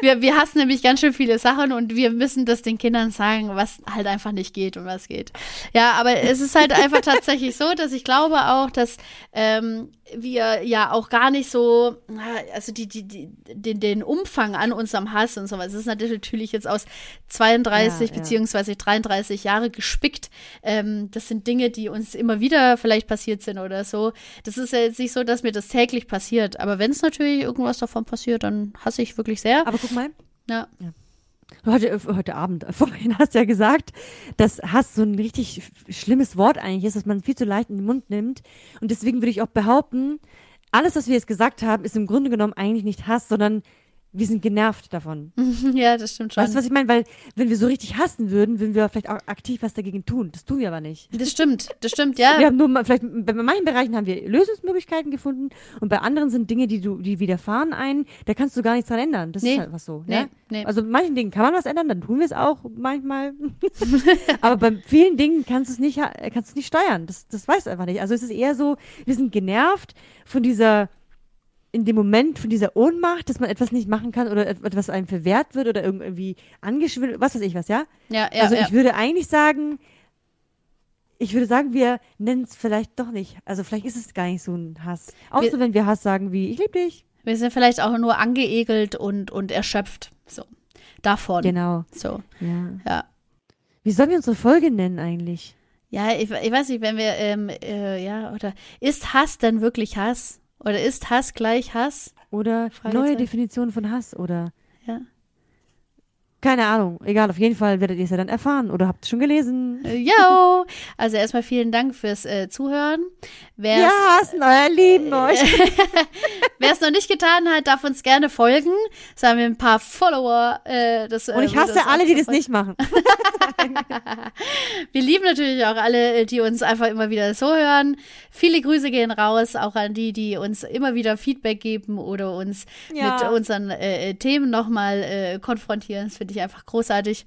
Wir, wir hassen nämlich ganz schön viele Sachen und wir müssen das den Kindern sagen, was halt einfach nicht geht und was geht. Ja, aber es ist halt einfach <laughs> tatsächlich so, dass ich glaube auch, dass ähm, wir ja auch gar nicht so, also die, die, die, den, den Umfang an unserem Hass und sowas, das ist natürlich jetzt aus 32 Ja, ja. beziehungsweise 33 Jahre gespickt. Ähm, das sind Dinge, die uns immer wieder vielleicht passiert sind oder so. Das ist ja jetzt nicht so, dass mir das täglich passiert. Aber wenn es natürlich irgendwas davon passiert, dann hasse ich wirklich sehr. Aber guck mal, Ja. Heute, äh, heute Abend, äh, <laughs> vorhin hast du ja gesagt, dass Hass so ein richtig sch- schlimmes Wort eigentlich ist, dass man viel zu leicht in den Mund nimmt. Und deswegen würde ich auch behaupten, alles, was wir jetzt gesagt haben, ist im Grunde genommen eigentlich nicht Hass, sondern wir sind genervt davon. <laughs> ja, das stimmt schon. Weißt du, was ich meine? Weil, wenn wir so richtig hassen würden, würden wir vielleicht auch aktiv was dagegen tun. Das tun wir aber nicht. das stimmt, das stimmt, ja. Wir haben nur vielleicht bei manchen Bereichen haben wir Lösungsmöglichkeiten gefunden und bei anderen sind Dinge, die du, die widerfahren ein, da kannst du gar nichts dran ändern. Das Nee. ist halt was so. Nee, ja? nee. Also bei manchen Dingen kann man was ändern, dann tun wir es auch manchmal. <laughs> <laughs> Aber bei vielen Dingen kannst du es nicht, kannst du es nicht steuern. Das, das weißt du einfach nicht. Also es ist eher so, wir sind genervt von dieser in dem Moment von dieser Ohnmacht, dass man etwas nicht machen kann oder et- etwas einem verwehrt wird oder irgendwie angeschwindelt, was weiß ich was, ja? ja, ja, also ja. ich würde eigentlich sagen, ich würde sagen, wir nennen es vielleicht doch nicht. Also vielleicht ist es gar nicht so ein Hass. Außer Wir- wenn wir Hass sagen wie, ich liebe dich. Wir sind vielleicht auch nur angeekelt und, und erschöpft. So. Davon. Genau. So. Ja. Ja. Wie sollen wir unsere Folge nennen eigentlich? Ja, ich, ich weiß nicht, wenn wir, ähm, äh, ja, oder ist Hass denn wirklich Hass? Oder ist Hass gleich Hass? Oder neue Definition von Hass oder. Keine Ahnung. Egal, auf jeden Fall werdet ihr es ja dann erfahren oder habt es schon gelesen. Äh, Yo! Also erstmal vielen Dank fürs äh, Zuhören. Wer Ja, hassen euer Lieben euch. <laughs> Wer es noch nicht getan hat, darf uns gerne folgen. Das haben wir ein paar Follower. Äh, das, äh, Und ich wird hasse alle, die das nicht machen. <laughs> <laughs> Wir lieben natürlich auch alle, äh, die uns einfach immer wieder so hören. Viele Grüße gehen raus, auch an die, die uns immer wieder Feedback geben oder uns Ja. mit unseren äh, äh, Themen nochmal äh, konfrontieren. Das finde ich einfach großartig.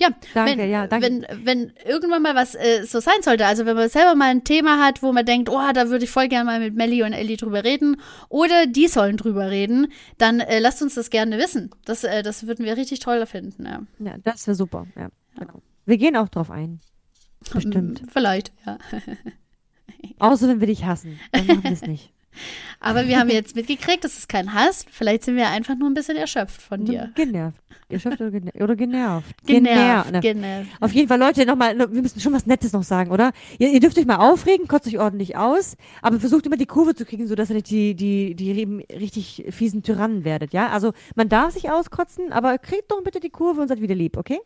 Ja, Danke, wenn, ja, danke. Wenn, wenn irgendwann mal was äh, so sein sollte, also wenn man selber mal ein Thema hat, wo man denkt, oh, da würde ich voll gerne mal mit Melly und Ellie drüber reden oder die sollen drüber reden, dann äh, lasst uns das gerne wissen. Das, äh, das würden wir richtig toll finden. Ja. Ja, das wäre super. Ja, genau. Wir gehen auch drauf ein. Bestimmt. Vielleicht, ja. <laughs> Außer wenn wir dich hassen. Dann machen wir es nicht. Aber wir haben jetzt mitgekriegt, das ist kein Hass. Vielleicht sind wir einfach nur ein bisschen erschöpft von dir. Genervt. Erschöpft oder genervt? Oder genervt. Genervt, Ne. genervt. Auf jeden Fall, Leute, nochmal, wir müssen schon was Nettes noch sagen, oder? Ihr, ihr dürft euch mal aufregen, kotzt euch ordentlich aus, aber versucht immer die Kurve zu kriegen, sodass ihr nicht die, die, die richtig fiesen Tyrannen werdet, ja? Also, man darf sich auskotzen, aber kriegt doch bitte die Kurve und seid wieder lieb, okay?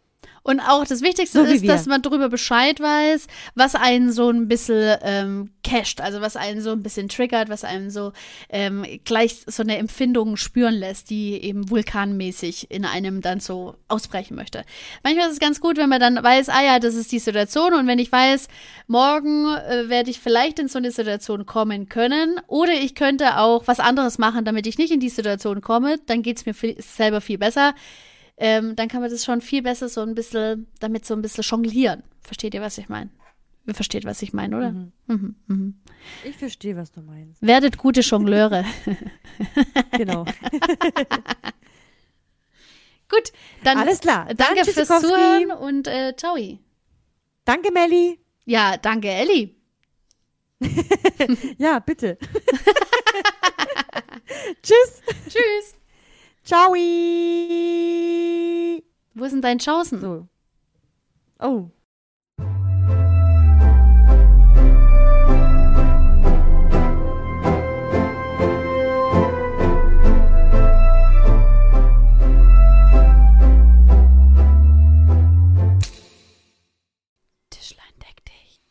Und auch das Wichtigste So ist, wir. dass man darüber Bescheid weiß, was einen so ein bisschen ähm, casht, also was einen so ein bisschen triggert, was einen so ähm, gleich so eine Empfindung spüren lässt, die eben vulkanmäßig in einem dann so ausbrechen möchte. Manchmal ist es ganz gut, wenn man dann weiß, ah ja, das ist die Situation und wenn ich weiß, morgen äh, werde ich vielleicht in so eine Situation kommen können oder ich könnte auch was anderes machen, damit ich nicht in die Situation komme, dann geht's mir viel, selber viel besser ähm, dann kann man das schon viel besser so ein bisschen, damit so ein bisschen jonglieren. Versteht ihr, was ich meine? Ihr versteht, was ich meine, oder? Mhm. Mhm. Ich verstehe, was du meinst. Werdet gute Jongleure. <laughs> Genau. <laughs> Gut, dann Alles klar. Dann danke fürs Tschüssikowski. Zuhören und äh, ciao. Danke, Melli. Ja, danke, Elli. <laughs> Ja, bitte. Tschüss. Tschüss. Ciao. Wo ist denn dein Chausen? So. Oh.